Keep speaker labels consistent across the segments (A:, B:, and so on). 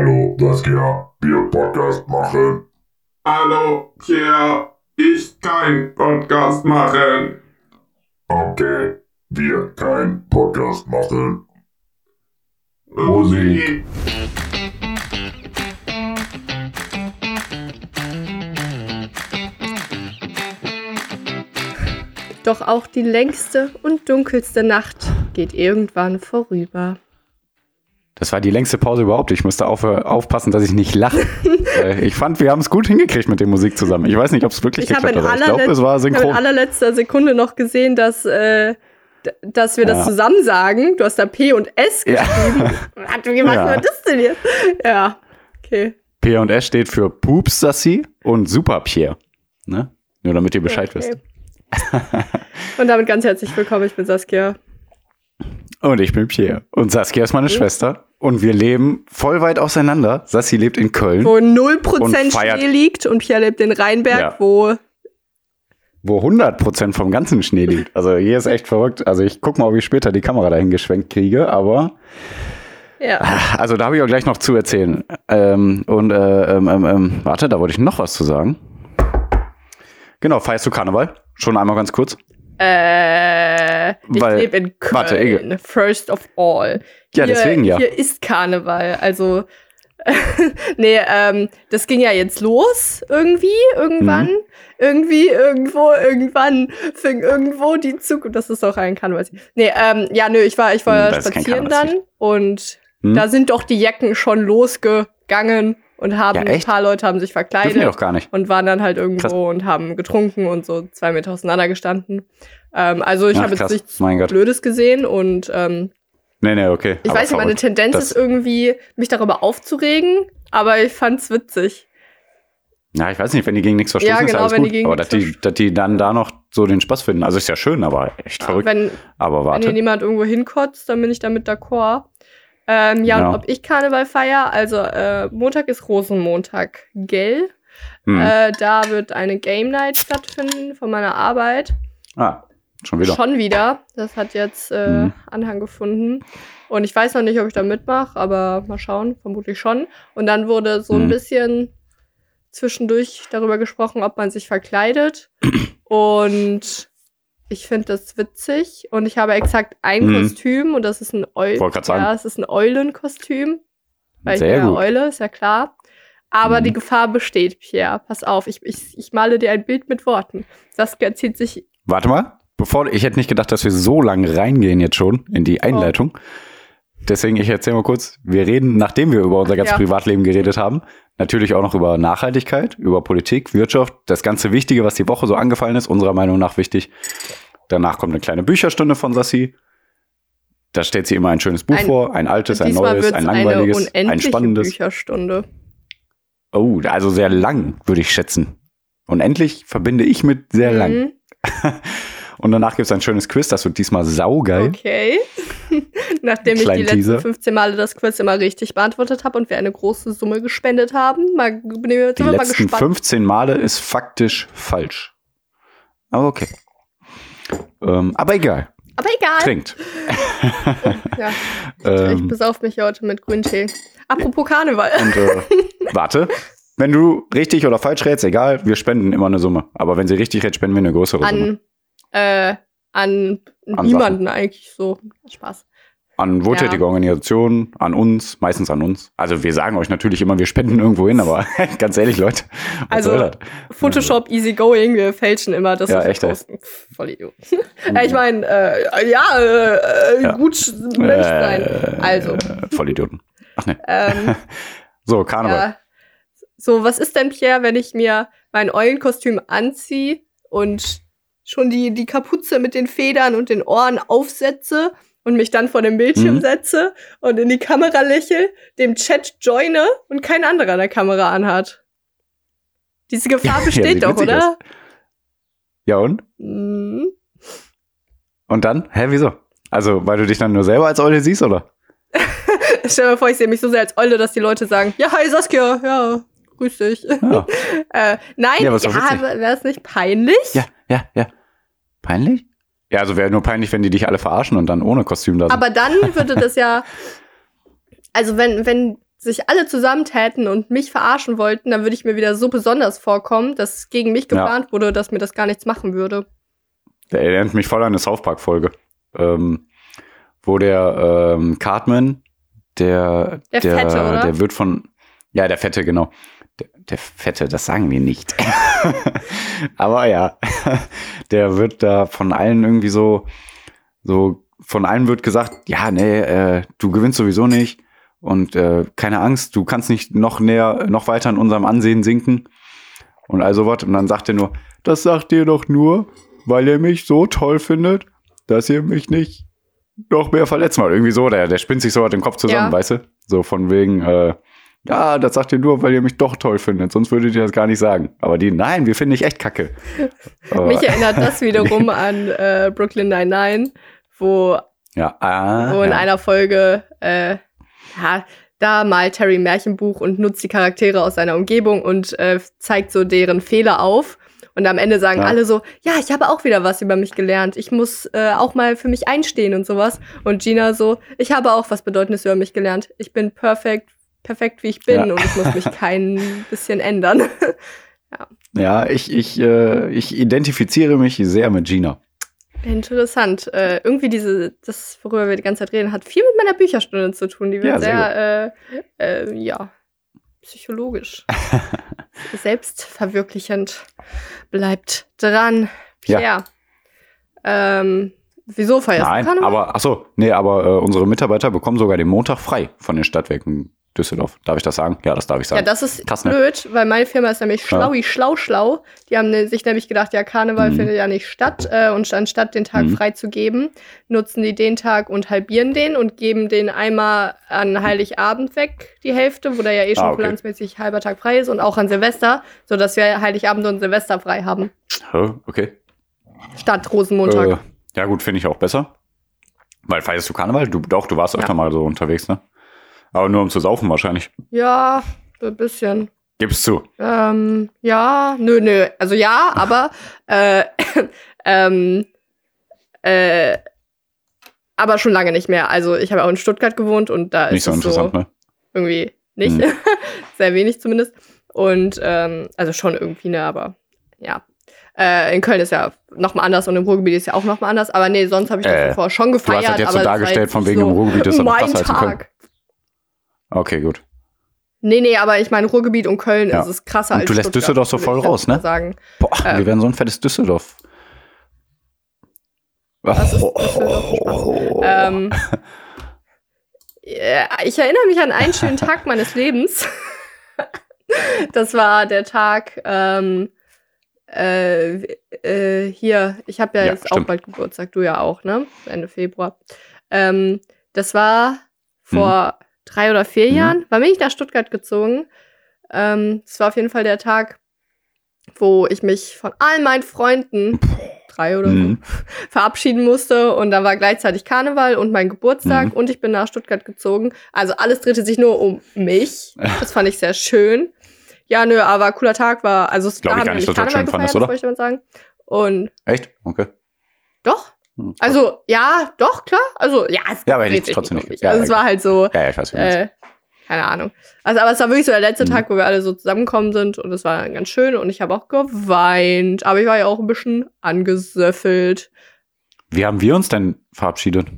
A: Hallo, Saskia, wir Podcast machen.
B: Hallo, Pierre, ich kein Podcast machen.
A: Okay, wir kein Podcast machen. Musik.
C: Doch auch die längste und dunkelste Nacht geht irgendwann vorüber.
D: Das war die längste Pause überhaupt. Ich musste auf, aufpassen, dass ich nicht lache. Äh, ich fand, wir haben es gut hingekriegt mit der Musik zusammen. Ich weiß nicht, ob es wirklich
C: Ich habe
D: geklappt hat. Ich glaube, es war
C: ich hab in
D: synchron.
C: allerletzter Sekunde noch gesehen, dass, äh, dass wir das
D: Ja.
C: zusammen sagen. Du hast da P und S
D: Ja.
C: geschrieben. Hat- Wie macht
D: Ja.
C: man das denn jetzt? Ja, okay.
D: P und S steht für Poops Sassi und Super Pierre. Ne? Nur damit ihr Bescheid
C: okay.
D: wisst.
C: Und damit ganz herzlich willkommen. Ich bin Saskia.
D: Und ich bin Pierre. Und Saskia ist meine
C: Mhm.
D: Schwester. Und wir leben voll weit auseinander. Sassi lebt in Köln,
C: Wo 0%
D: Und feiert-
C: Schnee liegt und Pierre lebt in Rheinberg,
D: Ja.
C: wo
D: wo 100% vom ganzen Schnee liegt. Also hier ist echt verrückt. Also ich guck mal, ob ich später die Kamera dahin geschwenkt kriege. Aber
C: ja.
D: Also da habe ich auch gleich noch zu erzählen. Ähm, und äh, ähm, ähm, ähm, warte, da wollte ich noch was zu sagen. Genau, feierst du Karneval? Schon einmal ganz kurz.
C: Äh, ich lebe in Köln.
D: warte, Ege.
C: First of all.
D: Ja,
C: hier,
D: deswegen ja.
C: Hier ist Karneval. Also, nee, ähm, das ging ja jetzt los irgendwie, irgendwann.
D: Mhm.
C: Irgendwie, irgendwo, irgendwann fing irgendwo die Zukunft. Das ist doch ein Karneval. Nee, ähm, ja, nö, ich war, ich war
D: Hm, das
C: spazieren dann und
D: Hm?
C: da sind doch die Jacken schon losgegangen und haben,
D: Ja,
C: ein paar Leute haben sich verkleidet und waren dann halt irgendwo
D: Krass.
C: und haben getrunken und so zwei Meter auseinander gestanden. Ähm, also ich habe jetzt nichts. Blödes gesehen und ähm,
D: Nee, nee, okay.
C: ich
D: Aber
C: weiß nicht, meine. Tendenz ist irgendwie, mich darüber aufzuregen, aber ich fand's witzig.
D: Ja, ich weiß nicht, wenn die gegen nichts verstoßen,
C: Ja,
D: ist
C: genau,
D: alles
C: wenn die
D: gut.
C: gegen
D: aber dass die, dass die dann da noch so den Spaß finden. Also ist ja schön, aber echt verrückt.
C: Wenn,
D: aber
C: wenn hier
D: warte.
C: niemand irgendwo hinkotzt, dann bin ich damit d'accord. Ähm, ja,
D: Ja.
C: und ob ich Karneval feier, also äh, Montag ist Rosenmontag, gell?
D: Hm.
C: Äh, da wird eine Game Night stattfinden von meiner Arbeit.
D: ah, schon wieder.
C: Schon wieder. Das hat jetzt äh,
D: Mhm.
C: Anhang gefunden. Und ich weiß noch nicht, ob ich da mitmache, aber mal schauen, vermutlich schon. Und dann wurde so ein
D: Mhm.
C: bisschen zwischendurch darüber gesprochen, ob man sich verkleidet. Und ich finde das witzig. Und ich habe exakt ein
D: Mhm.
C: Kostüm und das ist ein Eul. Ja, es ist ein Eulenkostüm. Weil
D: Sehr
C: ich bin ja. Eule, ist ja klar. Aber
D: Mhm.
C: die Gefahr besteht, Pierre. Pass auf, ich, ich, ich male dir ein Bild mit Worten. Saskia zieht sich
D: Warte mal. Bevor, ich hätte nicht gedacht, dass wir so lange reingehen jetzt schon in die Einleitung. Deswegen, ich erzähle mal kurz. Wir reden, nachdem wir über unser ganzes
C: Ja.
D: Privatleben geredet haben, natürlich auch noch über Nachhaltigkeit, über Politik, Wirtschaft, das ganze Wichtige, was die Woche so angefallen ist, unserer Meinung nach wichtig. Danach kommt eine kleine Bücherstunde von Sassi. Da stellt sie immer ein schönes Buch
C: Ein-
D: vor, ein altes, ein neues, ein langweiliges, ein spannendes.
C: Bücherstunde.
D: Oh, also sehr lang, würde ich schätzen. Und endlich verbinde ich mit sehr lang.
C: Mhm.
D: Und danach gibt es ein schönes Quiz, das wird diesmal saugeil.
C: Okay. Nachdem ich die letzten
D: Teaser.
C: 15 Male das Quiz immer richtig beantwortet habe und wir eine große Summe gespendet haben, mal, ich jetzt
D: Die
C: mal
D: letzten
C: gespannt.
D: 15 Male ist faktisch falsch. Aber okay. Ähm, aber egal.
C: Aber egal.
D: Trinkt.
C: Ja, ich
D: Ähm,
C: besauf mich heute mit Grüntee. Apropos Karneval.
D: und äh, warte. Wenn du richtig oder falsch rätst, egal, wir spenden immer eine Summe. Aber wenn sie richtig rät, spenden wir eine größere Summe.
C: An, äh, an,
D: An
C: niemanden eigentlich so. Spaß.
D: An wohltätige
C: Ja.
D: Organisationen, an uns, meistens an uns. Also wir sagen euch natürlich immer, wir spenden irgendwo hin, aber ganz ehrlich, Leute,
C: Also? Photoshop easy going, wir fälschen immer das,
D: Ja, echt.
C: Pff, Voll Idiot. ich meine, äh, ja, äh, äh,
D: Ja.
C: gut Mensch sein.
D: Äh,
C: Also.
D: Vollidioten. Ach ne.
C: Ähm,
D: So, Karneval.
C: ja. So, was ist denn, Pierre, wenn ich mir mein Eulenkostüm anziehe und schon die, die Kapuze mit den Federn und den Ohren aufsetze und mich dann vor dem Bildschirm
D: Mhm.
C: setze und in die Kamera lächle, dem Chat joine und kein anderer eine Kamera anhat? Diese Gefahr
D: Ja,
C: besteht
D: wie
C: doch, oder?
D: Ja und?
C: Mhm.
D: Und dann? Hä, wieso? Also, weil du dich dann nur selber als Eule siehst, oder?
C: Stell dir mal vor, ich sehe mich so sehr als Eule, dass die Leute sagen, ja, hi Saskia, ja, grüß dich.
D: Ja,
C: äh, nein,
D: Ja,
C: ja, wäre es nicht peinlich?
D: ja, ja. ja. Peinlich? Ja, also wäre nur peinlich, wenn die dich alle verarschen und dann ohne Kostüm da sind.
C: Aber dann würde das ja, also wenn, wenn sich alle zusammentäten und mich verarschen wollten, dann würde ich mir wieder so besonders vorkommen, dass gegen mich
D: Ja.
C: geplant wurde, dass mir das gar nichts machen würde.
D: Der erinnert mich voll an eine South Park-Folge. Ähm, wo der ähm, Cartman, der,
C: Der Fette, oder?
D: der wird von, ja, der Fette, genau. Der, Fette, das sagen wir nicht. Aber ja, der wird da von allen irgendwie so, so, von allen wird gesagt, ja, nee, äh, du gewinnst sowieso nicht. Und äh, keine Angst, du kannst nicht noch näher, noch weiter in unserem Ansehen sinken. Und also was. Und dann sagt er nur, das sagt ihr doch nur, weil ihr mich so toll findet, dass ihr mich nicht noch mehr verletzt mal. Irgendwie so, der, der spinnt sich so den Kopf zusammen,
C: Ja.
D: weißt du? So von wegen, äh, ja, das sagt ihr nur, weil ihr mich doch toll findet, sonst würdet ihr das gar nicht sagen. Aber die, nein, wir finden dich echt kacke.
C: Mich erinnert das wiederum an äh, Brooklyn Nine-Nine, wo,
D: ja, ah,
C: wo in
D: ja.
C: einer Folge, äh, ja, da malt Terry ein Märchenbuch und nutzt die Charaktere aus seiner Umgebung und äh, zeigt so deren Fehler auf. Und am Ende sagen
D: Ja.
C: alle so, ja, ich habe auch wieder was über mich gelernt. Ich muss äh, auch mal für mich einstehen und sowas. Und Gina so, ich habe auch was Bedeutendes über mich gelernt. Ich bin perfekt, perfekt wie ich bin
D: Ja.
C: und ich muss mich kein bisschen ändern.
D: ja, ich, ich, äh, ich identifiziere mich sehr mit Gina.
C: Interessant. Äh, irgendwie diese, das, worüber wir die ganze Zeit reden, hat viel mit meiner Bücherstunde zu tun. Die wird
D: Ja, sehr
C: sehr, äh, äh, ja, psychologisch. Selbstverwirklichend. Bleibt dran.
D: Ja.
C: Pierre. Ähm, wieso feierst
D: Nein,
C: du Karneval?
D: aber, ach so, nee, aber äh, unsere Mitarbeiter bekommen sogar den Montag frei von den Stadtwerken Düsseldorf. Darf ich das sagen? Ja, das darf ich
C: Ja,
D: sagen.
C: das ist
D: Krass, ne?
C: blöd, weil meine Firma ist nämlich
D: Ja.
C: schlaui, schlau, schlau. Die haben ne- sich nämlich gedacht, ja, Karneval
D: Mhm.
C: findet ja nicht statt. Äh, und anstatt den Tag
D: Mhm.
C: frei zu geben, nutzen die den Tag und halbieren den und geben den einmal an Heiligabend weg, die Hälfte, wo der ja eh schon
D: Ah, okay.
C: kulanzmäßig halber Tag frei ist und auch an Silvester, sodass wir Heiligabend und Silvester frei haben.
D: Okay.
C: Statt Rosenmontag.
D: Äh, ja, gut, finde ich auch besser. Weil feierst du Karneval? Du, doch, du warst öfter
C: Ja.
D: mal so unterwegs, ne? Aber nur um zu saufen wahrscheinlich.
C: Ja, so ein bisschen.
D: Gib's zu.
C: Ähm, ja, nö, nö. Also ja, aber äh, ähm, äh, aber schon lange nicht mehr. Also ich habe auch in Stuttgart gewohnt und da
D: Nicht
C: ist
D: so
C: es
D: interessant,
C: so
D: ne?
C: irgendwie nicht.
D: Mhm.
C: Sehr wenig zumindest. Und ähm, also schon irgendwie, ne, aber ja. Äh, in Köln ist ja nochmal anders und im Ruhrgebiet ist ja auch nochmal anders. Aber nee, sonst habe ich das
D: Äh,
C: davor schon gefeiert.
D: das jetzt so
C: aber es war
D: dargestellt,
C: jetzt
D: von wegen im Ruhrgebiet ist das noch krasser als in Köln. Okay, gut.
C: Nee, nee, aber ich meine, Ruhrgebiet und Köln
D: Ja.
C: ist es krasser
D: Und
C: als
D: du lässt
C: Stuttgart,
D: Düsseldorf so voll raus, ne?
C: Sagen.
D: Boah,
C: Ähm.
D: wir werden so ein fettes Düsseldorf.
C: Was ist Düsseldorf? Ähm, ich erinnere mich an einen schönen Tag meines Lebens. Das war der Tag ähm, äh, äh, hier. Ich habe ja,
D: Ja,
C: jetzt auch
D: stimmt.
C: bald Geburtstag, du ja auch, ne? Ende Februar. Ähm, das war vor drei oder vier
D: Mhm.
C: Jahren. Wann bin ich nach Stuttgart gezogen? Ähm, das war auf jeden Fall der Tag, wo ich mich von all meinen Freunden, drei oder so,
D: Mhm.
C: verabschieden musste und da war gleichzeitig Karneval und mein Geburtstag
D: Mhm.
C: und ich bin nach Stuttgart gezogen. Also alles drehte sich nur um mich. Das fand ich sehr schön. Ja, nö, aber war cooler Tag war, also es
D: Glaub
C: da
D: ich
C: haben
D: gar nicht, dass du das schön fandest, oder?
C: wollte ich damit sagen. Und
D: Echt? Okay.
C: doch, also ja, doch, klar. Also ja, es
D: Ja, aber ich trotzdem
C: nicht
D: nicht-
C: mich.
D: ja,
C: Also es war halt so,
D: Ja, ja, ich weiß,
C: äh, keine Ahnung. Also, aber es war wirklich so der letzte
D: Mhm.
C: Tag, wo wir alle so zusammengekommen sind und es war ganz schön und ich habe auch geweint, aber ich war ja auch ein bisschen angesöffelt.
D: Wie haben wir uns denn verabschiedet?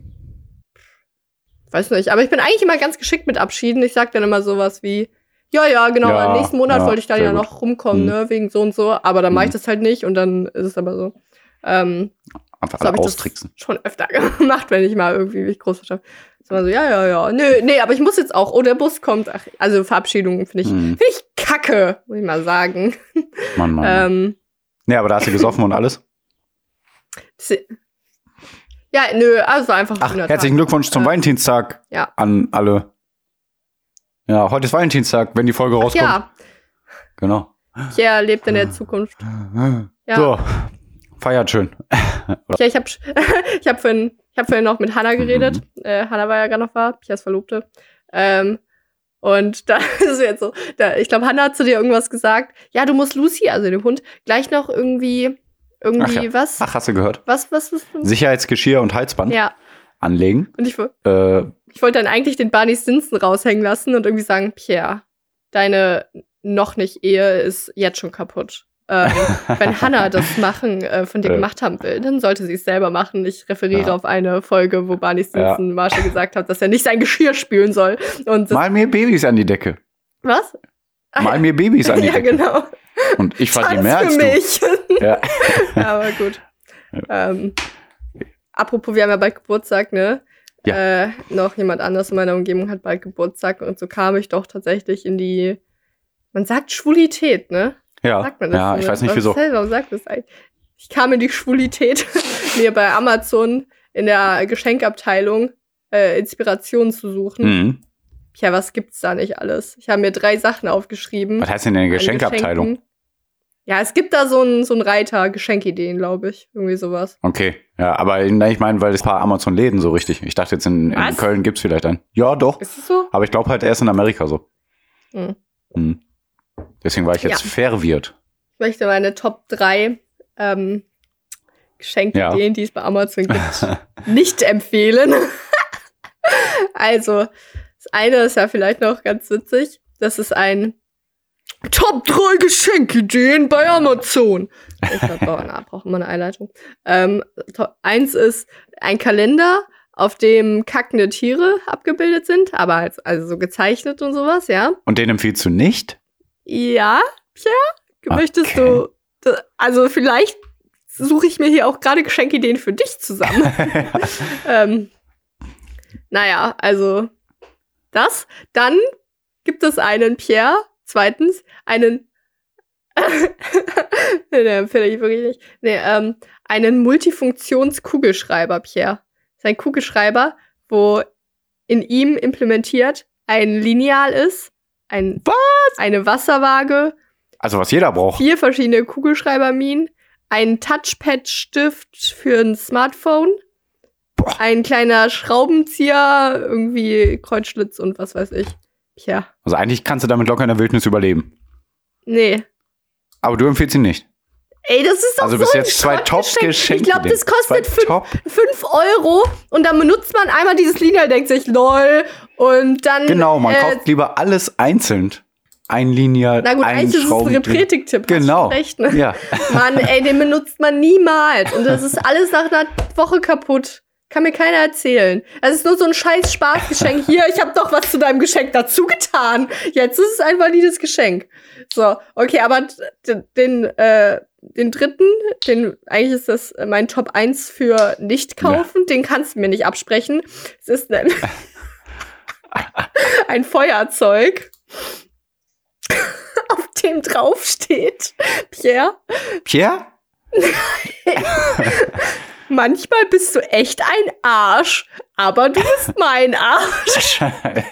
C: Weiß nicht, aber ich bin eigentlich immer ganz geschickt mit Abschieden. Ich sag dann immer sowas wie, ja, ja, genau,
D: Ja,
C: nächsten Monat
D: ja,
C: wollte ich dann ja noch rumkommen,
D: Mhm.
C: ne, wegen so und so, aber dann mache ich
D: Mhm.
C: das halt nicht und dann ist es aber so. Ähm,
D: Einfach
C: so
D: alle austricksen.
C: schon öfter gemacht, wenn ich mal irgendwie mich groß verschaffe. So, ja, ja, ja, nö, nee, aber ich muss jetzt auch, oh, der Bus kommt. Ach, also Verabschiedungen finde ich,
D: Hm.
C: finde ich kacke, muss ich mal sagen.
D: Mann, Mann.
C: Ähm,
D: nee, aber da hast du gesoffen und alles.
C: ja, nö, also einfach ein
D: Ach, herzlichen. Glückwunsch zum
C: Äh,
D: Valentinstag
C: ja.
D: an alle. Ja, heute ist Valentinstag, wenn die Folge rauskommt.
C: Ja,
D: Genau.
C: Pierre lebt in der Zukunft. Ja.
D: So, feiert schön.
C: Ja, ich habe ich hab vorhin, ich hab vorhin noch mit Hannah geredet.
D: Mhm.
C: Äh, Hannah war ja gerade noch da, Pias Verlobte. Ähm, und da ist es jetzt so, da, ich glaube, Hannah hat zu dir irgendwas gesagt. Ja, du musst Lucy, also dem Hund, gleich noch irgendwie, irgendwie
D: Ach ja.
C: was?
D: Ach, hast du gehört?
C: Was, was, was? was?
D: Sicherheitsgeschirr und Halsband
C: Ja,
D: anlegen.
C: und ich,
D: Äh,
C: ich wollte dann eigentlich den Barney Stinson raushängen lassen und irgendwie sagen, Pierre, deine noch nicht Ehe ist jetzt schon kaputt. Ähm, wenn Hannah das machen äh, von dir
D: Ja.
C: gemacht haben will, dann sollte sie es selber machen. Ich referiere
D: Ja.
C: auf eine Folge, wo Barney Stinson Marshall gesagt hat, dass er nicht sein Geschirr spülen soll. Und
D: Mal mir Babys an die Decke.
C: was?
D: Mal mir Babys an die
C: ja,
D: Decke.
C: genau.
D: Und ich verdiene
C: Tanz
D: mehr als
C: für
D: du.
C: mich.
D: Ja.
C: Aber gut. Ähm, apropos, wir haben ja bald Geburtstag, ne?
D: Ja.
C: Äh, noch jemand anders in meiner Umgebung hat bald Geburtstag und so kam ich doch tatsächlich in die, man sagt Schwulität, ne?
D: Ja,
C: Sagt man das
D: ja
C: so,
D: ich weiß nicht wieso.
C: Warum sagt das eigentlich? Ich kam in die Schwulität, mir bei Amazon in der Geschenkabteilung äh, Inspiration zu suchen.
D: Mhm.
C: Ja, was gibt's da nicht alles? Ich habe mir drei Sachen aufgeschrieben.
D: Was heißt denn eine
C: an
D: Geschenkabteilung?
C: Ja, es gibt da so einen so einen Reiter, Geschenkideen, glaube ich. Irgendwie sowas.
D: Okay, ja, aber ich meine, weil es ein paar Amazon-Läden so richtig. Ich dachte jetzt in, in? Köln gibt's vielleicht einen. Ja, doch.
C: Ist es so?
D: Aber ich glaube halt erst in Amerika so.
C: Hm.
D: Mhm. Deswegen war ich jetzt
C: Ja.
D: verwirrt.
C: Ich möchte meine Top 3 ähm, Geschenkideen, die es bei Amazon gibt, nicht empfehlen. also, das eine ist ja vielleicht noch ganz witzig. Das ist ein Top 3 Geschenkideen bei Amazon. Ich glaub, oh, na, braucht man eine Einleitung. Ähm, Top eins ist ein Kalender, auf dem kackende Tiere abgebildet sind, aber als, also so gezeichnet und sowas, ja.
D: Und den empfiehlst du nicht?
C: Ja, Pierre? Möchtest
D: Okay.
C: du. Also, vielleicht suche ich mir hier auch gerade Geschenkideen für dich zusammen. ähm, naja, also das. Dann gibt es einen Pierre, zweitens, einen. nee, den empfehle ich wirklich nicht. Nee, ähm, einen Multifunktionskugelschreiber, Pierre. Das ist ein Kugelschreiber, wo in ihm implementiert ein Lineal ist, ein, eine Wasserwaage,
D: also was jeder braucht.
C: vier verschiedene Kugelschreiberminen, ein Touchpad-Stift für ein Smartphone,
D: Boah.
C: ein kleiner Schraubenzieher, irgendwie Kreuzschlitz und was weiß ich. Tja,
D: Also eigentlich kannst du damit locker in der Wildnis überleben.
C: nee.
D: Aber du empfiehlst ihn nicht.
C: Ey, das ist doch
D: Also
C: so
D: bis jetzt zwei. Top-Geschenke.
C: Ich glaube, das kostet
D: Zwei
C: fünf,
D: Top.
C: fünf Euro und dann benutzt man einmal dieses Lineal, denkt sich, lol, und dann.
D: Genau, man
C: äh,
D: kauft lieber alles einzeln. Ein Lineal,
C: Na gut,
D: ein
C: eigentlich ist es ein. Repretik-Tipp.
D: Genau.
C: Recht, ne?
D: Ja.
C: Mann, ey, den benutzt man niemals. Und das ist alles nach einer Woche kaputt. Kann mir keiner erzählen. Das ist nur so ein scheiß Spaßgeschenk. Hier, ich habe doch was zu deinem Geschenk dazu getan. Jetzt ist es ein valides Geschenk. So, okay, aber den, äh, den dritten, den, eigentlich ist das mein Top 1 für nicht kaufen, den kannst du mir nicht absprechen. Es ist ein, ein Feuerzeug, auf dem draufsteht, Pierre,
D: Pierre?
C: Manchmal bist du echt ein Arsch, aber du bist mein Arsch.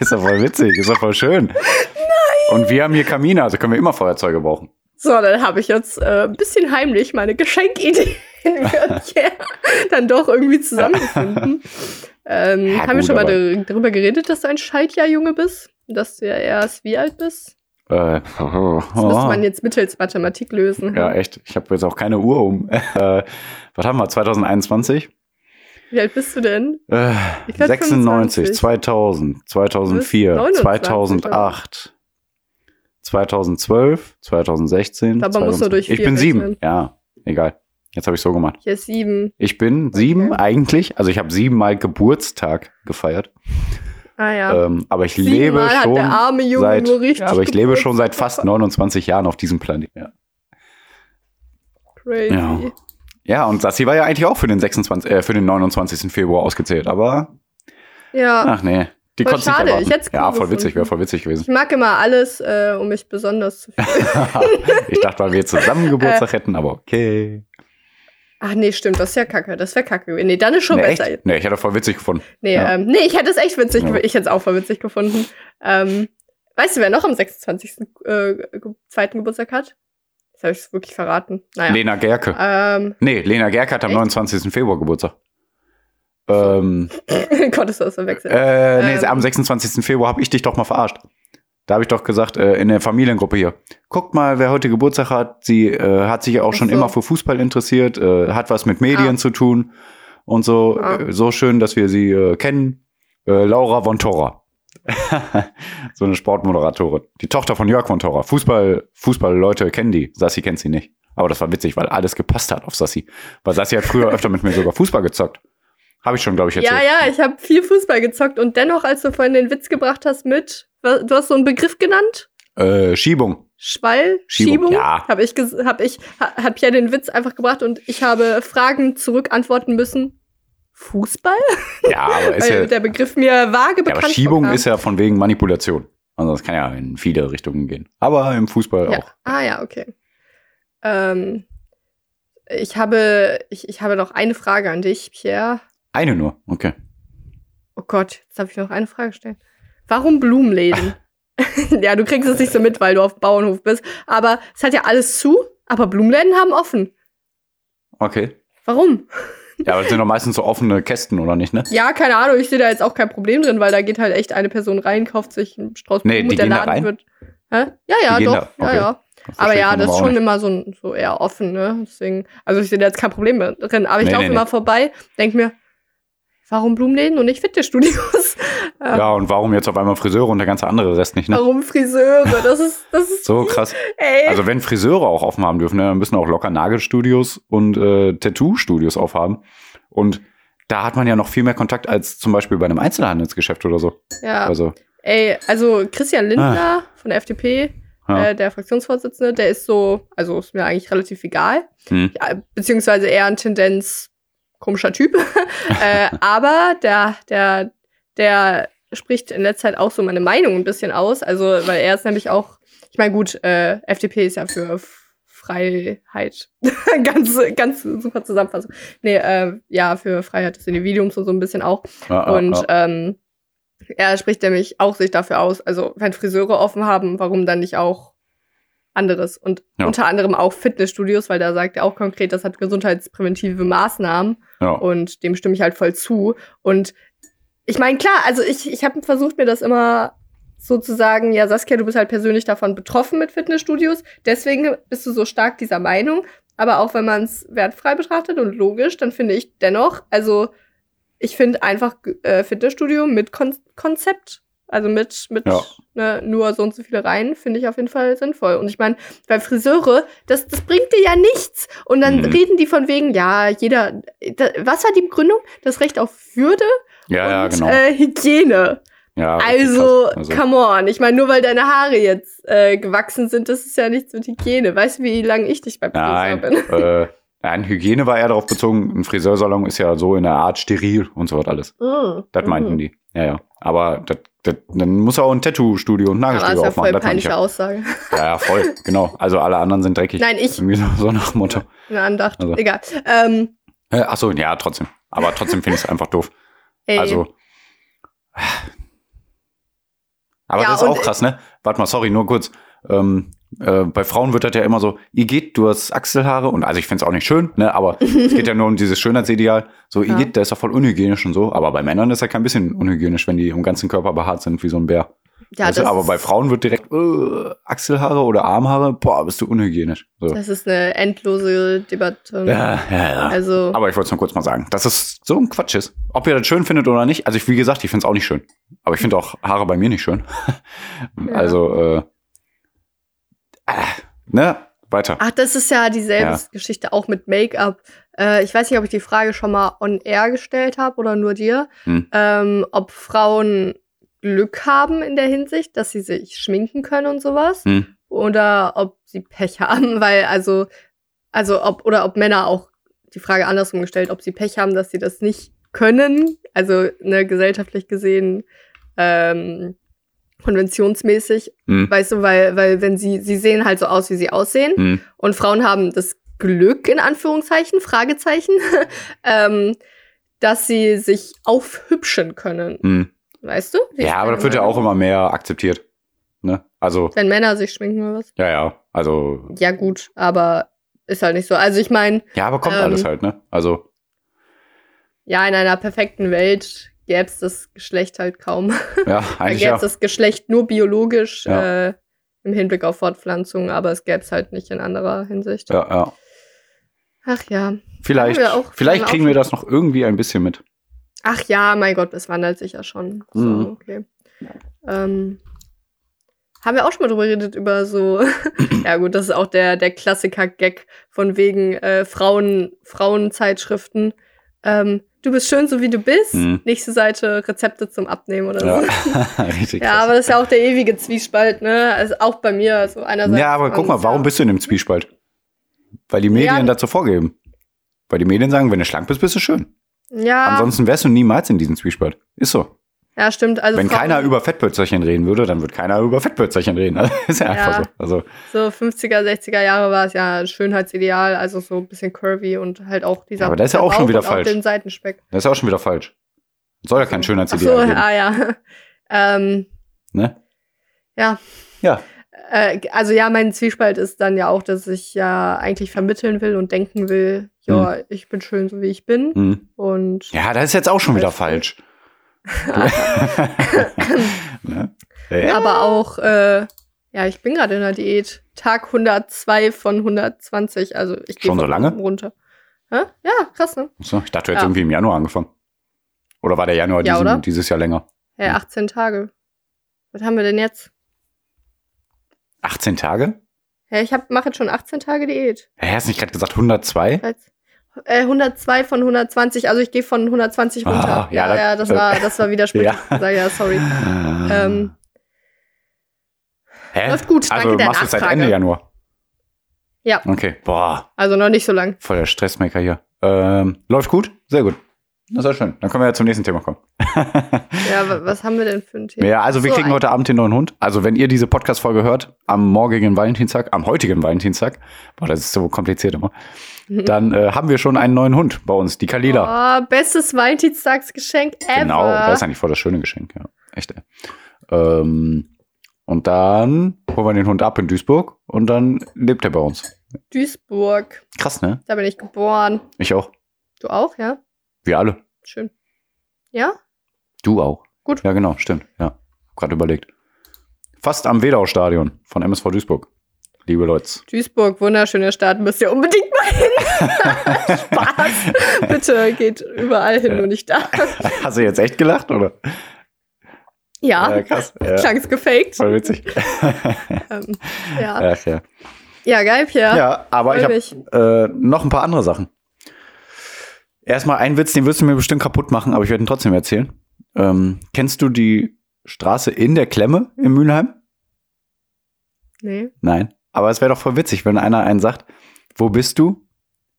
D: ist doch voll witzig, ist doch voll schön. Nein. Und wir haben hier Kamine, also können wir immer Feuerzeuge brauchen.
C: So, dann habe ich jetzt äh, ein bisschen heimlich meine Geschenkideen für Pierre dann doch irgendwie zusammengefunden. ähm,
D: Ja,
C: haben wir schon mal darüber geredet, dass du ein Schaltjahrjunge bist? Dass du ja erst wie alt bist?
D: Äh,
C: Das müsste man jetzt mittels Mathematik lösen.
D: ja, echt. Ich habe jetzt auch keine Uhr um. Äh, was haben wir? 2021?
C: Wie alt bist du denn?
D: Äh,
C: Ich werd
D: 96,
C: 25.
D: 2000, 2004,
C: 29,
D: 2008, 2012, 2016.
C: Aber musst du
D: 2020.
C: durch
D: Ich
C: vier
D: bin sieben.
C: rechnen.
D: Ja, egal. Jetzt habe ich so gemacht.
C: Hier ist sieben.
D: Ich bin sieben eigentlich. Also ich habe siebenmal Geburtstag gefeiert.
C: Ah ja.
D: Ähm, aber ich lebe
C: Siebenmal hat
D: schon
C: der arme Junge
D: seit,
C: nur richtig
D: aber ich lebe schon seit fast 29 Jahren auf diesem Planeten. Ja.
C: Crazy.
D: Ja. ja, und Sassi war ja eigentlich auch für den 26, äh, für den 29. Februar ausgezählt, aber
C: Ja.
D: ach nee, die
C: Voll schade, ich cool
D: Ja, voll witzig, wäre voll witzig gewesen.
C: Ich mag immer alles, äh, um mich besonders zu fühlen.
D: ich dachte, weil wir zusammen
C: Äh.
D: Geburtstag hätten, aber okay.
C: Ach nee, stimmt, das ist ja kacke. Das wäre kacke. Nee, dann ist schon
D: nee,
C: besser.
D: echt? Nee, ich hätte voll witzig gefunden.
C: Nee,
D: Ja.
C: ähm, nee, ich hätte es echt witzig.
D: Ja.
C: Ich hätte es auch voll witzig gefunden. Ähm, weißt du, wer noch am 26. Äh, zweiten Geburtstag hat? Das habe ich wirklich verraten. Naja.
D: Lena Gerke.
C: Ähm,
D: Nee, Lena Gerke hat am
C: Echt?
D: 29. Februar Geburtstag. Ähm,
C: Konntest du das verwechseln?
D: äh, nee,
C: Ähm.
D: am 26. Februar habe ich dich doch mal verarscht. Da habe ich doch gesagt, äh, in der Familiengruppe hier, guckt mal, wer heute Geburtstag hat. Sie äh, hat sich ja auch schon
C: so.
D: immer für Fußball interessiert, äh, hat was mit Medien
C: Ah.
D: zu tun und so.
C: Ah.
D: Äh, so schön, dass wir sie äh, kennen. Äh, Laura von Tora. so eine Sportmoderatorin. Die Tochter von Jörg von Tora. Fußball, Fußball-Leute kennen die. Sassi kennt sie nicht. Aber das war witzig, weil alles gepasst hat auf Sassi. Weil Sassi hat früher öfter mit mir sogar Fußball gezockt. Habe ich schon, glaube ich, erzählt.
C: Ja, ja, ich habe viel Fußball gezockt und dennoch, als du vorhin den Witz gebracht hast mit, du hast so einen Begriff genannt?
D: Äh, Schiebung.
C: Schwall?
D: Schiebung,
C: Schiebung?
D: ja.
C: Habe ich, hab ich, ha- hab ja den Witz einfach gebracht und ich habe Fragen zurück antworten müssen. Fußball?
D: Ja, aber ist
C: Weil
D: ja,
C: der Begriff mir vage
D: ja,
C: bekannt
D: aber Schiebung
C: vorkam.
D: ist ja von wegen Manipulation. Also das kann ja in viele Richtungen gehen. Aber im Fußball
C: Ja.
D: auch.
C: Ah ja, okay. Ähm, ich habe, ich, ich habe noch eine Frage an dich, Pierre.
D: Eine nur. Okay.
C: Oh Gott, jetzt darf ich noch eine Frage stellen. Warum Blumenläden? ja, du kriegst es nicht so mit, weil du auf dem Bauernhof bist. Aber es hat ja alles zu, aber Blumenläden haben offen.
D: Okay.
C: Warum?
D: Ja, aber das sind doch meistens so offene Kästen, oder nicht, ne?
C: Ja, keine Ahnung, ich sehe da jetzt auch kein Problem drin, weil da geht halt echt eine Person rein, kauft sich einen Strauß
D: Nee,
C: Blumen
D: die
C: und der
D: gehen da
C: Laden
D: rein?
C: wird. Hä? Ja, ja,
D: Die
C: doch.
D: da, okay.
C: Ja, ja. Aber ja, das ist schon
D: nicht.
C: immer so, so eher offen, ne? Deswegen, also ich sehe da jetzt kein Problem drin. Aber ich
D: Nee,
C: laufe
D: nee,
C: immer
D: nee.
C: vorbei, denk mir, warum Blumenläden und nicht Fitnessstudios? Ja.
D: Und warum jetzt auf einmal Friseure und der ganze andere Rest nicht, ne?
C: Warum Friseure? Das ist, das ist,
D: So krass.
C: ey.
D: Also wenn Friseure auch offen haben dürfen, ne, dann müssen auch locker Nagelstudios und äh, Tattoo-Studios aufhaben. Und da hat man ja noch viel mehr Kontakt als zum Beispiel bei einem Einzelhandelsgeschäft oder so.
C: ja,
D: Also,
C: ey, also Christian Lindner von der FDP,
D: Ah. ja.
C: äh, der Fraktionsvorsitzende, der ist so, also ist mir eigentlich relativ egal.
D: Hm.
C: Ja, beziehungsweise eher ein Tendenz komischer Typ. äh, aber der, der, der spricht in letzter Zeit auch so meine Meinung ein bisschen aus. Also, weil er ist nämlich auch, ich meine, gut, äh, FDP ist ja für Freiheit. ganz, ganz super Zusammenfassung. Nee, äh, ja, für Freiheit des Individuums und so ein bisschen auch.
D: Ja, ja,
C: Und
D: ja.
C: ähm, er spricht nämlich auch sich dafür aus, also wenn Friseure offen haben, warum dann nicht auch anderes? Und
D: Ja.
C: unter anderem auch Fitnessstudios, weil da sagt er auch konkret, das hat gesundheitspräventive Maßnahmen
D: ja.
C: und dem stimme ich halt voll zu. Und ich meine, klar, also ich, ich habe versucht, mir das immer so zu sagen, ja, Saskia, du bist halt persönlich davon betroffen mit Fitnessstudios, deswegen bist du so stark dieser Meinung. Aber auch wenn man es wertfrei betrachtet und logisch, dann finde ich dennoch, also ich finde einfach äh, Fitnessstudio mit Kon Konzept, also mit, mit
D: Ja.
C: ne, nur so und so viele Reihen, finde ich auf jeden Fall sinnvoll. Und ich meine, bei Friseure, das, das bringt dir ja nichts. Und dann
D: Mhm.
C: reden die von wegen, ja, jeder, da, was war die Begründung? Das Recht auf Würde
D: ja, ja,
C: und
D: genau.
C: äh, Hygiene.
D: ja,
C: Also,
D: also
C: come on. Ich meine, nur weil deine Haare jetzt äh, gewachsen sind, das ist ja nichts mit Hygiene. Weißt du, wie lange ich dich bei Friseur bin?
D: äh, nein, Hygiene war eher darauf bezogen, ein Friseursalon ist ja so in der Art steril und so was alles.
C: Mm,
D: Das meinten
C: mhm.
D: die. Ja, ja. Aber das, dann muss er auch ein Tattoo-Studio und
C: Aber das
D: Nagelstudio
C: ist ja voll
D: aufmachen. Das
C: peinliche. Aussage.
D: ja, ja, voll, genau. Also alle anderen sind dreckig.
C: Nein, ich,
D: Irgendwie so, so nach dem Motto.
C: eine Andacht.
D: Also.
C: Egal. Ähm,
D: Äh, ach so, ja, trotzdem. Aber trotzdem finde ich es einfach doof.
C: ey,
D: Also. Aber
C: Ja,
D: das ist auch krass, ne? Warte mal, sorry, nur kurz. Ähm, äh, bei Frauen wird das ja immer so, Igitt, du hast Achselhaare und also ich finde es auch nicht schön, ne? Aber es geht ja nur um dieses Schönheitsideal. So,
C: Ja.
D: Igitt, der ist doch voll unhygienisch und so. Aber bei Männern ist er kein bisschen unhygienisch, wenn die im ganzen Körper behaart sind wie so ein Bär.
C: ja,
D: Weißt du?
C: das,
D: aber bei Frauen wird direkt äh, Achselhaare oder Armhaare, boah, bist du unhygienisch. So.
C: das ist eine endlose Debatte.
D: Ja, ja, ja.
C: Also,
D: Aber ich wollte es nur kurz mal sagen, dass es so ein Quatsch ist. Ob ihr das schön findet oder nicht. Also ich, wie gesagt, ich finde es auch nicht schön. Aber ich finde auch Haare bei mir nicht schön.
C: Ja.
D: Also, äh, ne? Weiter.
C: ach, das ist ja dieselbe
D: Ja.
C: Geschichte auch mit Make-up. Äh, ich weiß nicht, ob ich die Frage schon mal on air gestellt habe oder nur dir.
D: Hm.
C: Ähm, ob Frauen Glück haben in der Hinsicht, dass sie sich schminken können und sowas.
D: Hm.
C: Oder ob sie Pech haben, weil also, also ob, oder ob Männer auch die Frage andersrum gestellt, ob sie Pech haben, dass sie das nicht können. Also, ne, gesellschaftlich gesehen, ähm, konventionsmäßig,
D: Hm.
C: weißt du, weil, weil wenn sie, sie sehen halt so aus, wie sie aussehen.
D: Hm.
C: Und Frauen haben das Glück, in Anführungszeichen, Fragezeichen, ähm, dass sie sich aufhübschen können.
D: Hm.
C: Weißt du?
D: Ja, aber das wird ja auch immer mehr akzeptiert. Ne? Also,
C: Wenn Männer sich schminken oder was?
D: ja, ja. Also,
C: Ja, gut, aber ist halt nicht so. Also ich meine,
D: ja, aber kommt
C: Ähm,
D: alles halt, ne? Also,
C: ja, in einer perfekten Welt gäbe es das Geschlecht halt kaum.
D: ja,
C: Da
D: eigentlich
C: gäbe
D: ja.
C: es das Geschlecht nur biologisch
D: Ja.
C: äh, im Hinblick auf Fortpflanzung, aber es gäbe es halt nicht in anderer Hinsicht.
D: Ja, ja.
C: Ach ja.
D: Vielleicht,
C: auch-
D: vielleicht kriegen wir das noch irgendwie ein bisschen mit.
C: Ach ja, mein Gott, es wandelt sich ja schon. So,
D: Mhm.
C: okay. Ähm, haben wir auch schon mal drüber geredet, über so, ja gut, das ist auch der, der Klassiker-Gag von wegen äh, Frauen, Frauenzeitschriften. Ähm, du bist schön, so wie du bist.
D: Mhm.
C: Nächste Seite Rezepte zum Abnehmen oder
D: Ja,
C: so.
D: richtig.
C: Ja,
D: krass.
C: aber das ist ja auch der ewige Zwiespalt, ne? Also auch bei mir, also einerseits.
D: ja, aber guck mal, warum bist du in dem Zwiespalt? Weil die Medien
C: Ja.
D: dazu vorgeben. Weil die Medien sagen, wenn du schlank bist, bist du schön.
C: Ja,
D: Ansonsten wärst du niemals in diesem Zwiespalt. Ist so.
C: Ja, stimmt. Also
D: wenn
C: Frauen-
D: keiner über Fettpölzerchen reden würde, dann wird keiner über Fettpölzerchen reden. Also, ist ja,
C: Ja.
D: einfach so. Also,
C: So 50er, 60er Jahre war es ja ein Schönheitsideal, also so ein bisschen curvy und halt auch dieser
D: Ja, aber das ist ja auch schon wieder falsch.
C: Den Seitenspeck.
D: das ist auch schon wieder falsch. Soll ja kein Schönheitsideal
C: so,
D: geben.
C: ah ja. ähm,
D: Ne?
C: Ja.
D: Ja.
C: äh, also ja, mein Zwiespalt ist dann ja auch, dass ich ja eigentlich vermitteln will und denken will, ja, ich bin schön, so wie ich bin.
D: Hm.
C: Und
D: Ja, das ist jetzt auch schon wieder
C: Alles
D: falsch. ne? ja.
C: aber auch, äh, ja, ich bin gerade in der Diät. Tag 102 von 120, also ich gehe
D: Schon so lange?
C: runter. Hä? Ja, krass, ne?
D: So, ich dachte, du hättest
C: Ja.
D: irgendwie im Januar angefangen. Oder war der Januar
C: Ja,
D: diesen, dieses Jahr länger?
C: Ja, 18 Tage. Was haben wir denn jetzt?
D: 18 Tage?
C: Ja, ich mache jetzt schon 18 Tage Diät.
D: Hä, hast du nicht gerade gesagt 102?
C: Jetzt, äh, 102 von 120, also ich gehe von 120
D: Ah,
C: runter.
D: ja,
C: ja,
D: das-
C: ja, das war, das war widersprüchlich.
D: Ja.
C: Ja. ja, sorry. Ähm,
D: Hä?
C: läuft gut, danke
D: also
C: der
D: machst du es seit
C: Nachfrage.
D: Ende Januar?
C: Ja.
D: Okay, boah,
C: also noch nicht so lang.
D: voll der Stressmaker hier. Ähm, läuft gut? Sehr gut. Das ist ja schön. Dann können wir ja zum nächsten Thema kommen.
C: Ja, wa- was haben wir denn für ein Thema?
D: Ja, also wir
C: So,
D: kriegen
C: ein-
D: heute Abend den neuen Hund. Also wenn ihr diese Podcast-Folge hört, am morgigen Valentinstag, am heutigen Valentinstag, boah, das ist so kompliziert immer, dann äh, haben wir schon einen neuen Hund bei uns, die Kalila.
C: Oh, bestes Valentinstagsgeschenk ever.
D: Genau, das ist eigentlich voll das schöne Geschenk, ja. Echt, ey. Ähm, und dann holen wir den Hund ab in Duisburg und dann lebt er bei uns.
C: Duisburg.
D: Krass, ne?
C: Da bin ich geboren.
D: Ich auch.
C: Du auch, ja?
D: Wir alle.
C: Schön. Ja?
D: Du auch.
C: Gut.
D: Ja, genau, stimmt. Ja. Gerade überlegt. Fast am Wedau-Stadion von MSV Duisburg. Liebe Leute.
C: Duisburg, wunderschöne Stadt, müsst ihr unbedingt mal hin. Spaß. Bitte geht überall hin, nur nicht da.
D: Hast du jetzt echt gelacht, oder?
C: Ja,
D: Ja, krass. Ja.
C: klang's gefaked.
D: Voll witzig.
C: Ähm, ja.
D: Ach, ja.
C: ja, geil, Pierre.
D: ja, aber ich
C: Freu
D: habe
C: mich.
D: äh, noch ein paar andere Sachen. Erstmal ein Witz, den wirst du mir bestimmt kaputt machen, aber ich werde ihn trotzdem erzählen. Ähm, kennst du die Straße in der Klemme in Mülheim?
C: Nee.
D: Nein. Aber es wäre doch voll witzig, wenn einer einen sagt, wo bist du?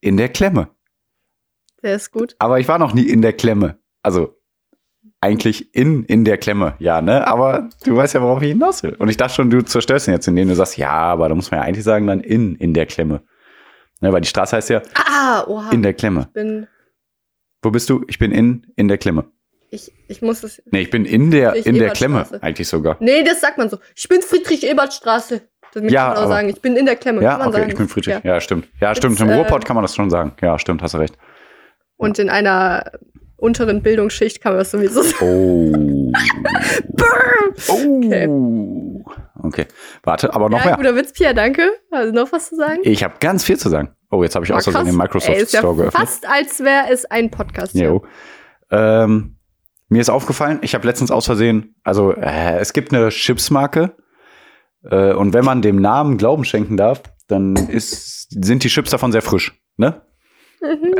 D: In der Klemme.
C: Der ist gut.
D: Aber ich war noch nie in der Klemme. Also eigentlich in, in der Klemme, ja, ne? Aber du weißt ja, worauf ich hinaus will. Und ich dachte schon, du zerstörst ihn jetzt, indem du sagst, ja, aber da muss man ja eigentlich sagen, dann in, in der Klemme. Ne, weil die Straße heißt ja
C: Ah, oha.
D: in der Klemme.
C: ich bin,
D: Wo bist du? Ich bin in, in der Klemme.
C: Ich, ich muss es.
D: Nee, ich bin in der, in der Klemme, eigentlich sogar.
C: Nee, das sagt man so. Ich bin Friedrich-Ebert-Straße. Das
D: Ja,
C: kann man auch sagen. Ich bin in der Klemme.
D: Ja,
C: kann man
D: okay,
C: sagen.
D: ich bin Friedrich.
C: Ja.
D: Ja, stimmt. Ja, stimmt. Im
C: äh,
D: Ruhrpott kann man das schon sagen. Ja, stimmt, hast du recht.
C: Und in einer unteren Bildungsschicht kann man das sowieso sagen.
D: Oh.
C: Okay.
D: oh. Okay. Warte, aber noch
C: ja,
D: mehr.
C: guter Witz, Pierre, danke. Also noch was zu sagen?
D: Ich habe ganz viel zu sagen. Oh, jetzt habe ich
C: Oh,
D: aus Versehen
C: krass.
D: den Microsoft
C: Ey,
D: Store
C: ja
D: geöffnet.
C: Fast als wäre es ein Podcast.
D: Jo. Ähm, mir ist aufgefallen, ich habe letztens aus Versehen, also äh, es gibt eine Chipsmarke äh, und wenn man dem Namen Glauben schenken darf, dann ist, sind die Chips davon sehr frisch. Ne?
C: Mhm.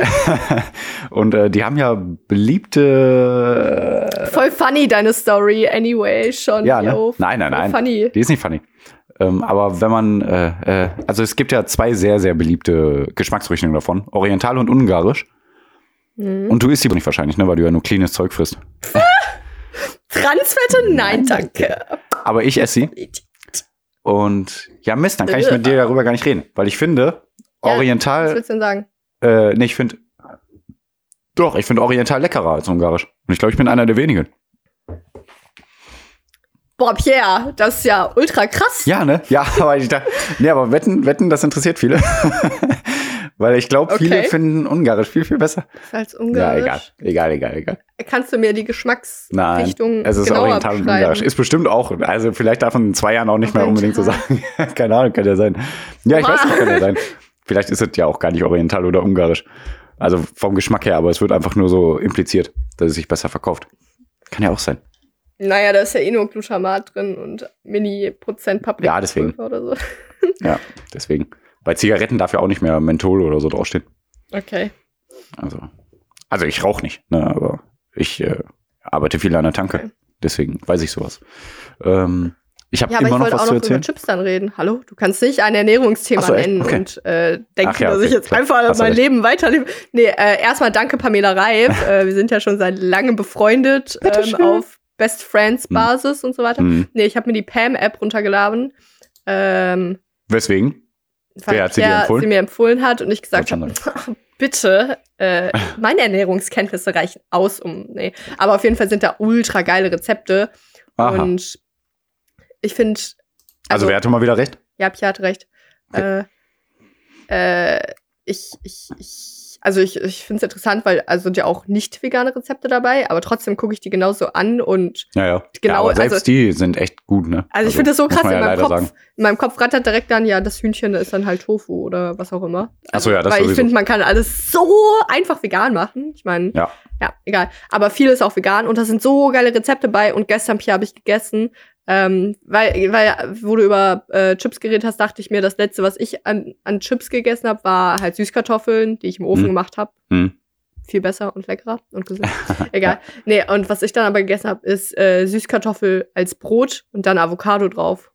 D: und äh, die haben ja beliebte.
C: Voll funny, deine Story, anyway, schon.
D: ja, ne?
C: yo.
D: Nein, nein, nein.
C: Funny.
D: Die ist nicht funny. Ähm, aber wenn man, äh, äh, also es gibt ja zwei sehr, sehr beliebte Geschmacksrichtungen davon. Oriental und Ungarisch.
C: Mhm.
D: Und du isst die nicht wahrscheinlich, ne, weil du ja nur cleanes Zeug frisst.
C: Transfette? Nein, danke.
D: Aber ich esse sie. Und ja, Mist, dann kann ich mit dir darüber gar nicht reden. Weil ich finde,
C: Was
D: Oriental,
C: willst du denn sagen?
D: äh, nee, ich finde, doch, ich finde Oriental leckerer als Ungarisch. Und ich glaube, ich bin einer der wenigen.
C: Boah, Pierre, das ist ja ultra krass.
D: Ja, ne? Ja, aber ich dachte, nee, aber wetten, wetten, das interessiert viele. Weil ich glaube, viele
C: Okay.
D: finden Ungarisch viel, viel besser.
C: Als
D: Ja,
C: Ungarisch.
D: egal, egal, egal, egal.
C: Kannst du mir die
D: Nein,
C: Geschmacksrichtung
D: es ist
C: genauer
D: Oriental und? Ungarisch. Ist bestimmt auch, also vielleicht davon in zwei Jahren auch nicht mehr unbedingt so sagen. Keine Ahnung, kann ja sein. Ja, ich weiß nicht, kann ja sein. Vielleicht ist es ja auch gar nicht Oriental oder Ungarisch. Also vom Geschmack her, aber es wird einfach nur so impliziert, dass es sich besser verkauft. Kann ja auch sein.
C: Naja, da ist ja eh nur Glutamat drin und Mini-Prozent Paprika
D: Ja, deswegen.
C: oder so.
D: Ja, deswegen. Bei Zigaretten darf ja auch nicht mehr Menthol oder so draufstehen.
C: Okay.
D: Also, also ich rauche nicht, ne, aber ich äh, arbeite viel an der Tanke.
C: Okay.
D: Deswegen weiß ich sowas. Ähm, ich habe
C: Ja,
D: immer
C: ich
D: noch was
C: auch
D: zu
C: noch über
D: erzählen.
C: Chips dann reden. Hallo? Du kannst nicht ein Ernährungsthema
D: so,
C: nennen
D: Okay.
C: und äh, denken,
D: ja,
C: dass
D: okay,
C: ich jetzt
D: klar.
C: einfach
D: Hast
C: mein
D: recht.
C: Leben weiterlebe. Nee, äh, erstmal danke Pamela Reif. äh, wir sind ja schon seit langem befreundet ähm, auf Best Friends Basis und so weiter.
D: Hm.
C: Nee, ich habe mir die Pam-App runtergeladen. Ähm,
D: Weswegen? Wer hat sie dir empfohlen?
C: sie mir empfohlen hat und ich gesagt habe, bitte, äh, meine Ernährungskenntnisse reichen aus, um, nee. Aber auf jeden Fall sind da ultra geile Rezepte
D: Aha.
C: und ich finde,
D: also, wer hatte mal wieder recht?
C: ja, Pia hat recht. Äh, äh, ich, ich, ich, also ich, ich finde es interessant, weil also sind ja auch nicht vegane Rezepte dabei, aber trotzdem gucke ich die genauso an und
D: Ja, ja.
C: Genau,
D: ja, aber selbst
C: also-
D: die sind echt gut, ne?
C: also ich finde das so krass in meinem Kopf.
D: sagen.
C: In meinem Kopf rattert direkt dann, ja, das Hühnchen ist dann halt Tofu oder was auch immer.
D: Ach so, ja, das
C: Weil ich
D: sowieso.
C: finde, man kann alles so einfach vegan machen. Ich meine,
D: Ja.
C: ja, egal. Aber viel ist auch vegan und da sind so geile Rezepte bei. Und gestern, Pia, habe ich gegessen. Ähm, weil, weil, wo du über äh, Chips geredet hast, dachte ich mir, das letzte, was ich an, an Chips gegessen habe, war halt Süßkartoffeln, die ich im Ofen
D: Hm.
C: gemacht habe.
D: Hm.
C: Viel besser und leckerer und gesund. egal. Nee, und was ich dann aber gegessen habe, ist äh, Süßkartoffel als Brot und dann Avocado drauf.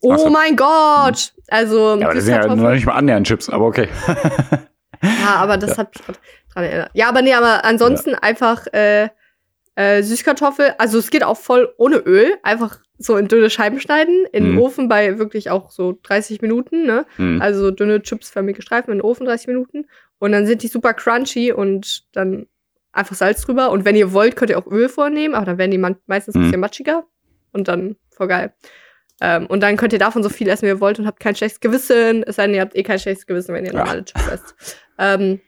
C: Oh
D: so.
C: mein Gott! Also,
D: Ja, aber das sind ja noch nicht mal annähernd Chips, aber okay.
C: ja, aber das hat mich dran erinnert. Ja, aber nee, aber ansonsten einfach äh, äh, Süßkartoffel. Also es geht auch voll ohne Öl. Einfach so in dünne Scheiben schneiden. In den
D: Mhm.
C: Ofen bei wirklich auch so 30 Minuten, ne?
D: Hm.
C: Also so dünne chipsförmige Streifen in den Ofen 30 Minuten. Und dann sind die super crunchy und dann einfach Salz drüber. Und wenn ihr wollt, könnt ihr auch Öl vornehmen, aber dann werden die meistens ein
D: Mhm.
C: bisschen matschiger. Und dann voll geil. Ähm, und dann könnt ihr davon so viel essen, wie ihr wollt und habt kein schlechtes Gewissen. Es sei denn, ihr habt eh kein schlechtes Gewissen, wenn ihr normale Chips esst. Ähm,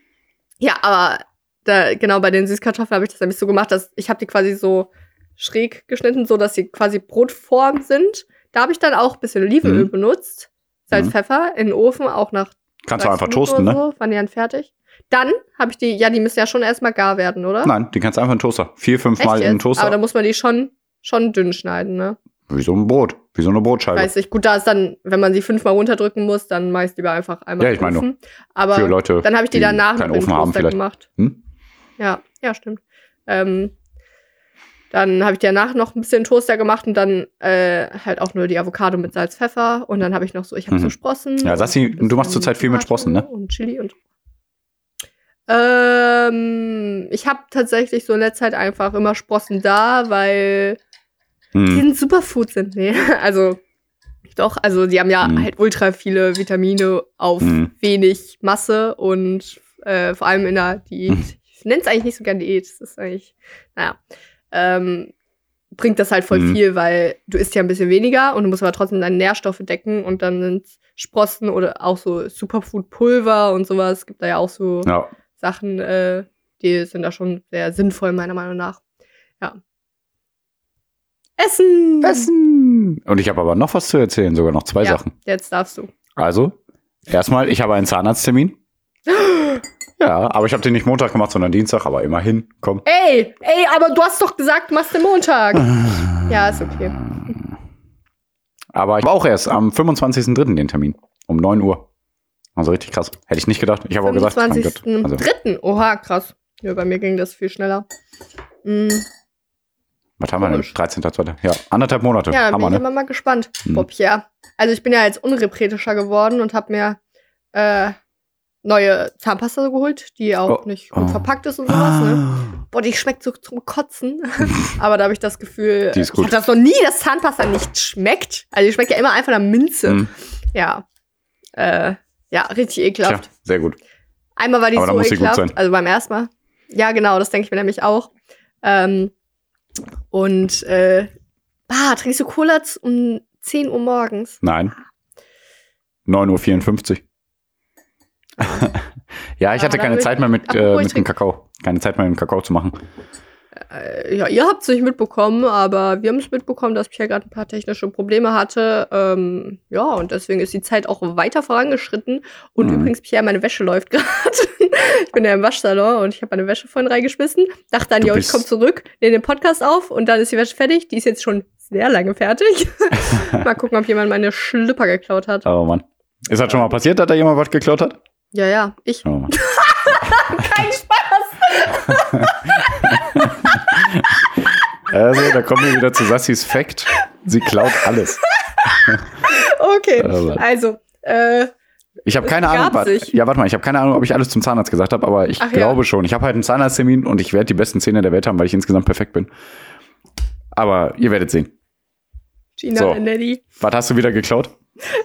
C: ja, aber da, genau bei den Süßkartoffeln habe ich das nämlich so gemacht, dass ich habe die quasi so schräg geschnitten, so dass sie quasi Brotform sind. Da habe ich dann auch ein bisschen Olivenöl
D: Mhm.
C: benutzt, Salz,
D: Mhm.
C: Pfeffer in den Ofen, auch nach
D: Kannst du
C: 30
D: einfach toasten, ne?
C: So, waren die dann fertig. Dann habe ich die, ja, die müssen ja schon erstmal gar werden, oder?
D: Nein, die kannst du einfach in den Toaster. Vier, fünf
C: Echt
D: Mal in den
C: jetzt?
D: Toaster.
C: Aber da muss man die schon, schon dünn schneiden, ne?
D: wie so ein Brot. Wie so eine Brotscheibe.
C: Weiß ich. Gut, da ist dann, wenn man sie fünfmal runterdrücken muss, dann mache ich lieber einfach einmal
D: Ja, ich meine.
C: Aber
D: Für Leute,
C: dann habe ich die
D: die
C: danach
D: keinen Ofen haben vielleicht.
C: gemacht.
D: Hm?
C: Ja, ja, stimmt. Ähm, dann habe ich danach noch ein bisschen Toaster gemacht und dann äh, halt auch nur die Avocado mit Salz, Pfeffer und dann habe ich noch so, ich habe
D: Mhm.
C: so Sprossen.
D: Ja, Sassi, du machst zurzeit viel mit Sprossen, ne?
C: Und Chili und ähm, ich habe tatsächlich so in letzter Zeit einfach immer Sprossen da, weil die
D: Hm.
C: ein Superfood sind. Nee, also doch, also die haben ja
D: Mhm.
C: halt ultra viele Vitamine auf
D: Mhm.
C: wenig Masse und äh, vor allem in der Diät. Nenne es eigentlich nicht so gern Diät. Das ist eigentlich, naja, ähm, bringt das halt voll
D: Mhm.
C: viel, weil du isst ja ein bisschen weniger und du musst aber trotzdem deine Nährstoffe decken und dann sind Sprossen oder auch so Superfood-Pulver und sowas. Es gibt da ja auch so
D: Ja.
C: Sachen, äh, die sind da schon sehr sinnvoll, meiner Meinung nach. Ja. Essen!
D: Essen! Und ich habe aber noch was zu erzählen, sogar noch zwei
C: Ja.
D: Sachen.
C: Jetzt darfst du.
D: Also, erstmal, ich habe einen Zahnarzttermin. Ja, aber ich habe den nicht Montag gemacht, sondern Dienstag, aber immerhin, komm.
C: Ey, ey, aber du hast doch gesagt, du machst den Montag. Ja, ist okay.
D: Aber ich habe auch erst am 25.03. den Termin. Um 9 Uhr. Also richtig krass. Hätte ich nicht gedacht. Ich habe auch gesagt, mein Gott. Also,
C: 25.3. Oha, krass. Ja, bei mir ging das viel schneller. Mm,
D: was haben wir denn?
C: Komisch.
D: 13.02. Ja, anderthalb Monate.
C: Ja, da bin
D: Hammer,
C: ich
D: ne?
C: immer mal gespannt.
D: Hm.
C: Bob, ja. Also ich bin ja jetzt unrepretischer geworden und habe mir äh, neue Zahnpasta geholt, die auch
D: Oh,
C: nicht gut
D: oh.
C: verpackt ist und sowas. Ne? Boah, die schmeckt so zum Kotzen. Aber da habe ich das Gefühl, ich hatte das noch nie, dass Zahnpasta nicht schmeckt. Also die schmeckt ja immer einfach nach Minze.
D: Hm.
C: Ja. Äh, ja, richtig
D: Tja,
C: ekelhaft.
D: sehr gut.
C: Einmal war die
D: Aber
C: so ekelhaft,
D: sein.
C: also beim ersten Mal. Ja, genau, das denke ich mir nämlich auch. Ähm, und äh, ah, trinkst du Cola um 10 Uhr morgens?
D: Nein. 9.54 Uhr. Ja, ich hatte keine Zeit mehr mit, äh, mit dem Kakao. Keine Zeit mehr mit dem Kakao zu machen.
C: Äh, ja, ihr habt es nicht mitbekommen, aber wir haben es mitbekommen, dass Pierre gerade ein paar technische Probleme hatte. Ähm, ja, und deswegen ist die Zeit auch weiter vorangeschritten. Und
D: Mhm.
C: übrigens, Pierre, meine Wäsche läuft gerade. Ich bin ja im Waschsalon und ich habe meine Wäsche vorhin reingeschmissen. Dachte dann, jo, ich komme zurück, nehme den Podcast auf und dann ist die Wäsche fertig. Die ist jetzt schon sehr lange fertig. mal gucken, ob jemand meine Schlüpper geklaut hat.
D: Oh Mann. Ist das schon mal passiert, dass da jemand was geklaut hat?
C: Ja, ja, ich.
D: Oh.
C: Kein Spaß.
D: Also, da kommen wir wieder zu Sassis Fact. Sie klaut alles.
C: Okay,
D: Mann.
C: also, äh,
D: Ich habe keine Ahnung.
C: sich.
D: Ja, warte mal, ich habe keine Ahnung, ob ich alles zum Zahnarzt gesagt habe, aber ich
C: Ach ja.
D: glaube schon. Ich habe halt einen Zahnarzttermin und ich werde die besten Zähne der Welt haben, weil ich insgesamt perfekt bin. Aber ihr werdet sehen.
C: Gina
D: So.
C: Nelly.
D: Was hast du wieder geklaut?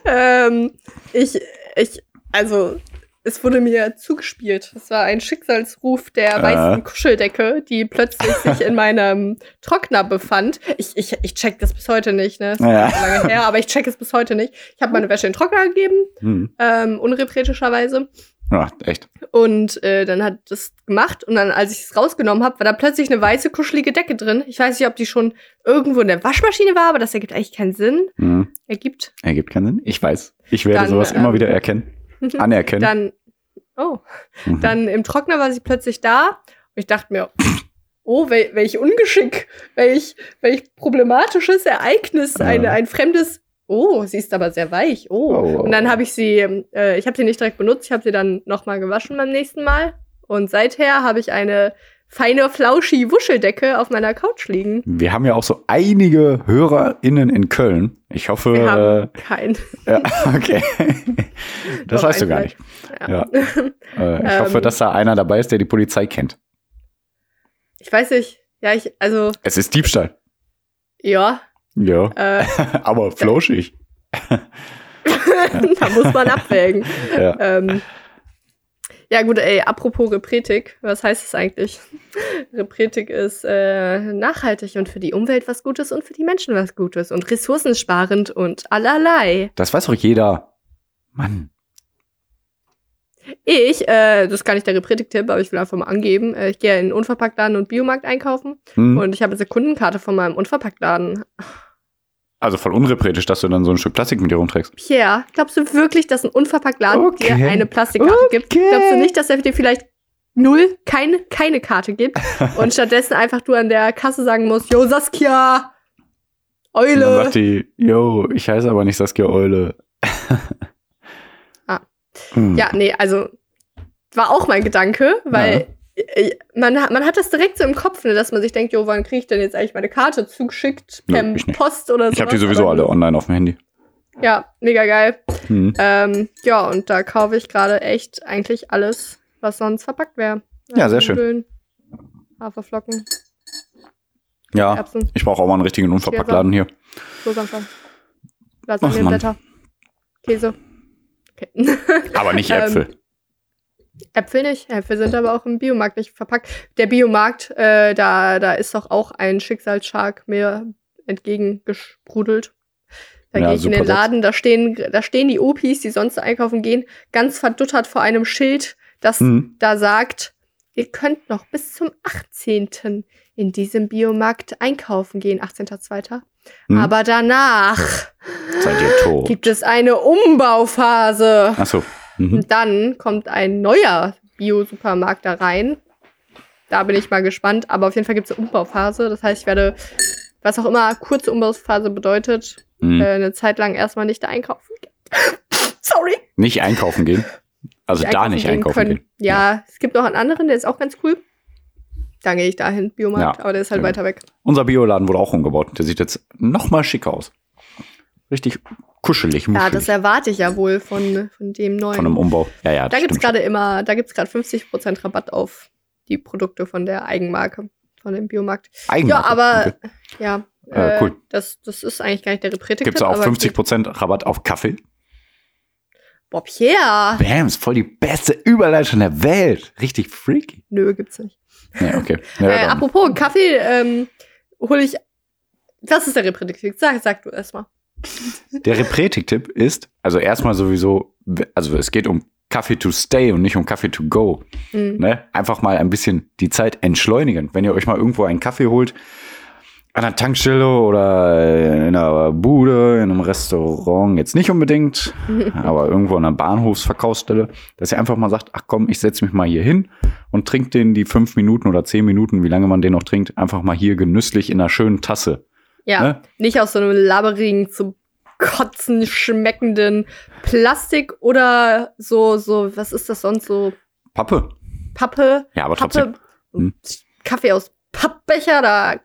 C: Ähm, ich, ich, also, es wurde mir zugespielt. Es war ein Schicksalsruf der
D: Ah.
C: weißen Kuscheldecke, die plötzlich sich in meinem Trockner befand. Ich, ich, ich check das bis heute nicht, ne? Das ist
D: Ja.
C: lange her, aber ich check es bis heute nicht. Ich habe meine Wäsche in den Trockner gegeben,
D: Hm.
C: ähm, unrepretischerweise.
D: Ja, echt.
C: Und äh, dann hat das gemacht und dann, als ich es rausgenommen habe, war da plötzlich eine weiße, kuschelige Decke drin. Ich weiß nicht, ob die schon irgendwo in der Waschmaschine war, aber das ergibt eigentlich keinen Sinn.
D: Hm.
C: Ergibt
D: Ergibt keinen Sinn. Ich weiß. Ich werde
C: Dann,
D: sowas immer
C: ähm,
D: wieder erkennen. Anerkennen.
C: dann, oh,
D: Mhm.
C: dann im Trockner war sie plötzlich da. Und ich dachte mir, oh, wel, welch Ungeschick, welch, welch problematisches Ereignis,
D: Ja.
C: ein, ein fremdes. Oh, sie ist aber sehr weich. Oh.
D: Oh.
C: Und dann habe ich sie, äh, ich habe sie nicht direkt benutzt, ich habe sie dann nochmal gewaschen beim nächsten Mal. Und seither habe ich eine feine, flauschi Wuscheldecke auf meiner Couch liegen.
D: Wir haben ja auch so einige HörerInnen in Köln. Ich hoffe,
C: Wir
D: äh,
C: haben keinen.
D: ja, okay. das
C: Doch,
D: weißt du gar nicht.
C: Ja.
D: Äh, ich
C: Ähm.
D: hoffe, dass da einer dabei ist, der die Polizei kennt.
C: Ich weiß nicht. Ja, ich, also,
D: Es ist Diebstahl.
C: ja.
D: Ja,
C: Äh,
D: aber flauschig.
C: da muss man abwägen.
D: Ja.
C: Ähm, ja, gut, ey, apropos Repretik, was heißt das eigentlich? Repretik ist äh, nachhaltig und für die Umwelt was Gutes und für die Menschen was Gutes und ressourcensparend und allerlei.
D: Das weiß doch jeder. Mann.
C: Ich, äh, das ist gar nicht der Repretik-Tipp, aber ich will einfach mal angeben, äh, ich gehe in den Unverpacktladen und Biomarkt einkaufen
D: Hm.
C: und ich habe jetzt eine Kundenkarte von meinem Unverpacktladen.
D: Also voll unrepretisch, dass du dann so ein Stück Plastik mit dir rumträgst.
C: Pierre, glaubst du wirklich, dass ein Unverpacktladen
D: Okay.
C: dir eine Plastikkarte gibt?
D: Okay.
C: Glaubst du nicht, dass er dir vielleicht null, keine, keine Karte gibt und stattdessen einfach du an der Kasse sagen musst, Jo, Saskia,
D: Und dann
C: Eule.
D: sagt die, yo, ich heiße aber nicht Saskia Eule.
C: Ah.
D: Hm.
C: Ja, nee, also war auch mein Gedanke, weil äh, man, hat- man hat das direkt so im Kopf, ne, dass man sich denkt, jo, wann kriege ich denn jetzt eigentlich meine Karte zugeschickt
D: Nö,
C: per
D: nicht.
C: Post oder so?
D: Ich habe die sowieso alle online auf dem Handy.
C: Ja, mega geil.
D: Hm.
C: Ähm, ja, und da kaufe ich gerade echt eigentlich alles, was sonst verpackt wäre.
D: Ja, sehr schön.
C: Nudeln, Haferflocken,
D: Ja,
C: Erbsen,
D: ich brauche auch mal einen richtigen Unverpacktladen hier.
C: Klosanfang,
D: Ach,
C: Lasagneblätter, Käse. Okay.
D: Aber nicht
C: Ähm,
D: Äpfel.
C: Äpfel nicht. Äpfel sind aber auch im Biomarkt nicht verpackt. Der Biomarkt, äh, da, da ist doch auch ein Schicksalsschlag mir entgegengesprudelt. Da
D: Ja,
C: gehe ich in den
D: Satz.
C: Laden, da stehen, da stehen die Opis, die sonst einkaufen gehen, ganz verduttert vor einem Schild, das
D: Hm.
C: da sagt, ihr könnt noch bis zum 18. in diesem Biomarkt einkaufen gehen, 18.02.
D: Hm.
C: Aber danach gibt es eine Umbauphase.
D: Achso. Mhm.
C: Und dann kommt ein neuer Bio-Supermarkt da rein. Da bin ich mal gespannt. Aber auf jeden Fall gibt es eine Umbauphase. Das heißt, ich werde, was auch immer kurze Umbauphase bedeutet,
D: Mhm.
C: äh, eine Zeit lang erstmal nicht da einkaufen. Sorry.
D: Nicht einkaufen gehen. Also da nicht
C: gehen
D: einkaufen
C: können.
D: gehen.
C: Ja, es gibt noch einen anderen, der ist auch ganz cool. Dann gehe ich dahin, Biomarkt,
D: Ja,
C: aber der ist halt
D: sehr
C: weiter weg.
D: Unser Bioladen wurde auch umgebaut. Der sieht jetzt noch mal schicker aus. Richtig kuschelig,
C: Ja,
D: muschelig
C: das erwarte ich ja wohl von, von dem neuen.
D: von einem Umbau. Ja, ja,
C: da
D: das
C: gibt es gerade immer, da gibt es gerade 50% Rabatt auf die Produkte von der Eigenmarke, von dem Biomarkt.
D: Eigenmarke.
C: Ja, aber
D: Okay.
C: ja,
D: Äh,
C: äh,
D: cool.
C: das, das ist eigentlich gar nicht der Repretik.
D: Gibt es auch 50% Rabatt auf Kaffee?
C: Bob, yeah.
D: Bam, ist voll die beste Überleitung der Welt. Richtig freaky.
C: Nö, gibt's nicht.
D: Ja, okay. Ja,
C: äh, apropos Kaffee, ähm, hole ich. Was ist der Repretik? Sag, sag du erstmal.
D: Der Repretik-Tipp ist, also erstmal sowieso, also es geht um Kaffee to stay und nicht um Kaffee to go.
C: Hm.
D: Ne? Einfach mal ein bisschen die Zeit entschleunigen. Wenn ihr euch mal irgendwo einen Kaffee holt, an der Tankstelle oder in einer Bude, in einem Restaurant, jetzt nicht unbedingt, aber irgendwo an einer Bahnhofsverkaufsstelle, dass ihr einfach mal sagt, ach komm, ich setze mich mal hier hin und trinke den die fünf Minuten oder zehn Minuten, wie lange man den noch trinkt, einfach mal hier genüsslich in einer schönen Tasse.
C: Ja,
D: Ne?
C: nicht aus so einem labberigen, zum Kotzen schmeckenden Plastik oder so, so, was ist das sonst so?
D: Pappe.
C: Pappe?
D: Ja, aber.
C: Pappe,
D: Hm.
C: Kaffee aus Pappbecher, da.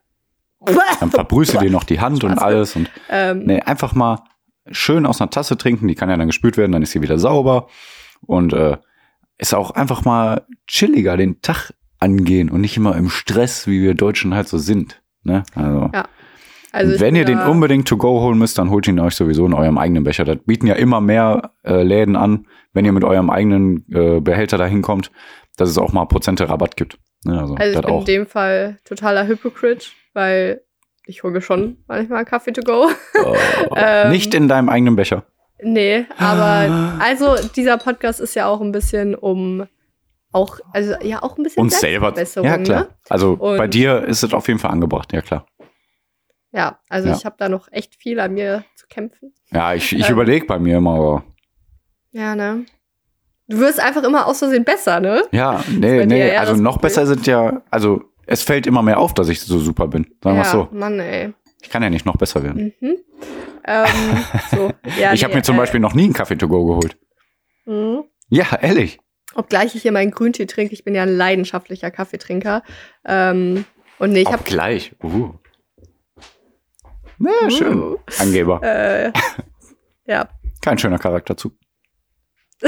D: Dann verbrühst du dir noch die Hand und alles und
C: Ähm,
D: Nee, einfach mal schön aus einer Tasse trinken, die kann ja dann gespült werden, dann ist sie wieder sauber. Und äh, ist auch einfach mal chilliger den Tag angehen und nicht immer im Stress, wie wir Deutschen halt so sind. Ne? Also,
C: Ja, also
D: wenn ihr den unbedingt to go holen müsst, dann holt ihn euch sowieso in eurem eigenen Becher. Das bieten ja immer mehr äh, Läden an, wenn ihr mit eurem eigenen äh, Behälter dahin kommt, dass es auch mal Prozente Rabatt gibt. Ne? Also,
C: Also ich bin
D: auch.
C: in dem Fall totaler Hypocrite, weil ich hole mir schon manchmal Kaffee to go.
D: Äh,
C: Ähm,
D: nicht in deinem eigenen Becher.
C: nee, aber also dieser Podcast ist ja auch ein bisschen um auch, also ja auch ein bisschen
D: Uns selber. Ja, klar.
C: Ne?
D: Also
C: Und-
D: bei dir ist es auf jeden Fall angebracht, ja klar.
C: Ja, also
D: Ja.
C: ich habe da noch echt viel an mir zu kämpfen.
D: Ja, ich, ich
C: Ähm.
D: überlege bei mir immer, aber
C: Ja, ne? Du wirst einfach immer aus Versehen besser, ne?
D: ja, nee, nee, also noch
C: Problem.
D: besser sind ja, also es fällt immer mehr auf, dass ich so super bin. Sagen wir
C: ja,
D: so.
C: Mann, ey.
D: Ich kann ja nicht noch besser werden.
C: Mhm. ähm, so, ja,
D: ich habe
C: nee,
D: mir zum
C: äh,
D: Beispiel noch nie einen Kaffee to go geholt.
C: mh.
D: Ja, ehrlich.
C: Obgleich ich hier meinen Grüntee trinke, ich bin ja ein leidenschaftlicher Kaffeetrinker. Ähm, und nee, ich habe
D: gleich. Uh. Na, schön.
C: Uh.
D: Angeber.
C: Äh, ja.
D: Kein schöner Charakterzug.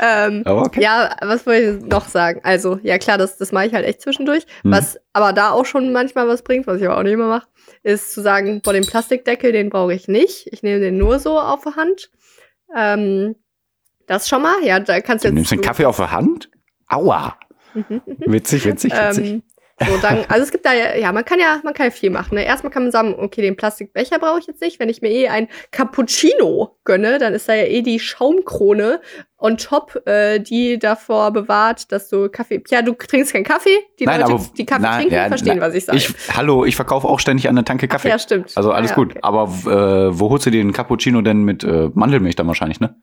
C: Ähm,
D: Aber okay.
C: Ja, was wollte ich noch sagen? Also, ja klar, das, das mache ich halt echt zwischendurch.
D: Mhm.
C: Was aber da auch schon manchmal was bringt, was ich aber auch nicht immer mache, ist zu sagen, boah, den Plastikdeckel, den brauche ich nicht. Ich nehme den nur so auf der Hand. Ähm, das schon mal. Ja, da kannst du
D: Du
C: jetzt.
D: nimmst den Kaffee auf der Hand? Aua.
C: Mhm.
D: Witzig, witzig, witzig.
C: Ähm, so, dann, also es gibt da ja, ja, man kann ja, man kann ja viel machen. Ne? Erstmal kann man sagen, okay, den Plastikbecher brauche ich jetzt nicht. Wenn ich mir eh ein Cappuccino gönne, dann ist da ja eh die Schaumkrone on top, äh, die davor bewahrt, dass du Kaffee. Ja, du trinkst keinen Kaffee. Die
D: Nein,
C: Leute,
D: aber-
C: die Kaffee
D: nein,
C: trinken,
D: ja,
C: verstehen,
D: nein,
C: was ich sage.
D: ich, hallo, ich verkaufe auch ständig an der Tanke Kaffee.
C: ja, stimmt.
D: Also alles
C: ja,
D: gut.
C: okay.
D: Aber äh, wo holst du den Cappuccino denn mit äh, Mandelmilch dann wahrscheinlich, ne?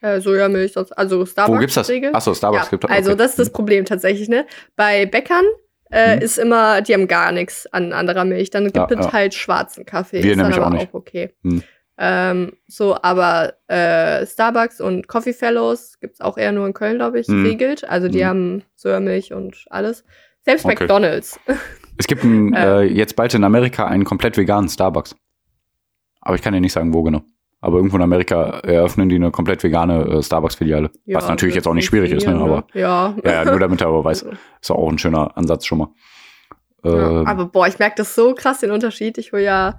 C: Äh, Sojamilch, also Starbucks.
D: Wo gibt's das? Achso, Starbucks
C: ja,
D: gibt
C: Also
D: okay.
C: das ist das Problem tatsächlich, ne? Bei Bäckern äh,
D: Mhm.
C: ist immer, die haben gar nichts an anderer Milch. Dann gibt
D: Ja,
C: es
D: ja.
C: halt schwarzen Kaffee.
D: Wir
C: ist dann
D: nämlich
C: aber
D: auch nicht.
C: okay.
D: Mhm.
C: Ähm, so, aber äh, Starbucks und Coffee Fellows gibt's auch eher nur in Köln, glaube ich,
D: Mhm.
C: regelt. Also die
D: Mhm.
C: haben Sojamilch und alles. Selbst
D: Okay.
C: McDonalds.
D: Es gibt ein,
C: äh,
D: jetzt bald in Amerika einen komplett veganen Starbucks. Aber ich kann dir nicht sagen, wo genau. Aber irgendwo in Amerika eröffnen die eine komplett vegane äh, Starbucks-Filiale. Was natürlich jetzt auch nicht schwierig ist, ne? Aber
C: Ja.
D: ja, ja, nur damit er aber weiß. Ist auch ein schöner Ansatz schon mal.
C: ja.
D: Ähm,
C: Aber boah, ich merke das so krass, den Unterschied. Ich hole ja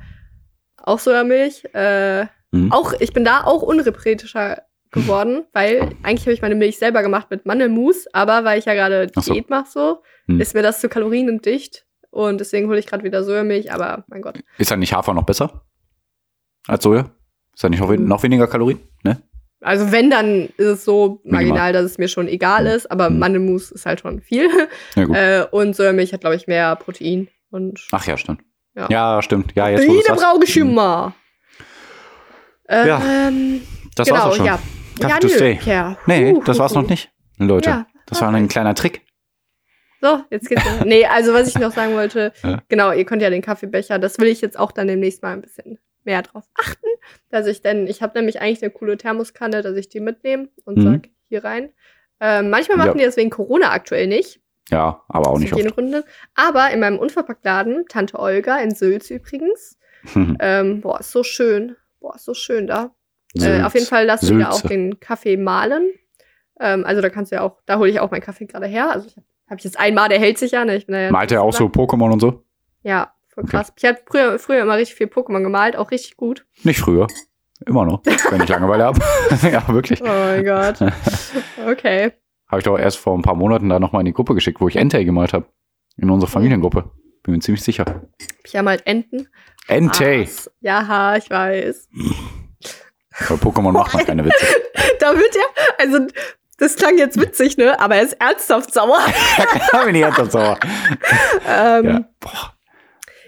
C: auch Sojamilch. Äh,
D: Mhm.
C: Auch, ich bin da auch unrepretischer geworden, weil eigentlich habe ich meine Milch selber gemacht mit Mandelmus, aber weil ich ja gerade
D: so.
C: Diät mache so,
D: Hm.
C: ist mir das zu kaloriendicht und deswegen hole ich gerade wieder Sojamilch, aber mein Gott.
D: ist dann nicht Hafer noch besser? Als Soja? Ist da nicht noch, noch weniger Kalorien? Ne?
C: Also wenn, dann ist es so
D: Minimal.
C: marginal, dass es mir schon egal ist, aber
D: Hm.
C: Mandelmus ist halt schon viel.
D: Ja.
C: Äh, und Sojamilch hat, glaube ich, mehr Protein. Und
D: Ach ja, stimmt.
C: Ja.
D: Ja, stimmt. Ja, jetzt sagst.
C: brauche ich
D: Mhm.
C: immer. Äh,
D: Ja,
C: Ähm,
D: Das
C: genau,
D: war's auch schon.
C: ja. Ja, nö,
D: stay.
C: Ja.
D: Nee,
C: Huh,
D: das war's noch
C: huh.
D: nicht. Leute,
C: Ja,
D: das war
C: okay.
D: ein kleiner Trick.
C: So, jetzt geht's. nee, also was ich noch sagen wollte,
D: Ja.
C: genau, ihr könnt ja den Kaffeebecher, das will ich jetzt auch dann demnächst mal ein bisschen mehr drauf achten, dass ich denn, ich habe nämlich eigentlich eine coole Thermoskanne, dass ich die mitnehme und
D: Mhm.
C: sag hier rein. Ähm, manchmal machen
D: Ja.
C: die das wegen Corona aktuell nicht.
D: Ja, aber auch nicht oft.
C: Hygienegründen. Aber in meinem Unverpacktladen, Tante Olga in Sülz übrigens, ähm, boah, ist so schön. Boah, ist so schön da. Äh, auf jeden Fall lassen wir
D: Sülze.
C: auch den Kaffee mahlen. Ähm, also da kannst du ja auch, da hole ich auch meinen Kaffee gerade her. Also habe hab ich jetzt einmal, der hält sich ja. Ne? Ich bin ja
D: Malt er auch so Pokémon und so?
C: Ja, voll
D: Okay.
C: krass. Ich habe früher, früher immer richtig viel Pokémon gemalt, auch richtig gut.
D: Nicht früher. Immer noch, wenn ich Langeweile habe. ja, wirklich.
C: Oh mein Gott. Okay.
D: Habe ich doch erst vor ein paar Monaten da nochmal in die Gruppe geschickt, wo ich Entei gemalt habe. In unserer Familiengruppe. Bin mir ziemlich sicher.
C: Ich habe halt Enten.
D: Entei.
C: Was? Ja, ich weiß.
D: Bei Pokémon macht man keine Witze.
C: Da wird ja, also das klang jetzt witzig, ne? Aber er ist ernsthaft sauer.
D: Da bin ich ernsthaft sauer.
C: ähm,
D: Ja.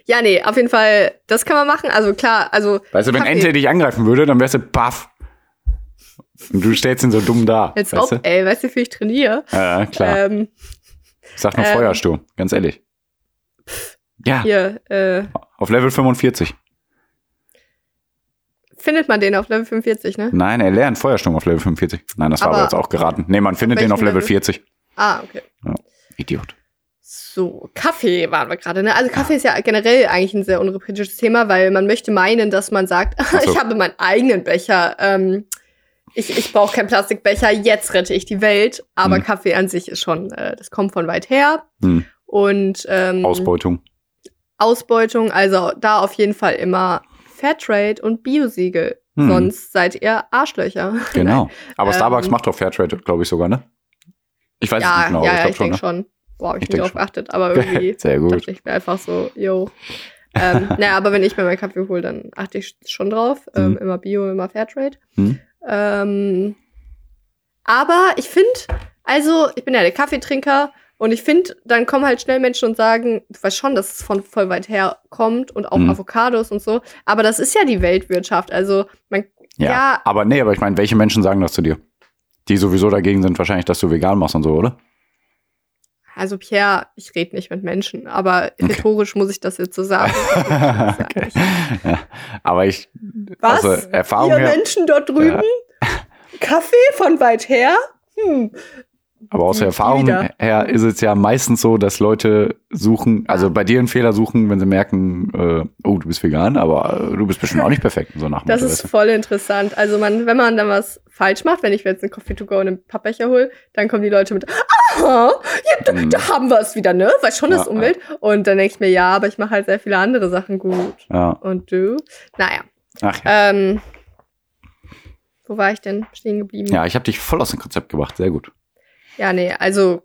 C: Ja. Nee, auf jeden Fall, das kann man machen. Also klar, also.
D: Weißt du, wenn
C: Kaffee.
D: Ente dich angreifen würde, dann wärst du baff. Und du stellst ihn so dumm da.
C: Jetzt
D: weißt
C: ob,
D: du?
C: ey, weißt du, wie viel ich trainiere?
D: Ja, klar.
C: Ähm,
D: ich sag nur
C: ähm,
D: Feuersturm, ganz ehrlich. Ja,
C: hier, äh,
D: auf Level 45.
C: findet man den auf Level 45, ne?
D: Nein, er lernt Feuersturm auf Level 45. Nein, das war
C: Aber
D: aber jetzt auch geraten. Nee, man findet den auf Level
C: Level?
D: 40.
C: Ah, okay.
D: Idiot.
C: So, Kaffee waren wir gerade, ne? Also Kaffee ist ja generell eigentlich ein sehr unrepetisches Thema, weil man möchte meinen, dass man sagt,
D: so.
C: ich habe meinen eigenen Becher, ähm, ich, ich brauche keinen Plastikbecher, jetzt rette ich die Welt. Aber
D: Hm.
C: Kaffee an sich ist schon, äh, das kommt von weit her.
D: Hm.
C: Und ähm,
D: Ausbeutung.
C: Ausbeutung, also da auf jeden Fall immer Fairtrade und Biosiegel.
D: Hm.
C: Sonst seid ihr Arschlöcher.
D: Genau. Aber
C: Ähm,
D: Starbucks macht doch Fairtrade, glaube ich sogar, ne? Ich weiß es
C: ja,
D: nicht genau,
C: ja,
D: aber
C: ja,
D: ich
C: ich
D: glaube
C: denke
D: schon. Ne?
C: schon. Boah, hab ich,
D: Ich
C: nicht
D: denk
C: drauf geachtet, aber irgendwie
D: Sehr gut.
C: dachte ich mir einfach so, yo. ähm, naja, aber wenn ich mir meinen Kaffee hole, dann achte ich schon drauf. Ähm,
D: Mhm.
C: immer Bio, immer Fairtrade.
D: Mhm.
C: Ähm, aber ich finde, also, ich bin ja der Kaffeetrinker und ich finde, dann kommen halt schnell Menschen und sagen, du weißt schon, dass es von voll weit her kommt und auch
D: Mhm.
C: Avocados und so. Aber das ist ja die Weltwirtschaft. Also, man,
D: Ja.
C: ja,
D: Aber nee, aber ich meine, welche Menschen sagen das zu dir? Die sowieso dagegen sind, wahrscheinlich, dass du vegan machst und so, oder?
C: Also Pierre, ich rede nicht mit Menschen, aber rhetorisch muss ich das jetzt so sagen.
D: okay. ja. Aber ich,
C: Was?
D: also Erfahrung
C: Ihr
D: her,
C: Menschen dort drüben? Kaffee von weit her? Hm.
D: Aber aus
C: Die-
D: der
C: die
D: Erfahrung
C: wieder.
D: her ist es ja meistens so, dass Leute suchen, also
C: Ja.
D: bei dir einen Fehler suchen, wenn sie merken, äh, oh, du bist vegan, aber äh, du bist bestimmt auch nicht perfekt, so nach
C: Das ist voll interessant. Also man, wenn man dann was falsch macht, wenn ich mir jetzt einen Coffee to go in einem Pappbecher hole, dann kommen die Leute mit, aha, ja, da,
D: Mhm.
C: da haben wir es wieder, ne? Weil schon
D: Ja,
C: das Umwelt. Und dann denke ich mir, ja, aber ich mache halt sehr viele andere Sachen gut.
D: Ja.
C: Und du? Naja.
D: Ach ja.
C: Ähm, wo war ich denn stehen geblieben?
D: Ja, ich habe dich voll aus dem Konzept gebracht, sehr gut.
C: Ja, nee, also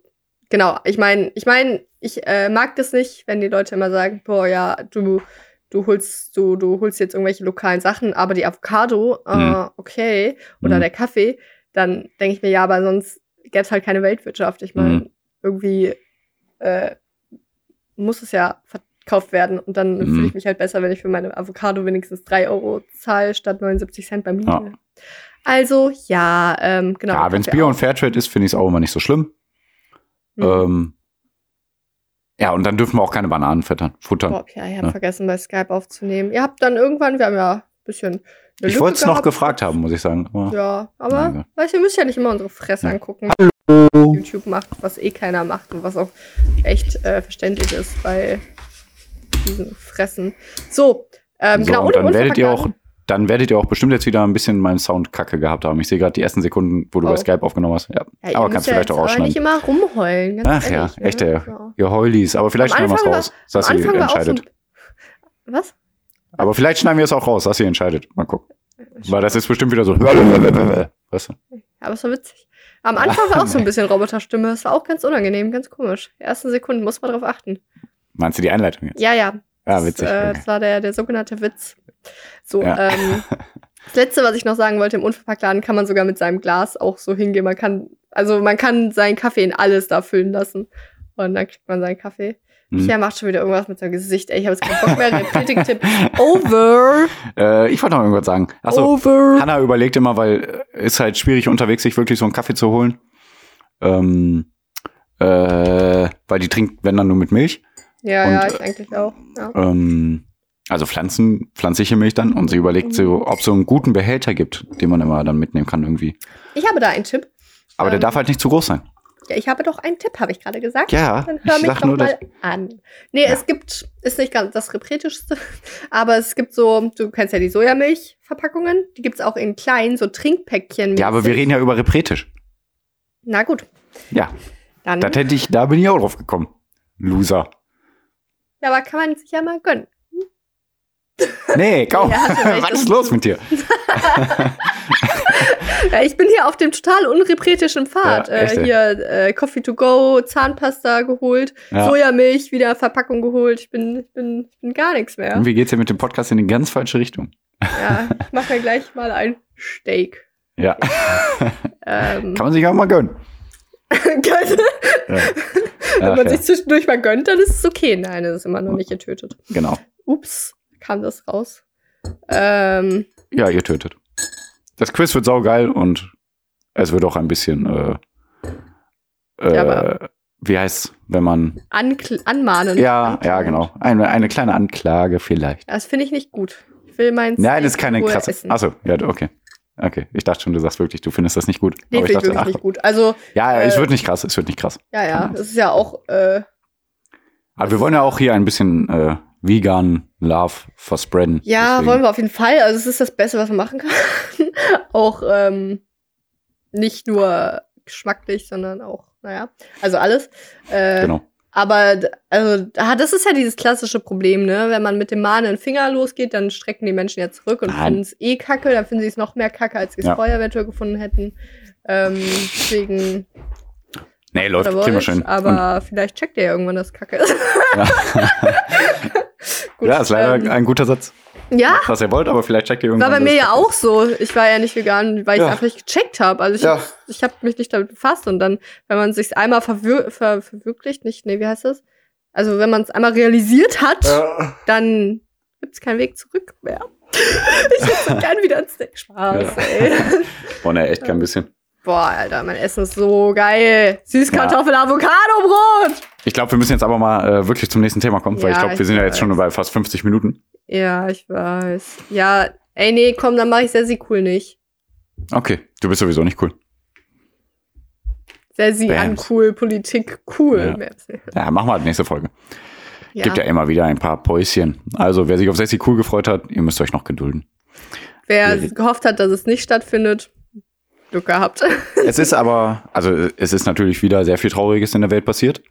C: genau. Ich meine, ich meine, ich äh, mag das nicht, wenn die Leute immer sagen, boah, ja, du, du holst, du, du holst jetzt irgendwelche lokalen Sachen, aber die Avocado, äh,
D: Mhm.
C: okay, oder
D: Mhm.
C: der Kaffee, dann denke ich mir, ja, aber sonst gäbe es halt keine Weltwirtschaft. Ich meine,
D: Mhm.
C: irgendwie äh, muss es ja verkauft werden und dann
D: Mhm.
C: fühle ich mich halt besser, wenn ich für meine Avocado wenigstens 3 Euro zahle statt 79 Cent beim Lidl.
D: Ja.
C: Also, ja, ähm, genau.
D: ja, wenn es Bio
C: auch.
D: und Fairtrade ist, finde ich es auch immer nicht so schlimm.
C: Mhm.
D: Ähm, ja, und dann dürfen wir auch keine Bananen füttern. futtern.
C: Boah, ja, ich habe
D: Ja.
C: vergessen, bei Skype aufzunehmen. Ihr habt dann irgendwann, wir haben ja ein bisschen. eine
D: Ich wollte es noch gefragt haben, muss ich sagen. Aber
C: Ja, aber
D: Danke.
C: weißt, ihr müsst ja nicht immer unsere Fresse
D: Ja.
C: angucken, was YouTube macht, was eh keiner macht und was auch echt äh, verständlich ist bei diesen Fressen. So, ähm,
D: so,
C: genau.
D: und
C: im
D: dann werdet ihr auch, dann werdet ihr auch bestimmt jetzt wieder ein bisschen meinen Sound kacke gehabt haben. Ich sehe gerade die ersten Sekunden, wo du
C: Oh.
D: bei Skype aufgenommen hast. Ja,
C: Ja,
D: aber kannst du
C: ja
D: vielleicht auch
C: aber nicht
D: rausschneiden.
C: immer rumheulen.
D: Ach ja,
C: ehrlich, ne?
D: echt, ey.
C: Ja.
D: Ihr Heulis. Aber vielleicht
C: Am
D: schneiden wir es raus. Sassi
C: so
D: entscheidet.
C: ein, Was?
D: Aber vielleicht schneiden wir es auch raus. Sassi entscheidet. Mal gucken. Weil das ist bestimmt wieder so. Weißt du?
C: Ja, aber es war witzig. Am Anfang war auch so ein bisschen Roboterstimme. Es war auch ganz unangenehm, ganz komisch. Die ersten Sekunden muss man drauf achten.
D: Meinst du die Einleitung jetzt?
C: Ja, ja.
D: Ja,
C: Das,
D: witzig.
C: Äh,
D: okay.
C: das war der, der sogenannte Witz. So,
D: Ja.
C: ähm, das letzte, was ich noch sagen wollte, im Unverpacktladen kann man sogar mit seinem Glas auch so hingehen. Man kann, also man kann seinen Kaffee in alles da füllen lassen. Und dann kriegt man seinen Kaffee. Pia macht schon wieder irgendwas mit seinem Gesicht. Ey, ich habe jetzt keinen Bock mehr. Kritik-Tipp. Over.
D: Äh, ich wollte noch irgendwas sagen. Achso,
C: Over.
D: Hanna überlegt immer, weil äh, ist halt schwierig unterwegs, sich wirklich so einen Kaffee zu holen. Ähm, äh, weil die trinkt, wenn dann nur mit Milch.
C: Ja,
D: Und,
C: ja, ich eigentlich auch. Ja.
D: Ähm, also Pflanzen, pflanzliche Milch dann. Und sie überlegt so, ob es so einen guten Behälter gibt, den man immer dann mitnehmen kann irgendwie.
C: Ich habe da einen Tipp.
D: Aber der
C: Ähm,
D: darf halt nicht zu groß sein.
C: Ja, ich habe doch einen Tipp, habe ich gerade gesagt.
D: Ja,
C: Dann hör
D: ich
C: mich doch
D: nur,
C: mal an. Nee, es gibt, ist nicht ganz das Repretischste, aber es gibt so, du kennst ja die Sojamilchverpackungen, die gibt's auch in kleinen, so Trinkpäckchen.
D: ja, aber wir reden ja über Repretisch.
C: Na gut,
D: Ja,
C: dann.
D: das hätte ich, da bin ich auch drauf gekommen. Loser.
C: Ja, aber kann man sich ja mal gönnen.
D: Nee, kaum.
C: Ja.
D: Was ist los mit dir?
C: Ja, ich bin hier auf dem total unrepretischen Pfad.
D: Ja,
C: äh, hier äh, Coffee to go, Zahnpasta geholt,
D: Ja.
C: Sojamilch wieder Verpackung geholt. Ich bin, ich bin, ich bin gar nichts mehr.
D: Irgendwie geht's ja mit dem Podcast in die ganz falsche Richtung.
C: Ja, ich mache mir gleich mal ein Steak.
D: Ja.
C: Ähm,
D: Kann man sich auch mal gönnen.
C: Wenn
D: Ach,
C: man
D: ja.
C: sich zwischendurch mal gönnt, dann ist es okay. Nein, das ist immer noch nicht getötet.
D: Genau.
C: Ups, kam das raus. Ähm,
D: Ja, ihr tötet. Das Quiz wird saugeil und es wird auch ein bisschen, äh, äh,
C: Ja,
D: wie heißt wenn man,
C: ankl- anmahnen.
D: ja, ja, genau, eine, eine kleine Anklage vielleicht.
C: Das finde ich nicht gut. Ich will meins.
D: Nein, das ist keine krasse,
C: essen.
D: achso, ja, okay. Okay, ich dachte schon, du sagst wirklich, du findest das nicht gut.
C: Nee,
D: Aber
C: finde
D: ich dachte,
C: wirklich
D: ach,
C: nicht gut. Also,
D: ja, es
C: äh,
D: wird nicht krass, es wird nicht krass.
C: ja, ja, es ist ja auch, äh,
D: Aber wir wollen ja auch hier ein bisschen äh, vegan Love verspreaden.
C: ja,
D: Deswegen-
C: wollen wir auf jeden Fall. Also, es ist das Beste, was man machen kann. auch, ähm, nicht nur geschmacklich, sondern auch, naja, also alles. Äh,
D: Genau.
C: Aber also, ah, das ist ja dieses klassische Problem, ne? Wenn man mit dem mahnen Finger losgeht, dann strecken die Menschen ja zurück und finden es eh kacke. Dann finden sie es noch mehr kacke, als sie es
D: Ja.
C: vorher eventuell gefunden hätten. Ähm, deswegen
D: Nee, läuft,
C: wollt,
D: schön.
C: aber vielleicht checkt ihr ja irgendwann, dass Kacke ist.
D: Und,
C: Gut,
D: ja, ist leider
C: ähm,
D: ein guter Satz.
C: Ja,
D: Was ihr wollt, aber vielleicht checkt ihr
C: war
D: irgendwann.
C: bei mir ja auch so. Ich war ja nicht vegan, weil ich
D: Ja.
C: einfach nicht gecheckt habe. Also ich,
D: Ja.
C: hab, ich habe mich nicht damit befasst. Und dann, wenn man sich einmal verwir ver verwirklicht, nicht, nee, wie heißt das? Also wenn man es einmal realisiert hat,
D: Ja.
C: dann gibt's keinen Weg zurück mehr. ich hätte so gern wieder einen Snack. Spaß,
D: Ja.
C: ey.
D: Boah, ne, echt kein bisschen.
C: Boah, Alter, mein Essen ist so geil. Süßkartoffel, Avocado-Brot.
D: Ich glaube, wir müssen jetzt aber mal äh, wirklich zum nächsten Thema kommen, weil
C: Ja,
D: ich glaube, wir sind ja jetzt schon bei fast 50 Minuten.
C: Ja, ich weiß. Ja, ey, nee, komm, dann mache ich Sessi cool nicht.
D: Okay, du bist sowieso nicht cool.
C: Sessi an
D: Bams.
C: cool, Politik cool.
D: Ja. Ja, machen wir halt nächste Folge.
C: Ja.
D: Gibt ja immer wieder ein paar Päuschen. Also, wer sich auf Sessi cool gefreut hat, ihr müsst euch noch gedulden.
C: Wer
D: Ja.
C: gehofft hat, dass es nicht stattfindet, Glück gehabt.
D: es ist aber, also es ist natürlich wieder sehr viel Trauriges in der Welt passiert.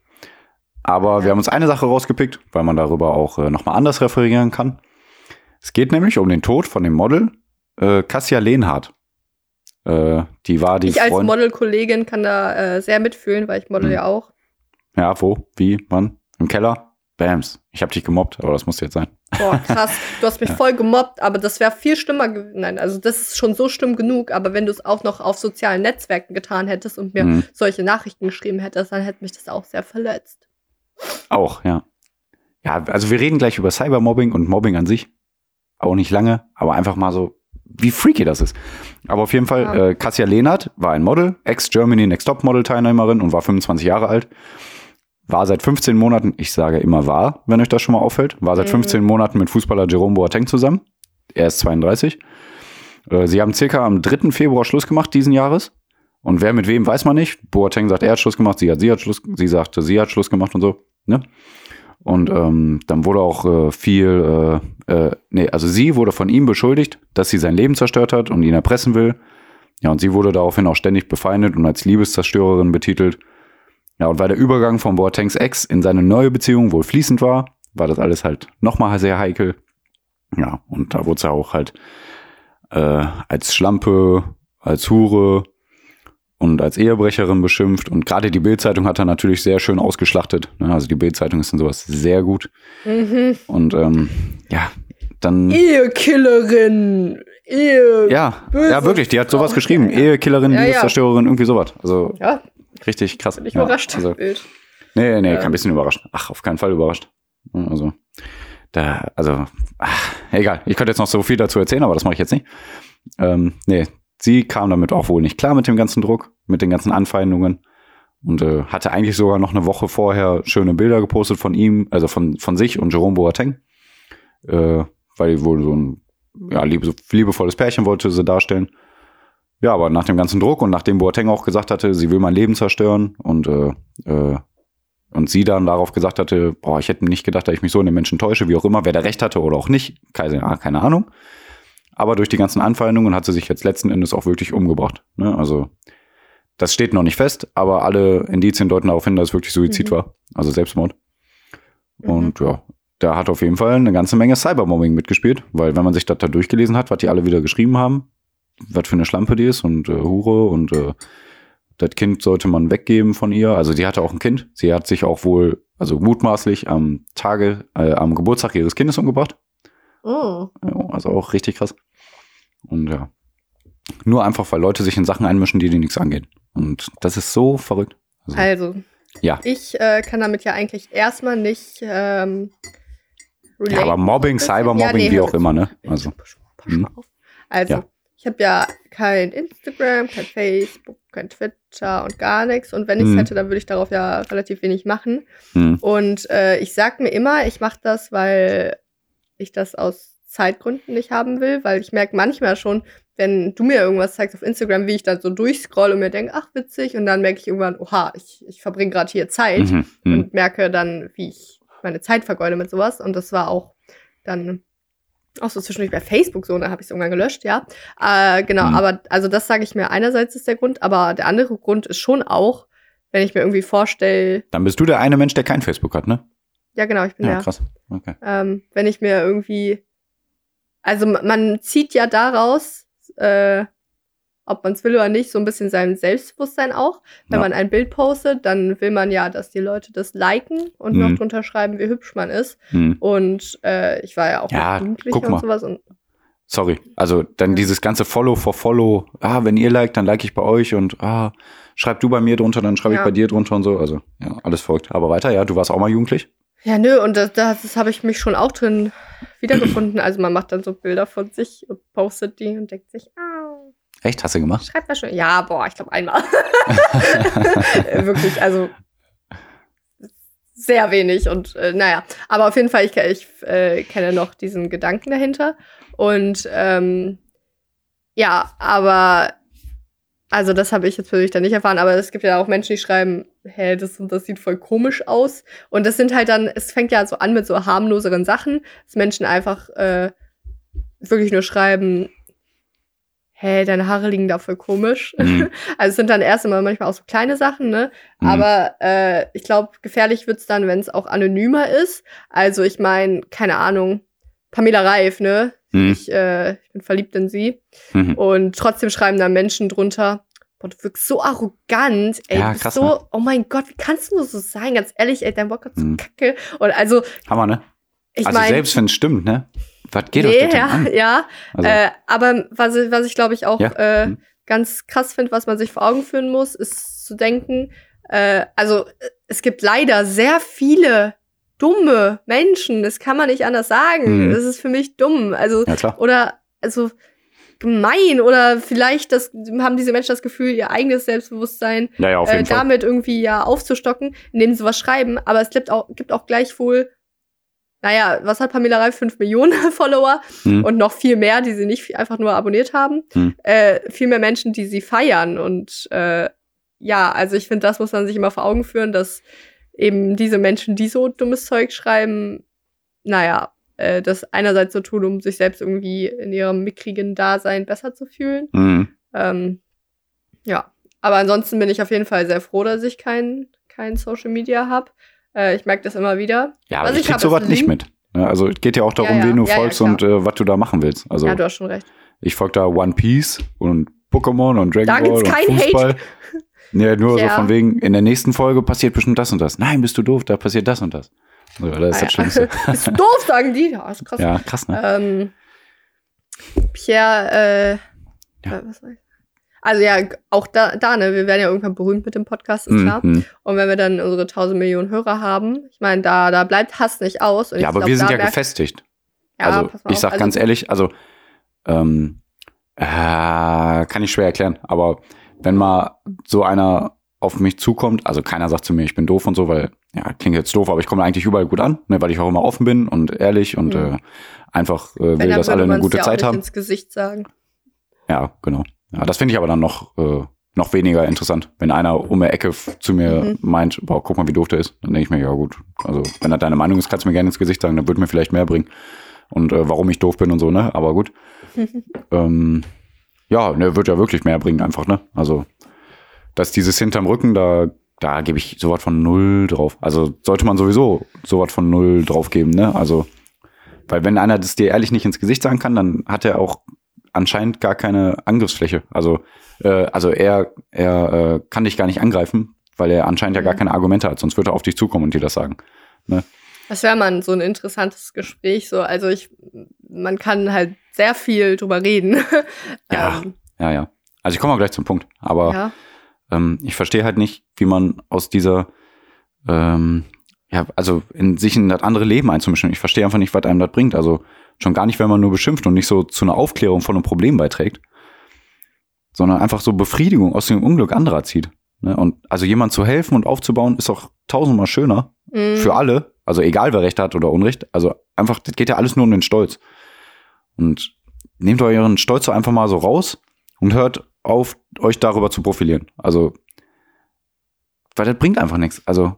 D: Aber wir haben uns eine Sache rausgepickt, weil man darüber auch äh, nochmal anders referieren kann. Es geht nämlich um den Tod von dem Model äh, Cassia Lehnhardt. Äh, die war die
C: ich als. Modelkollegin kann da äh, sehr mitfühlen, weil ich model
D: Hm.
C: ja auch.
D: Ja, wo? Wie? Wann? Im Keller? Bams. Ich hab dich gemobbt, aber das musste jetzt sein.
C: Boah, krass. Du hast mich voll gemobbt, aber das wäre viel schlimmer gewesen. Nein, also das ist schon so schlimm genug, aber wenn du es auch noch auf sozialen Netzwerken getan hättest und mir
D: Mhm.
C: solche Nachrichten geschrieben hättest, dann hätte mich das auch sehr verletzt.
D: Auch, ja. Ja, also wir reden gleich über Cybermobbing und Mobbing an sich. Auch nicht lange, aber einfach mal so, wie freaky das ist. Aber auf jeden Fall,
C: Ja.
D: äh, Kassia Lehnert war ein Model, Ex-Germany Next Top Model Teilnehmerin und war 25 Jahre alt. War seit 15 Monaten, ich sage immer war, wenn euch das schon mal auffällt, war seit
C: Mhm.
D: 15 Monaten mit Fußballer Jerome Boateng zusammen. Er ist 32. Äh, sie haben circa am 3. Februar Schluss gemacht diesen Jahres. Und wer mit wem, weiß man nicht. Boateng sagt, er hat Schluss gemacht, sie hat, sie hat Schluss, sie sagte, sie hat Schluss gemacht und so. Ne? Und ähm, dann wurde auch äh, viel, äh, äh, nee, also sie wurde von ihm beschuldigt, dass sie sein Leben zerstört hat und ihn erpressen will. Ja, und sie wurde daraufhin auch ständig befeindet und als Liebeszerstörerin betitelt. Ja, und weil der Übergang von Boatengs Ex in seine neue Beziehung wohl fließend war, war das alles halt nochmal sehr heikel. Ja, und da wurde sie auch halt äh, als Schlampe, als Hure und als Ehebrecherin beschimpft. Und gerade die Bildzeitung hat er natürlich sehr schön ausgeschlachtet. Ne? Also die Bildzeitung ist in sowas sehr gut.
C: Mhm.
D: Und ähm, ja, dann.
C: Ehekillerin. Ehe.
D: Ja, ja, wirklich, die hat sowas
C: Frau.
D: geschrieben.
C: Ja, ja.
D: Ehekillerin,
C: Ja, ja.
D: Liebeszerstörerin, irgendwie sowas. Also
C: Ja,
D: richtig krass.
C: bin ich
D: ja,
C: überrascht.
D: Also,
C: Bild.
D: nee, nee,
C: Ja.
D: kein bisschen überrascht. Ach, auf keinen Fall überrascht. Also, da, also, ach, egal. Ich könnte jetzt noch so viel dazu erzählen, aber das mache ich jetzt nicht. Ähm, nee, sie kam damit auch wohl nicht klar mit dem ganzen Druck, mit den ganzen Anfeindungen und äh, hatte eigentlich sogar noch eine Woche vorher schöne Bilder gepostet von ihm, also von, von sich und Jerome Boateng, äh, weil die wohl so ein ja, liebe, liebevolles Pärchen wollte sie darstellen. Ja, aber nach dem ganzen Druck und nachdem Boateng auch gesagt hatte, sie will mein Leben zerstören und äh, äh, und sie dann darauf gesagt hatte, boah, ich hätte nicht gedacht, dass ich mich so in den Menschen täusche, wie auch immer, wer da recht hatte oder auch nicht, keine, keine Ahnung. Aber durch die ganzen Anfeindungen hat sie sich jetzt letzten Endes auch wirklich umgebracht. Ne? Also das steht noch nicht fest, aber alle Indizien deuten darauf hin, dass es wirklich Suizid
C: Mhm.
D: war, also Selbstmord.
C: Mhm.
D: Und ja, da hat auf jeden Fall eine ganze Menge Cybermobbing mitgespielt, weil wenn man sich das da durchgelesen hat, was die alle wieder geschrieben haben, was für eine Schlampe die ist und äh, Hure und äh, das Kind sollte man weggeben von ihr. Also die hatte auch ein Kind. Sie hat sich auch wohl, also mutmaßlich am Tage, äh, am Geburtstag ihres Kindes umgebracht.
C: Oh.
D: Ja, Also auch richtig krass. Und ja. Nur einfach, weil Leute sich in Sachen einmischen, die die nichts angehen. Und das ist so verrückt. Also,
C: Also,
D: ja.
C: ich äh, kann damit ja eigentlich erstmal nicht ähm,
D: ja, aber Mobbing, Cybermobbing,
C: Ja, nee,
D: wie auch immer, ne? Also, mhm.
C: auf. Also,
D: Ja.
C: ich habe ja kein Instagram, kein Facebook, kein Twitter und gar nichts. Und wenn ich es
D: Mhm.
C: hätte, dann würde ich darauf ja relativ wenig machen.
D: hm,
C: Und äh, ich sag mir immer, ich mache das, weil ich das aus Zeitgründen nicht haben will, weil ich merke manchmal schon, wenn du mir irgendwas zeigst auf Instagram, wie ich dann so durchscroll und mir denke, ach witzig, und dann merke ich irgendwann, oha, ich, ich verbringe gerade hier Zeit
D: mhm, mhm.
C: und merke dann, wie ich meine Zeit vergeude mit sowas. Und das war auch dann auch so zwischendurch bei Facebook so, und da habe ich es irgendwann gelöscht, ja. Äh, genau,
D: Mhm.
C: aber also das sage ich mir einerseits ist der Grund, aber der andere Grund ist schon auch, wenn ich mir irgendwie vorstelle,
D: Dann bist du der eine Mensch, der kein Facebook hat, ne?
C: ja genau, ich bin
D: Ja,
C: der.
D: krass. Okay.
C: Ähm, wenn ich mir irgendwie, also ma- man zieht ja daraus, äh, ob man es will oder nicht, so ein bisschen sein Selbstbewusstsein auch. Wenn
D: Ja.
C: man ein Bild postet, dann will man ja, dass die Leute das liken und
D: Mhm.
C: noch drunter schreiben, wie hübsch man ist.
D: Hm.
C: Und äh, ich war ja auch
D: Ja,
C: jugendlich und
D: mal.
C: sowas. Und
D: Sorry. Also dann dieses ganze Follow for Follow. Ah, wenn ihr liked, dann like ich bei euch und ah, schreib du bei mir drunter, dann schreibe ich bei dir drunter und so. Also, ja, alles verrückt. Aber weiter, ja, du warst auch mal jugendlich.
C: Ja, nö, und das, das, das habe ich mich schon auch drin wiedergefunden. Also man macht dann so Bilder von sich und postet die und denkt sich, ah,
D: Echt? Hast du gemacht?
C: schreibt mal schon. Ja, boah, ich glaube einmal. Wirklich, also sehr wenig und äh, naja, aber auf jeden Fall, ich, ich äh, kenne noch diesen Gedanken dahinter und ähm, ja, aber also das habe ich jetzt persönlich dann nicht erfahren, aber es gibt ja auch Menschen, die schreiben, hä, das das sieht voll komisch aus und das sind halt dann, es fängt ja so an mit so harmloseren Sachen, dass Menschen einfach äh, wirklich nur schreiben, hä, deine Haare liegen da voll komisch.
D: Mhm.
C: Also es sind dann erst immer manchmal auch so kleine Sachen, ne?
D: Mhm.
C: Aber äh, ich glaube, gefährlich wird's dann, wenn es auch anonymer ist. Also ich meine, keine Ahnung, Pamela Reif, ne?
D: Mhm.
C: Ich, äh, ich bin verliebt in sie.
D: Mhm.
C: Und trotzdem schreiben da Menschen drunter, boah, du wirkst so arrogant, ey,
D: Ja, krass,
C: so,
D: ne?
C: oh mein Gott, wie kannst du nur so sein? Ganz ehrlich, ey, dein Bock ist so
D: Mhm.
C: kacke. Und also,
D: Hammer, ne?
C: ich
D: also
C: meine,
D: selbst wenn es stimmt, ne? Was geht euch
C: nee,
D: das denn
C: ja,
D: an?
C: ja,
D: Also,
C: äh, aber was, ich- was ich glaube ich auch
D: Ja.
C: äh,
D: Mhm.
C: ganz krass finde, was man sich vor Augen führen muss, ist zu denken, äh, also äh, es gibt leider sehr viele dumme Menschen, das kann man nicht anders sagen.
D: Mhm.
C: Das ist für mich dumm. Also,
D: ja klar.
C: oder, also gemein oder vielleicht das, haben diese Menschen das Gefühl, ihr eigenes Selbstbewusstsein
D: Ja, ja, auf
C: äh,
D: Fall.
C: damit irgendwie ja aufzustocken, indem sie was schreiben. Aber es gibt auch, gibt auch gleichwohl, naja, was hat Pamela Reif? Fünf Millionen Follower
D: Mhm.
C: und noch viel mehr, die sie nicht einfach nur abonniert haben.
D: Hm.
C: Äh, viel mehr Menschen, die sie feiern. Und äh, ja, also ich finde, das muss man sich immer vor Augen führen, dass eben diese Menschen, die so dummes Zeug schreiben, naja, äh, das einerseits so tun, um sich selbst irgendwie in ihrem mickrigen Dasein besser zu fühlen.
D: Mhm.
C: Ähm, ja, aber ansonsten bin ich auf jeden Fall sehr froh, dass ich kein, kein Social Media habe. Äh, ich merke das immer wieder.
D: Ja, aber
C: Was
D: ich krieg sowas nicht mit. Ja, also es geht ja auch darum,
C: Ja, ja.
D: wen du
C: Ja,
D: folgst und äh, was du da machen willst. Also
C: ja, du hast schon recht.
D: ich folge da One Piece und Pokémon und Dragon
C: Da
D: Ball und
C: kein
D: Fußball. Ja, nur
C: Ja.
D: so von wegen, in der nächsten Folge passiert bestimmt das und das. Nein, bist du doof, da passiert das und das. So, das ist
C: Ah,
D: das
C: ja.
D: Schlimmste.
C: Bist du doof, sagen die? Ja, ist krass.
D: Ja, krass, ne?
C: Ähm, Pierre, äh,
D: Ja.
C: äh, was soll ich? Also ja, auch da, da, ne, wir werden ja irgendwann berühmt mit dem Podcast, ist klar.
D: Mhm.
C: Und wenn wir dann unsere 1000 Millionen Hörer haben, ich meine, da, da bleibt Hass nicht aus.
D: Ja, aber
C: glaub,
D: wir sind ja
C: merkt-
D: gefestigt.
C: Ja,
D: also
C: pass mal
D: ich sag
C: Also,
D: ganz ehrlich, also ähm, äh, kann ich schwer erklären, aber wenn mal so einer auf mich zukommt, also keiner sagt zu mir, ich bin doof und so, weil, ja, klingt jetzt doof, aber ich komme eigentlich überall gut an, ne, weil ich auch immer offen bin und ehrlich und
C: Mhm.
D: äh, einfach äh,
C: wenn,
D: will,
C: dann
D: dass alle eine gute
C: ja
D: Zeit
C: nicht
D: haben.
C: ins Gesicht sagen.
D: Ja, genau. Ja, das finde ich aber dann noch, äh, noch weniger interessant. Wenn einer um die Ecke zu mir
C: Mhm.
D: meint, boah, guck mal, wie doof der ist, dann denke ich mir, ja gut. Also, wenn das deine Meinung ist, kannst du mir gerne ins Gesicht sagen, dann würde mir vielleicht mehr bringen. Und äh, warum ich doof bin und so, ne? Aber gut. ähm, ja, ne, wird ja wirklich mehr bringen, einfach, ne? Also, dass dieses hinterm Rücken, da, da gebe ich sowas von null drauf. Also sollte man sowieso sowas von null drauf geben, ne? Also, weil wenn einer das dir ehrlich nicht ins Gesicht sagen kann, dann hat er auch anscheinend gar keine Angriffsfläche. Also, äh, also er, er äh, kann dich gar nicht angreifen, weil er anscheinend ja gar
C: Mhm.
D: keine Argumente hat, sonst würde er auf dich zukommen und dir das sagen.
C: Das wäre mal so ein interessantes Gespräch. So, also ich, man kann halt sehr viel drüber reden.
D: Ja.
C: ähm,
D: ja, ja. Also ich komme mal gleich zum Punkt. Aber
C: Ja.
D: Ähm, ich verstehe halt nicht, wie man aus dieser, ähm, ja, also in sich in das andere Leben einzumischen. Ich verstehe einfach nicht, was einem das bringt. Also schon gar nicht, wenn man nur beschimpft und nicht so zu einer Aufklärung von einem Problem beiträgt, sondern einfach so Befriedigung aus dem Unglück anderer zieht. Ne? Und also jemand zu helfen und aufzubauen, ist auch tausendmal schöner
C: Mhm.
D: für alle. Also egal, wer Recht hat oder Unrecht. Also einfach, das geht ja alles nur um den Stolz. Und nehmt euren Stolz doch einfach mal so raus und hört auf, euch darüber zu profilieren. Also, weil das bringt einfach nichts. Also,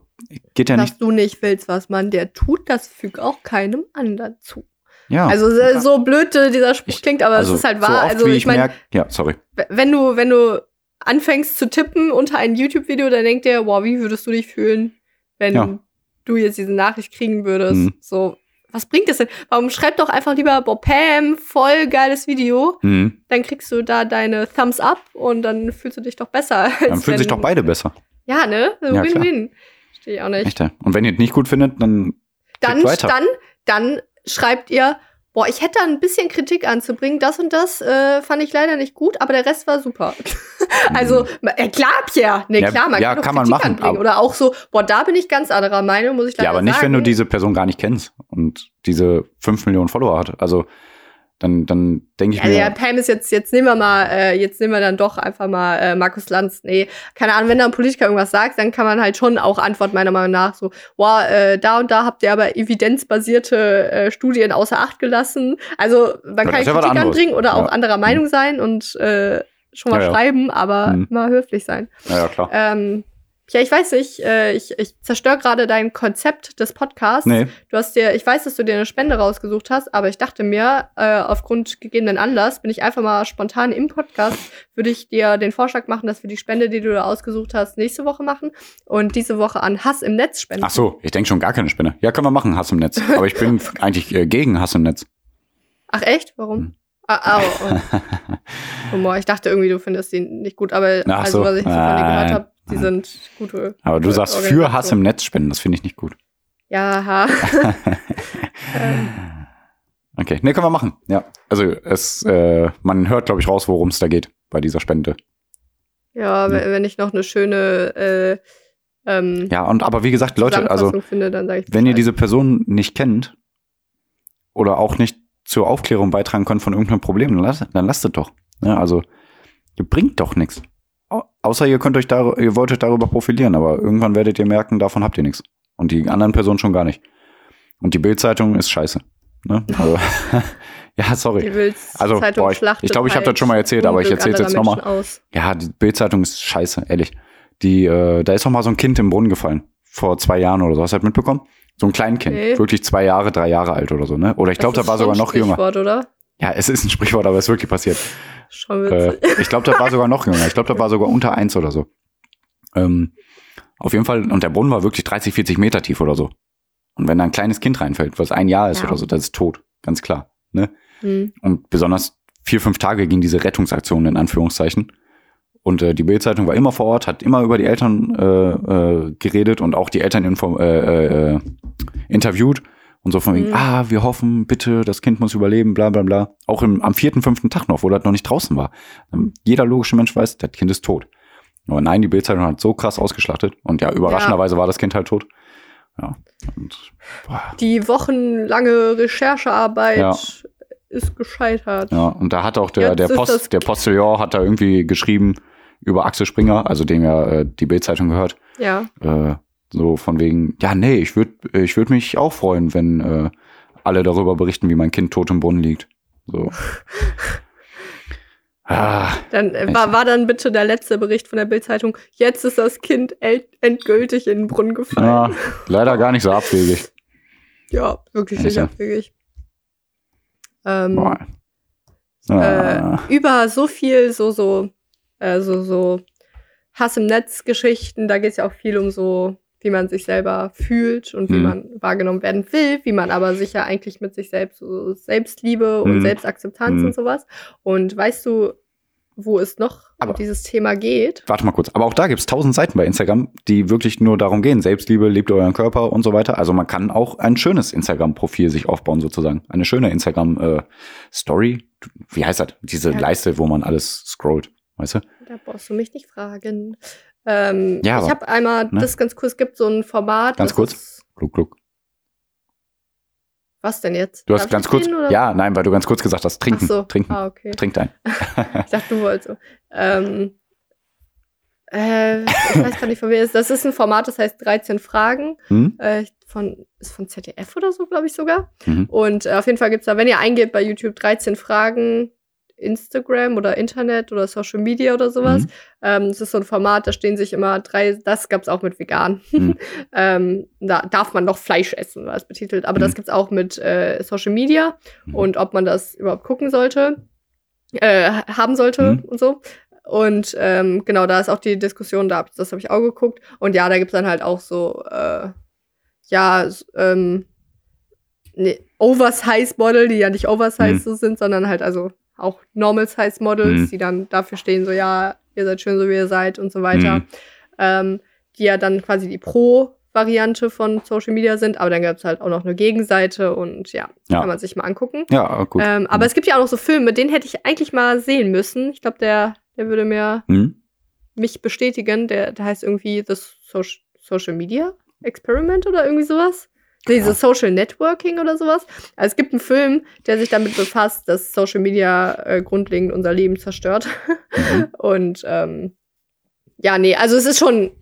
D: geht ja nicht.
C: du nicht willst, was man dir tut, das fügt auch keinem anderen zu.
D: Ja.
C: Also so- so blöd dieser Spruch
D: Ich-
C: klingt, aber
D: also,
C: es ist halt
D: so
C: wahr.
D: oft,
C: also ich
D: ich
C: meine,
D: ja, sorry.
C: wenn du, wenn du anfängst zu tippen unter ein YouTube-Video, dann denkt der, wow, wie würdest du dich fühlen, wenn
D: Ja.
C: du jetzt diese Nachricht kriegen würdest?
D: Mhm.
C: So, was bringt das denn? Warum schreib doch einfach lieber, boah, Pam, voll geiles Video,
D: Mhm.
C: dann kriegst du da deine Thumbs up und dann fühlst du dich doch besser.
D: Dann fühlen sich doch beide besser.
C: Ja, ne? So
D: Ja.
C: Win-win. Verstehe ich auch nicht.
D: Echt, ja. Und wenn ihr es nicht gut findet, dann
C: Dann,
D: weiter.
C: dann, dann schreibt ihr, boah, ich hätte da ein bisschen Kritik anzubringen, das und das äh, fand ich leider nicht gut, aber der Rest war super. also, äh, klar, Pierre, ne,
D: Mhm. Ja,
C: klar, man
D: ja,
C: kann,
D: kann man
C: Kritik
D: machen,
C: anbringen. Oder auch so, boah, da bin ich ganz anderer Meinung, muss ich leider
D: Ja, aber nicht,
C: sagen.
D: wenn du diese Person gar nicht kennst und diese 5 Millionen Follower hat. Also, dann, dann denke ich
C: Ja,
D: mir.
C: ja, Pam ist jetzt, jetzt nehmen wir mal, äh, jetzt nehmen wir dann doch einfach mal äh, Markus Lanz. Nee, keine Ahnung, wenn da ein Politiker irgendwas sagt, dann kann man halt schon auch antworten, meiner Meinung nach, so, wow, äh, da und da habt ihr aber evidenzbasierte äh, Studien außer Acht gelassen. Also man
D: Ja,
C: kann
D: ja
C: Kritik anbringen oder auch
D: Ja.
C: anderer Meinung sein und äh, schon mal schreiben, aber
D: Mhm.
C: mal höflich sein.
D: ja, ja, klar.
C: Ähm, ja, ich weiß nicht, äh, ich, ich zerstöre gerade dein Konzept des Podcasts.
D: nee,
C: Du hast dir, ich weiß, dass du dir eine Spende rausgesucht hast, aber ich dachte mir, äh, aufgrund gegebenen Anlass, bin ich einfach mal spontan im Podcast, würde ich dir den Vorschlag machen, dass wir die Spende, die du da ausgesucht hast, nächste Woche machen und diese Woche an Hass im Netz spenden.
D: ach so, ich denke schon gar keine Spinne. Ja, können wir machen, Hass im Netz. Aber ich bin eigentlich äh, gegen Hass im Netz.
C: Ach echt? Warum?
D: Hm.
C: Ah, oh, oh. oh, boah, ich dachte irgendwie, du findest die nicht gut, aber
D: Ach
C: also
D: so.
C: was ich so von dir gehört
D: Nein.
C: Die sind gute.
D: Aber du
C: gute
D: sagst für. Hass im Netz spenden, das finde ich nicht gut.
C: Ja, ha. Ähm,
D: Okay, nee, können wir machen. Ja, also es, äh, man hört, glaube ich, raus, worum es da geht bei dieser Spende.
C: ja,
D: Ja.
C: wenn ich noch eine schöne äh, ähm,
D: Ja, und aber wie gesagt, Leute, also
C: finde,
D: wenn ihr diese Person nicht kennt oder auch nicht zur Aufklärung beitragen könnt von irgendeinem Problem, dann lasst, dann lasst es doch. Ja, also ihr bringt doch nichts. Au- Außer ihr könnt euch da, ihr wollt euch darüber profilieren, aber irgendwann werdet ihr merken, davon habt ihr nichts. Und die anderen Personen schon gar nicht. Und die Bildzeitung ist scheiße. Ne? Also, ja, sorry.
C: Die
D: Also, boah, ich-
C: schlachtet
D: ich glaube, ich hab
C: halt
D: das schon mal erzählt, aber ich
C: Unglück
D: erzähl's jetzt
C: anderer
D: noch mal.
C: Menschen aus.
D: Ja, die Bildzeitung ist scheiße, ehrlich. Die, äh, da ist doch mal so ein Kind im Brunnen gefallen. Vor zwei Jahren oder so. Hast du das mitbekommen? So ein Kleinkind.
C: Nee.
D: Wirklich zwei Jahre, drei Jahre alt oder so, ne? Oder ich glaube, da war sogar noch jünger.
C: Oder?
D: Ja, es ist ein Sprichwort, aber es ist wirklich passiert.
C: Schon
D: Äh, ich glaube, da war sogar noch jünger. Ich glaube, da war sogar unter eins oder so. Ähm, auf jeden Fall, und der Brunnen war wirklich 30, 40 Meter tief oder so. Und wenn da ein kleines Kind reinfällt, was ein Jahr ist
C: Ja.
D: oder so, das ist tot. Ganz klar. Ne?
C: Hm.
D: Und besonders vier, fünf Tage ging diese Rettungsaktion in Anführungszeichen. Und äh, die Bildzeitung war immer vor Ort, hat immer über die Eltern äh, äh, geredet und auch die Eltern äh, äh, äh, interviewt. Und so von wegen,
C: Mhm.
D: ah, wir hoffen, bitte, das Kind muss überleben, bla bla bla. Auch im, am vierten, fünften Tag noch, wo das noch nicht draußen war. Ähm, jeder logische Mensch weiß, das Kind ist tot. Aber nein, die Bildzeitung hat so krass ausgeschlachtet. Und ja, überraschenderweise war das Kind halt tot. Ja. Und,
C: Die wochenlange Recherchearbeit
D: Ja.
C: ist gescheitert.
D: Ja, und da hat auch der,
C: Jetzt
D: der, Post, der Postillon hat da irgendwie geschrieben über Axel Springer, also dem ja äh, die Bildzeitung gehört,
C: Ja.
D: äh, so von wegen, ja, nee, ich würde ich würd mich auch freuen, wenn äh, alle darüber berichten, wie mein Kind tot im Brunnen liegt. So. ah,
C: Dann äh, war, war dann bitte der letzte Bericht von der Bildzeitung. Jetzt ist das Kind endgültig in den Brunnen gefallen.
D: ja, leider gar nicht so abwegig.
C: Ja, wirklich nicht abwegig. Ähm,
D: Boah.
C: äh,
D: Ah,
C: über so viel so so äh, so so Hass im Netz Geschichten, da geht es ja auch viel um so wie man sich selber fühlt und wie
D: Mhm.
C: man wahrgenommen werden will, wie man aber sich ja eigentlich mit sich selbst so Selbstliebe und
D: Mhm.
C: Selbstakzeptanz
D: Mhm.
C: und sowas. Und weißt du, wo es noch
D: Aber-
C: um dieses Thema geht.
D: Warte mal kurz. Aber auch da gibt's tausend Seiten bei Instagram, die wirklich nur darum gehen. Selbstliebe, liebt euren Körper und so weiter. Also man kann auch ein schönes Instagram-Profil sich aufbauen sozusagen. Eine schöne Instagram-Story. Wie heißt das? Diese
C: Ja.
D: Leiste, wo man alles scrollt. Weißt du?
C: Da brauchst du mich nicht fragen. Ähm,
D: Ja,
C: ich habe einmal,
D: ne?
C: das ganz cool, es gibt so ein Format.
D: Ganz kurz.
C: Ist,
D: Gluck, gluck.
C: was denn jetzt?
D: Du hast
C: Darf ich
D: ganz kurz.
C: reden?
D: Ja, nein, weil du ganz kurz gesagt hast, trinken.
C: So.
D: Trinken.
C: Ah, okay.
D: Trink dein.
C: Ich dachte, du wolltest so. Ähm, äh, ich weiß gar nicht, von wer es ist. Das ist ein Format, das heißt 13 Fragen.
D: Hm?
C: Äh, von, ist von ZDF oder so, glaube ich sogar.
D: Mhm.
C: Und äh, auf jeden Fall gibt es da, wenn ihr eingebt bei YouTube 13 Fragen, Instagram oder Internet oder Social Media oder sowas.
D: Mhm.
C: Ähm, das ist so ein Format, da stehen sich immer drei, das gab es auch mit vegan.
D: Mhm.
C: ähm, da darf man noch Fleisch essen, war es betitelt. Aber das
D: Mhm.
C: gibt es auch mit äh, Social Media
D: Mhm.
C: und ob man das überhaupt gucken sollte, äh, haben sollte
D: Mhm.
C: und so. Und ähm, genau, da ist auch die Diskussion, da das habe ich auch geguckt. Und ja, da gibt es dann halt auch so, äh, ja, ähm, ne, Oversize-Model, die ja nicht Oversize
D: Mhm.
C: so sind, sondern halt also auch Normal-Size-Models,
D: Mhm.
C: die dann dafür stehen, so ja, ihr seid schön, so wie ihr seid und so weiter.
D: Mhm.
C: Ähm, die ja dann quasi die Pro-Variante von Social Media sind, aber dann gibt es halt auch noch eine Gegenseite und ja,
D: Ja.
C: kann man sich mal angucken.
D: Ja, gut.
C: Ähm, aber es gibt ja auch noch so Filme, den hätte ich eigentlich mal sehen müssen. Ich glaube, der, der würde mir
D: Hm?
C: mich bestätigen. Der, der heißt irgendwie The so Social Media Experiment oder irgendwie sowas. Dieses Social Networking oder sowas. Also es gibt einen Film, der sich damit befasst, dass Social Media äh, grundlegend unser Leben zerstört.
D: Mhm.
C: Und ähm, ja, nee, also es ist schon,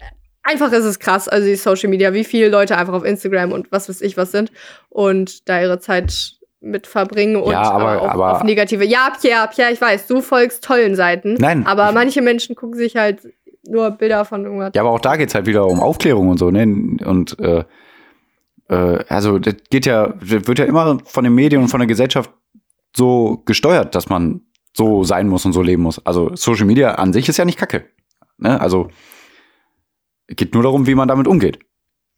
C: einfach ist es krass, also die Social Media, wie viele Leute einfach auf Instagram und was weiß ich was sind und da ihre Zeit mit verbringen und
D: Ja, aber-
C: auch
D: aber-
C: auf negative. Ja, Pierre, Pierre, ich weiß, du folgst tollen Seiten.
D: Nein.
C: Aber manche Menschen gucken sich halt nur Bilder von irgendwas.
D: Ja, aber auch da geht's halt wieder um Aufklärung und so, ne? Und äh, äh, also das geht ja, das wird ja immer von den Medien und von der Gesellschaft so gesteuert, dass man so sein muss und so leben muss. Also Social Media an sich ist ja nicht kacke. Ne? Also es geht nur darum, wie man damit umgeht.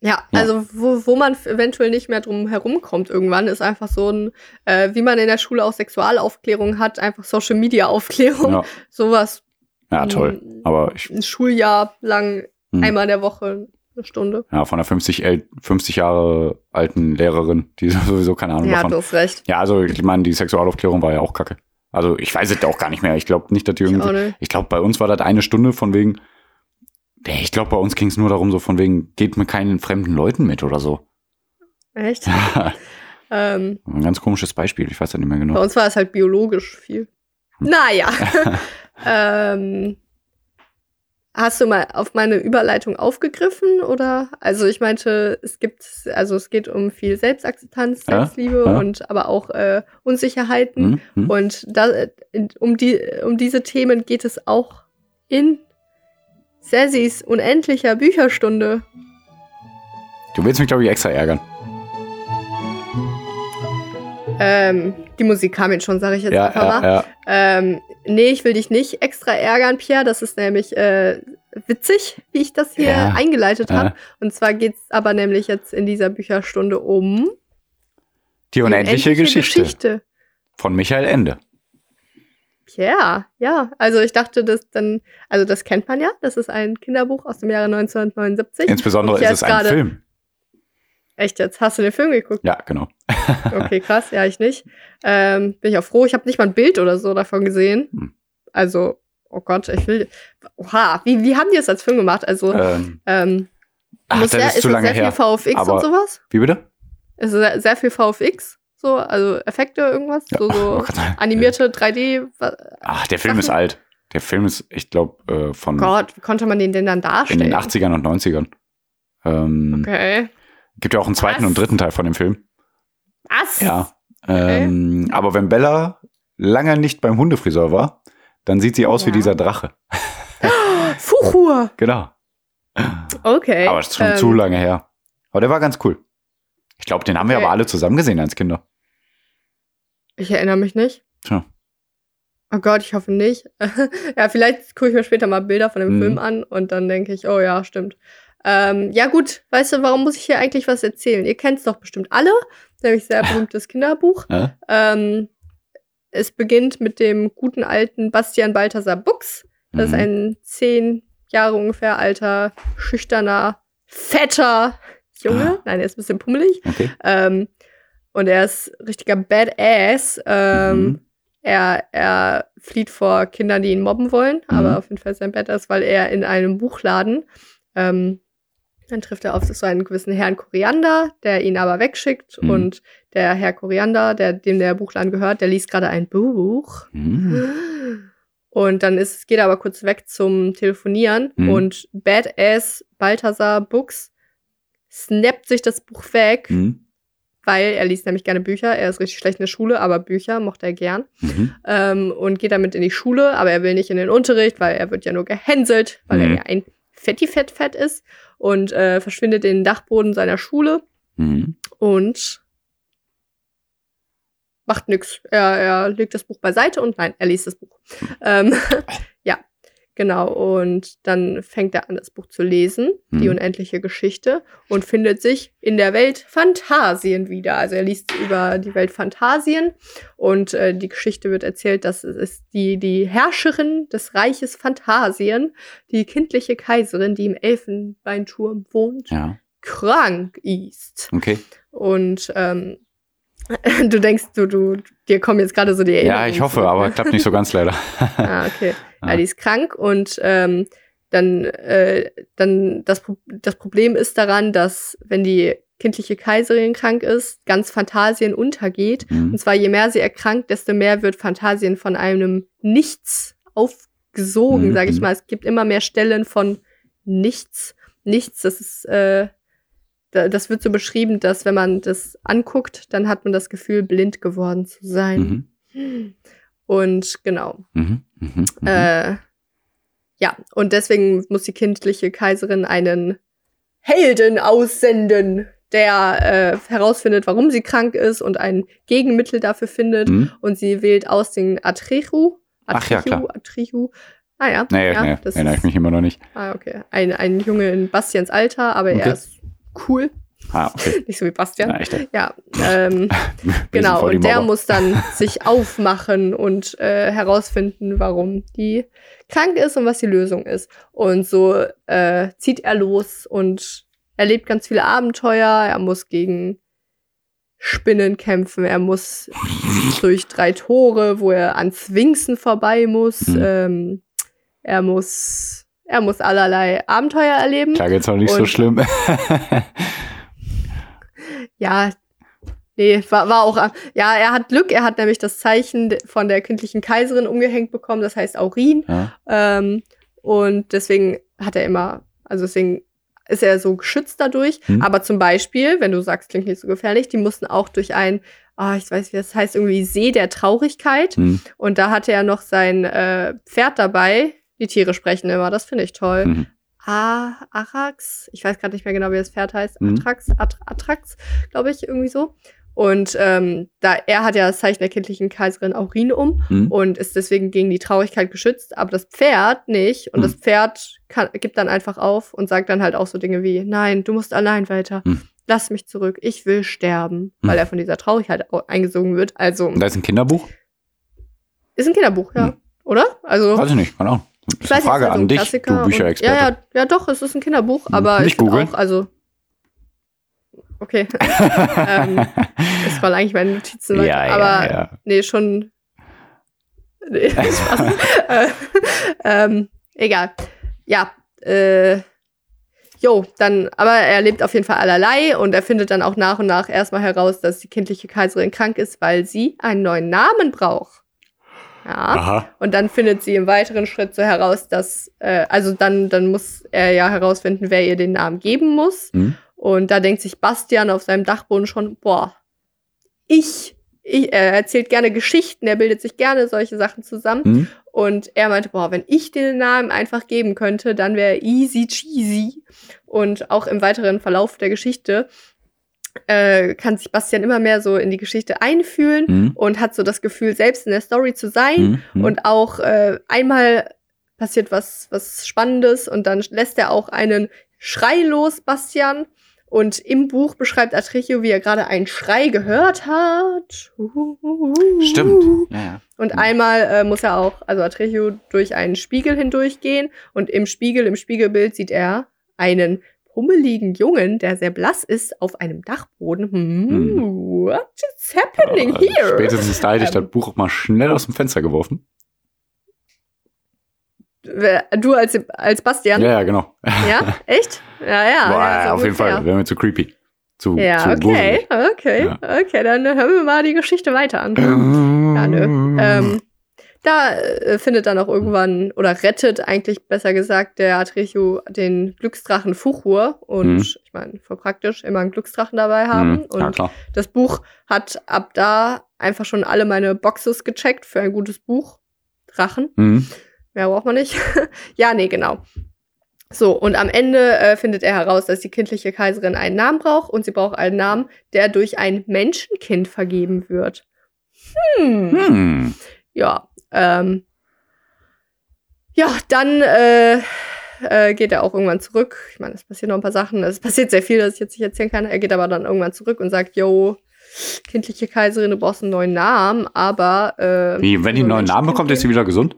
C: Ja,
D: Ja.
C: also wo, wo man eventuell nicht mehr drum herumkommt irgendwann, ist einfach so ein, äh, wie man in der Schule auch Sexualaufklärung hat, einfach Social Media Aufklärung.
D: Ja,
C: Sowas.
D: ja toll.
C: Ein,
D: Aber ich,
C: ein Schuljahr lang,
D: hm,
C: einmal in der Woche eine Stunde.
D: ja, von einer 50, El 50 Jahre alten Lehrerin, die sowieso keine Ahnung
C: Ja,
D: davon.
C: du hast recht.
D: Ja, also ich meine, die Sexualaufklärung war ja auch kacke. Also ich weiß es auch gar nicht mehr. Ich glaube nicht, dass die
C: Ich
D: irgendwie.
C: nicht.
D: Ich glaube, bei uns war das eine Stunde von wegen. Nee, Ich glaube, bei uns ging es nur darum, so von wegen, geht mit keinen fremden Leuten mit oder so.
C: Echt?
D: Ein
C: ähm,
D: ganz komisches Beispiel, ich weiß ja nicht mehr
C: bei
D: genau.
C: uns war es halt biologisch viel.
D: Hm.
C: Naja. ähm, hast du mal auf meine Überleitung aufgegriffen oder? Also ich meinte, es gibt, also es geht um viel Selbstakzeptanz,
D: Ja,
C: Selbstliebe
D: ja.
C: und aber auch äh, Unsicherheiten.
D: Hm, hm.
C: Und da, um, die, um diese Themen geht es auch in Sassis unendlicher Bücherstunde.
D: Du willst mich, glaube ich, extra ärgern.
C: Ähm, die Musik kam jetzt schon, sage ich jetzt
D: Ja,
C: einfach
D: ja,
C: mal.
D: ja.
C: Ähm, nee, ich will dich nicht extra ärgern, Pierre. Das ist nämlich äh, witzig, wie ich das hier
D: Ja.
C: eingeleitet
D: Ja.
C: habe. Und zwar geht's aber nämlich jetzt in dieser Bücherstunde um
D: Die unendliche Geschichte,
C: Geschichte.
D: von Michael Ende.
C: Ja, ja. Also ich dachte, das dann, also das kennt man ja. Das ist ein Kinderbuch aus dem Jahre 1979.
D: Insbesondere ist es ein Film.
C: Echt jetzt? Hast du den Film geguckt?
D: Ja, genau.
C: Okay, krass. Ja, ich nicht. Ähm, bin ich auch froh. Ich habe nicht mal ein Bild oder so davon gesehen.
D: Hm.
C: Also, oh Gott, ich will. Oha, wie, wie haben die es als Film gemacht? Also,
D: Ähm,
C: ähm,
D: ach,
C: muss
D: das
C: sehr,
D: ist
C: ist das sehr
D: her.
C: viel VFX
D: Aber-
C: und sowas?
D: Wie bitte?
C: Ist sehr, sehr viel VFX? So, also Effekte, irgendwas?
D: Ja,
C: So,
D: oh
C: so
D: Gott.
C: animierte 3D. wa-
D: Ach, der Film ist
C: Sachen.
D: alt. Der Film ist, ich glaube, äh, von
C: Gott, wie konnte man den denn dann
D: in
C: darstellen?
D: den 80ern und 90ern. Ähm,
C: Okay.
D: Gibt ja auch einen zweiten
C: Was?
D: und dritten Teil von dem Film.
C: Was?
D: Ja. Ähm, aber wenn Bella lange nicht beim Hundefriseur war, dann sieht sie aus wie
C: Ja.
D: dieser Drache.
C: Fuchur.
D: Genau.
C: Okay.
D: Aber es ist schon
C: ähm,
D: zu lange her. Aber der war ganz cool. Ich glaube, den haben wir
C: Okay.
D: aber alle zusammen gesehen als Kinder.
C: Ich erinnere mich nicht.
D: Tja.
C: Oh Gott, ich hoffe nicht. ja, vielleicht gucke ich mir später mal Bilder von dem
D: Mhm.
C: Film an und dann denke ich, oh ja, stimmt. Ähm, ja, gut, weißt du, warum muss ich hier eigentlich was erzählen? Ihr kennt es doch bestimmt alle, nämlich sehr berühmtes Kinderbuch.
D: Ja?
C: Ähm, es beginnt mit dem guten alten Bastian Balthasar Buchs. Das ist
D: Mhm.
C: ein zehn Jahre ungefähr alter, schüchterner, fetter Junge.
D: Ah.
C: Nein, er ist ein bisschen pummelig.
D: Okay.
C: Ähm, und er ist richtiger Badass. Ähm,
D: Mhm.
C: er, er flieht vor Kindern, die ihn mobben wollen,
D: Mhm.
C: aber auf jeden Fall ist er ein Badass, weil er in einem Buchladen, ähm, dann trifft er auf so einen gewissen Herrn Koriander, der ihn aber wegschickt.
D: Mhm.
C: Und der Herr Koriander, der, dem der Buchladen gehört, der liest gerade ein Buch.
D: Mhm.
C: Und dann ist, geht er aber kurz weg zum Telefonieren
D: Mhm.
C: und Badass Balthasar Books snappt sich das Buch weg,
D: Mhm.
C: weil er liest nämlich gerne Bücher. Er ist richtig schlecht in der Schule, aber Bücher mochte er gern.
D: Mhm.
C: Ähm, und geht damit in die Schule, aber er will nicht in den Unterricht, weil er wird ja nur gehänselt, weil er ja ein fetti fett fett ist und äh, verschwindet in den Dachboden seiner Schule
D: Mhm.
C: und macht nix. Er, er legt das Buch beiseite und nein, er liest das Buch. Ähm, ja, genau. Und dann fängt er an, das Buch zu lesen, die
D: Mhm.
C: unendliche Geschichte, und findet sich in der Welt Phantasien wieder. Also er liest über die Welt Phantasien und äh, die Geschichte wird erzählt, dass es die, die Herrscherin des Reiches Phantasien, die kindliche Kaiserin, die im Elfenbeinturm wohnt,
D: Ja.
C: krank ist.
D: Okay.
C: Und ähm, du denkst, du, du, dir kommen jetzt gerade so die Erinnerungen.
D: Ja, ich hoffe, aber
C: ne?
D: klappt nicht so ganz leider.
C: Ah, okay.
D: Ah.
C: Die ist krank und ähm, dann, äh, dann das, das Problem ist daran, dass wenn die kindliche Kaiserin krank ist, ganz Phantasien untergeht.
D: Mhm.
C: Und zwar je mehr sie erkrankt, desto mehr wird Phantasien von einem Nichts aufgesogen,
D: Mhm,
C: sage ich mal. Es gibt immer mehr Stellen von Nichts. Nichts, das ist, äh, da- das wird so beschrieben, dass wenn man das anguckt, dann hat man das Gefühl, blind geworden zu sein.
D: Mhm.
C: Und genau.
D: Mhm. Mhm. Mhm.
C: Äh, ja, und deswegen muss die kindliche Kaiserin einen Helden aussenden, der äh, herausfindet, warum sie krank ist und ein Gegenmittel dafür findet.
D: Mhm.
C: Und sie wählt aus den Atrechu.
D: Ach ja, klar.
C: Atrichu. Ah ja.
D: Naja,
C: ja,
D: naja,
C: das
D: erinnere ich mich immer noch nicht.
C: ah, okay. Ein, ein Junge in Bastians Alter, aber
D: Okay.
C: er ist cool.
D: Ah, okay.
C: Nicht so wie Bastian.
D: Na.
C: Ja, ähm, Genau, und der muss dann sich aufmachen und äh, herausfinden, warum die krank ist und was die Lösung ist. Und so äh, zieht er los und erlebt ganz viele Abenteuer. Er muss gegen Spinnen kämpfen. Er muss durch drei Tore, wo er an Sphinxen vorbei muss.
D: Mhm.
C: Ähm, er muss, er muss allerlei Abenteuer erleben.
D: Klar geht's noch nicht so
C: Und-
D: schlimm.
C: Ja, nee, war, war auch. Ja, er hat Glück. Er hat nämlich das Zeichen von der kindlichen Kaiserin umgehängt bekommen. Das heißt Aurin.
D: ja.
C: Ähm, und deswegen hat er immer, also deswegen ist er so geschützt dadurch.
D: Hm.
C: Aber zum Beispiel, wenn du sagst, klingt nicht so gefährlich, die mussten auch durch ein, ah, ich weiß, wie das heißt, irgendwie See der Traurigkeit.
D: Mhm.
C: Und da hatte er noch sein äh, Pferd dabei. Die Tiere sprechen immer, das finde ich toll.
D: Mhm.
C: Arax, ich weiß gerade nicht mehr genau, wie das Pferd heißt.
D: Mhm.
C: Atrax, At Atrax, glaube ich, irgendwie so. Und ähm, da er hat ja das Zeichen der kindlichen Kaiserin Aurin um
D: Mhm.
C: und ist deswegen gegen die Traurigkeit geschützt, aber das Pferd nicht. Und
D: Mhm.
C: das Pferd kann, gibt dann einfach auf und sagt dann halt auch so Dinge wie, nein, du musst allein weiter.
D: Mhm.
C: Lass mich zurück, ich will sterben,
D: Mhm.
C: weil er von dieser Traurigkeit au- eingesogen wird. Also
D: Und da ist ein Kinderbuch?
C: ist ein Kinderbuch, ja.
D: Mhm.
C: Oder? Also
D: Weiß ich nicht, keine Ahnung. Das
C: ich weiß
D: eine Frage
C: ist
D: an dich,
C: Klassiker
D: du
C: und-
D: Bücherexperte.
C: Ja, ja, ja, doch, es ist ein Kinderbuch,
D: Hm.
C: aber
D: Nicht
C: ich
D: googeln.
C: auch, also okay, ähm, ich scroll eigentlich meine Notizen
D: ja, ja,
C: aber
D: ja.
C: nee, schon nee, Spaß. äh, ähm, egal. Ja, äh, Jo, dann, aber er erlebt auf jeden Fall allerlei und er findet dann auch nach und nach erstmal heraus, dass die kindliche Kaiserin krank ist, weil sie einen neuen Namen braucht. Ja.
D: Aha.
C: Und dann findet sie im weiteren Schritt so heraus, dass, äh, also dann, dann muss er ja herausfinden, wer ihr den Namen geben muss.
D: Hm?
C: Und da denkt sich Bastian auf seinem Dachboden schon, boah, ich, ich er erzählt gerne Geschichten, er bildet sich gerne solche Sachen zusammen.
D: Hm?
C: Und er meinte, boah, wenn ich den Namen einfach geben könnte, dann wäre easy cheesy. Und auch im weiteren Verlauf der Geschichte äh, kann sich Bastian immer mehr so in die Geschichte einfühlen
D: Hm?
C: und hat so das Gefühl, selbst in der Story zu sein.
D: Hm? Hm?
C: Und auch äh, einmal passiert was, was Spannendes und dann lässt er auch einen Schrei los, Bastian. Und im Buch beschreibt Atrechio, wie er gerade einen Schrei gehört hat.
D: Stimmt. Ja, ja.
C: Und einmal äh, muss er auch, also Atrechio, durch einen Spiegel hindurchgehen. Und im Spiegel, im Spiegelbild sieht er einen pummeligen Jungen, der sehr blass ist, auf einem Dachboden. Hm,
D: Hm.
C: What is happening
D: Ja,
C: here?
D: Spätestens da hätte ich
C: Ähm.
D: das Buch auch mal schnell aus dem Fenster geworfen.
C: Du als, als Bastian?
D: Ja, ja, genau.
C: Ja? Echt? Ja, ja.
D: Boah,
C: ja,
D: auf jeden
C: ungefähr.
D: Fall. Wäre mir zu creepy. Zu,
C: Ja,
D: zu
C: okay, okay,
D: Ja.
C: okay, dann hören wir mal die Geschichte weiter an. Ja, nö. Ähm, da äh, findet dann auch irgendwann, oder rettet eigentlich besser gesagt, der Atrechio den Glücksdrachen Fuchur. Und
D: Mhm.
C: ich meine, voll praktisch, immer einen Glücksdrachen dabei haben.
D: Hm, ja,
C: Und
D: klar.
C: das Buch hat ab da einfach schon alle meine Boxes gecheckt für ein gutes Buch. Drachen.
D: Hm.
C: Mehr braucht man nicht. ja, nee, genau. So, und am Ende äh, findet er heraus, dass die kindliche Kaiserin einen Namen braucht und sie braucht einen Namen, der durch ein Menschenkind vergeben wird. Hm.
D: Hm.
C: Ja, ähm. Ja, dann äh, äh, geht er auch irgendwann zurück. Ich meine, es passieren noch ein paar Sachen. Es passiert sehr viel, das ich jetzt nicht erzählen kann. Er geht aber dann irgendwann zurück und sagt, yo, kindliche Kaiserin, du brauchst einen neuen Namen, aber äh,
D: Wie, wenn die einen neuen Namen bekommt, ist sie wieder gesund?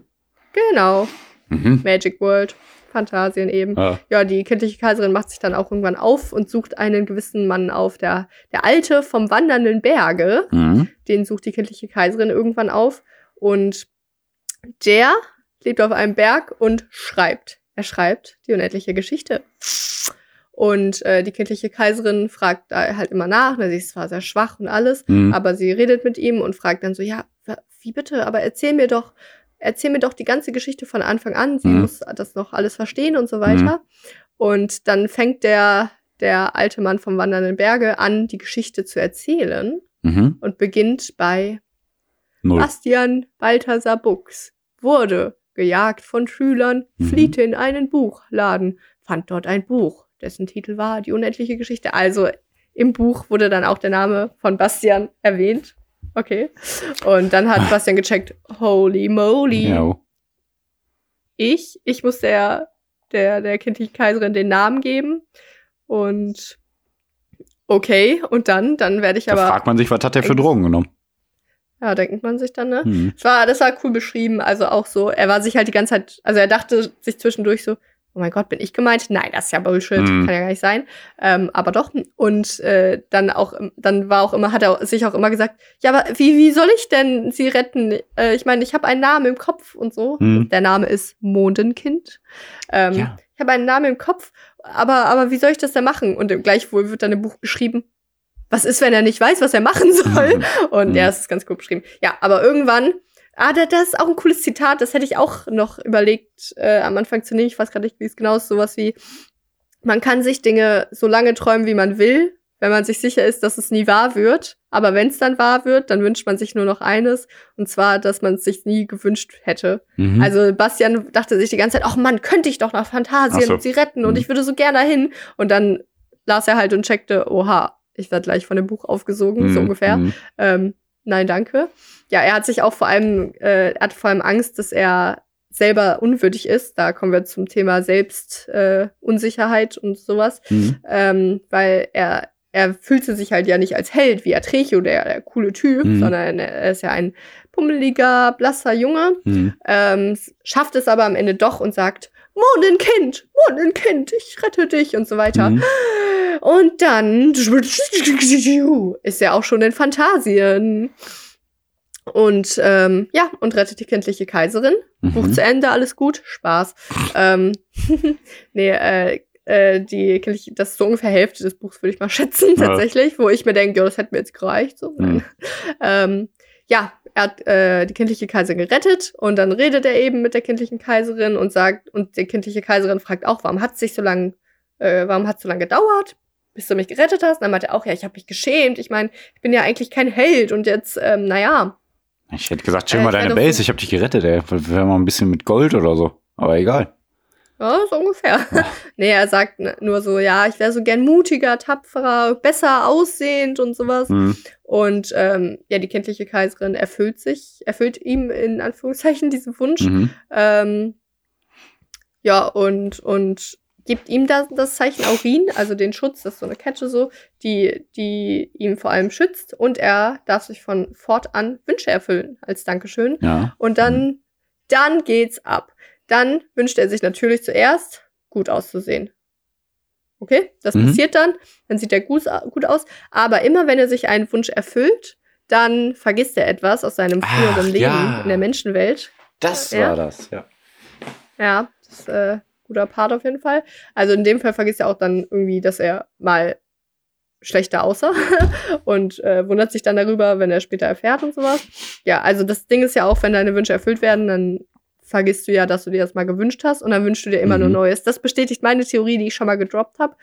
C: Genau.
D: Mhm.
C: Magic World. Phantasien eben.
D: Ja.
C: Ja, die kindliche Kaiserin macht sich dann auch irgendwann auf und sucht einen gewissen Mann auf. Der, der Alte vom wandernden Berge,
D: Mhm.
C: den sucht die kindliche Kaiserin irgendwann auf. Und der lebt auf einem Berg und schreibt. Er schreibt die unendliche Geschichte. Und äh, die kindliche Kaiserin fragt da halt immer nach. Ne, sie ist zwar sehr schwach und alles,
D: Mhm.
C: aber sie redet mit ihm und fragt dann so, ja, wie bitte, aber erzähl mir doch, erzähl mir doch die ganze Geschichte von Anfang an. Sie
D: Mhm.
C: muss das noch alles verstehen und so weiter. Und dann fängt der, der alte Mann vom Wandernden Berge an, die Geschichte zu erzählen
D: Mhm.
C: und beginnt bei
D: Null.
C: Bastian Balthasar Buchs wurde gejagt von Schülern,
D: Mhm.
C: flieht in einen Buchladen, fand dort ein Buch, dessen Titel war Die unendliche Geschichte. Also im Buch wurde dann auch der Name von Bastian erwähnt. Okay. Und dann hat Bastian gecheckt, holy moly.
D: Ja.
C: Ich, ich muss der, der, der kindlichen Kaiserin den Namen geben. Und okay, und dann, dann werde ich
D: Da
C: aber,
D: fragt man sich, was hat der für Drogen genommen?
C: Ja, denkt man sich dann, ne?
D: Mhm.
C: Das war, das war cool beschrieben. Also auch so, er war sich halt die ganze Zeit, also er dachte sich zwischendurch so, oh mein Gott, bin ich gemeint? Nein, das ist ja Bullshit,
D: Mhm.
C: kann ja gar nicht sein. Ähm, aber doch. Und äh, dann auch, dann war auch immer, hat er sich auch immer gesagt, ja, aber wie, wie soll ich denn sie retten? Äh, ich meine, ich habe einen Namen im Kopf und so.
D: Mhm.
C: Der Name ist Mondenkind. Ähm,
D: Ja.
C: Ich habe einen Namen im Kopf, aber, aber wie soll ich das denn machen? Und gleichwohl wird dann im Buch geschrieben, was ist, wenn er nicht weiß, was er machen soll?
D: Mhm.
C: Und
D: Mhm.
C: ja, es ist ganz cool beschrieben. Ja, aber irgendwann, ah, da, das ist auch ein cooles Zitat, das hätte ich auch noch überlegt, äh, am Anfang zu nehmen. Ich weiß gerade nicht, wie es genau ist. Sowas wie, man kann sich Dinge so lange träumen, wie man will, wenn man sich sicher ist, dass es nie wahr wird. Aber wenn es dann wahr wird, dann wünscht man sich nur noch eines. Und zwar, dass man es sich nie gewünscht hätte.
D: Mhm.
C: Also Bastian dachte sich die ganze Zeit, ach Mann, könnte ich doch nach Phantasien
D: so.
C: und sie retten und
D: Mhm.
C: ich würde so gerne dahin. Und dann las er halt und checkte, oha, ich werde gleich von dem Buch aufgesogen, so
D: Mhm.
C: ungefähr.
D: Mhm.
C: Ähm, nein, danke. Ja, er hat sich auch vor allem, äh, er hat vor allem Angst, dass er selber unwürdig ist. Da kommen wir zum Thema Selbstunsicherheit äh, und sowas.
D: Mhm.
C: Ähm, weil er, er fühlte sich halt ja nicht als Held wie Atrechio, der, der coole Typ,
D: Mhm.
C: sondern er ist ja ein pummeliger, blasser Junge
D: Mhm.
C: ähm, schafft es aber am Ende doch und sagt, Mondenkind, Mondenkind, ich rette dich und so weiter.
D: Mhm.
C: Und dann ist er auch schon in Phantasien. Und ähm, ja, und rettet die kindliche Kaiserin. Buch
D: Mhm.
C: zu Ende, alles gut, Spaß. ähm, nee, äh, äh, die kindliche, das ist so ungefähr Hälfte des Buchs, würde ich mal schätzen,
D: Ja.
C: tatsächlich, wo ich mir denke, ja, das hätte mir jetzt gereicht. So.
D: Mhm.
C: ähm, ja, er hat äh, die kindliche Kaiserin gerettet und dann redet er eben mit der kindlichen Kaiserin und sagt, und die kindliche Kaiserin fragt auch, warum hat es sich so lang, äh, warum hat es so lange gedauert, bis du mich gerettet hast? Und dann meint er auch, ja, ich habe mich geschämt. Ich meine, ich bin ja eigentlich kein Held und jetzt, ähm, naja,
D: Ich hätte gesagt, chill
C: Äh,
D: mal
C: wär
D: deine Base, ich hab dich gerettet, ey. Wäre mal ein bisschen mit Gold oder so. Aber egal.
C: Ja, so ungefähr. nee, er sagt nur so, ja, ich wäre so gern mutiger, tapferer, besser aussehend und sowas.
D: Mhm.
C: Und ähm, ja, die kindliche Kaiserin erfüllt sich, erfüllt ihm in Anführungszeichen diesen Wunsch.
D: Mhm.
C: Ähm, ja, und, und gibt ihm das, das Zeichen Aurin, also den Schutz, das ist so eine Kette so, die, die ihm vor allem schützt und er darf sich von fortan Wünsche erfüllen als Dankeschön.
D: Ja.
C: Und dann, dann geht's ab. Dann wünscht er sich natürlich zuerst, gut auszusehen. Okay, das
D: Mhm.
C: passiert dann, dann sieht er gut, gut aus. Aber immer wenn er sich einen Wunsch erfüllt, dann vergisst er etwas aus seinem
D: Ach,
C: früheren Leben
D: ja.
C: in der Menschenwelt.
D: Das
C: Ja.
D: war das, ja.
C: Ja, das ist äh, guter Part auf jeden Fall. Also in dem Fall vergisst er auch dann irgendwie, dass er mal schlechter aussah und äh, wundert sich dann darüber, wenn er später erfährt und sowas. Ja, also das Ding ist ja auch, wenn deine Wünsche erfüllt werden, dann vergisst du ja, dass du dir das mal gewünscht hast und dann wünschst du dir immer
D: Mhm.
C: nur Neues. Das bestätigt meine Theorie, die ich schon mal gedroppt habe.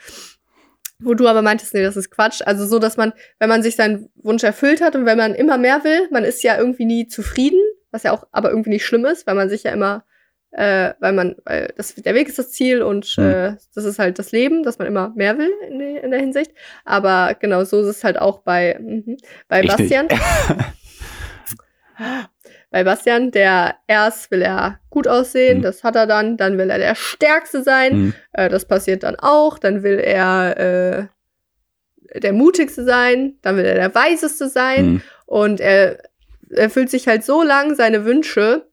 C: Wo du aber meintest, nee, das ist Quatsch. Also so, dass man, wenn man sich seinen Wunsch erfüllt hat und wenn man immer mehr will, man ist ja irgendwie nie zufrieden, was ja auch aber irgendwie nicht schlimm ist, weil man sich ja immer äh, weil man, weil das, der Weg ist das Ziel und
D: Mhm.
C: äh, das ist halt das Leben, dass man immer mehr will in, die, in der Hinsicht. Aber genau so ist es halt auch bei, mhm, bei. Bastian. bei Bastian, der erst will er gut aussehen,
D: Mhm.
C: das hat er dann, dann will er der Stärkste sein,
D: Mhm.
C: äh, das passiert dann auch, dann will er äh, der Mutigste sein, dann will er der Weiseste sein.
D: Mhm.
C: Und er erfüllt sich halt so lang seine Wünsche,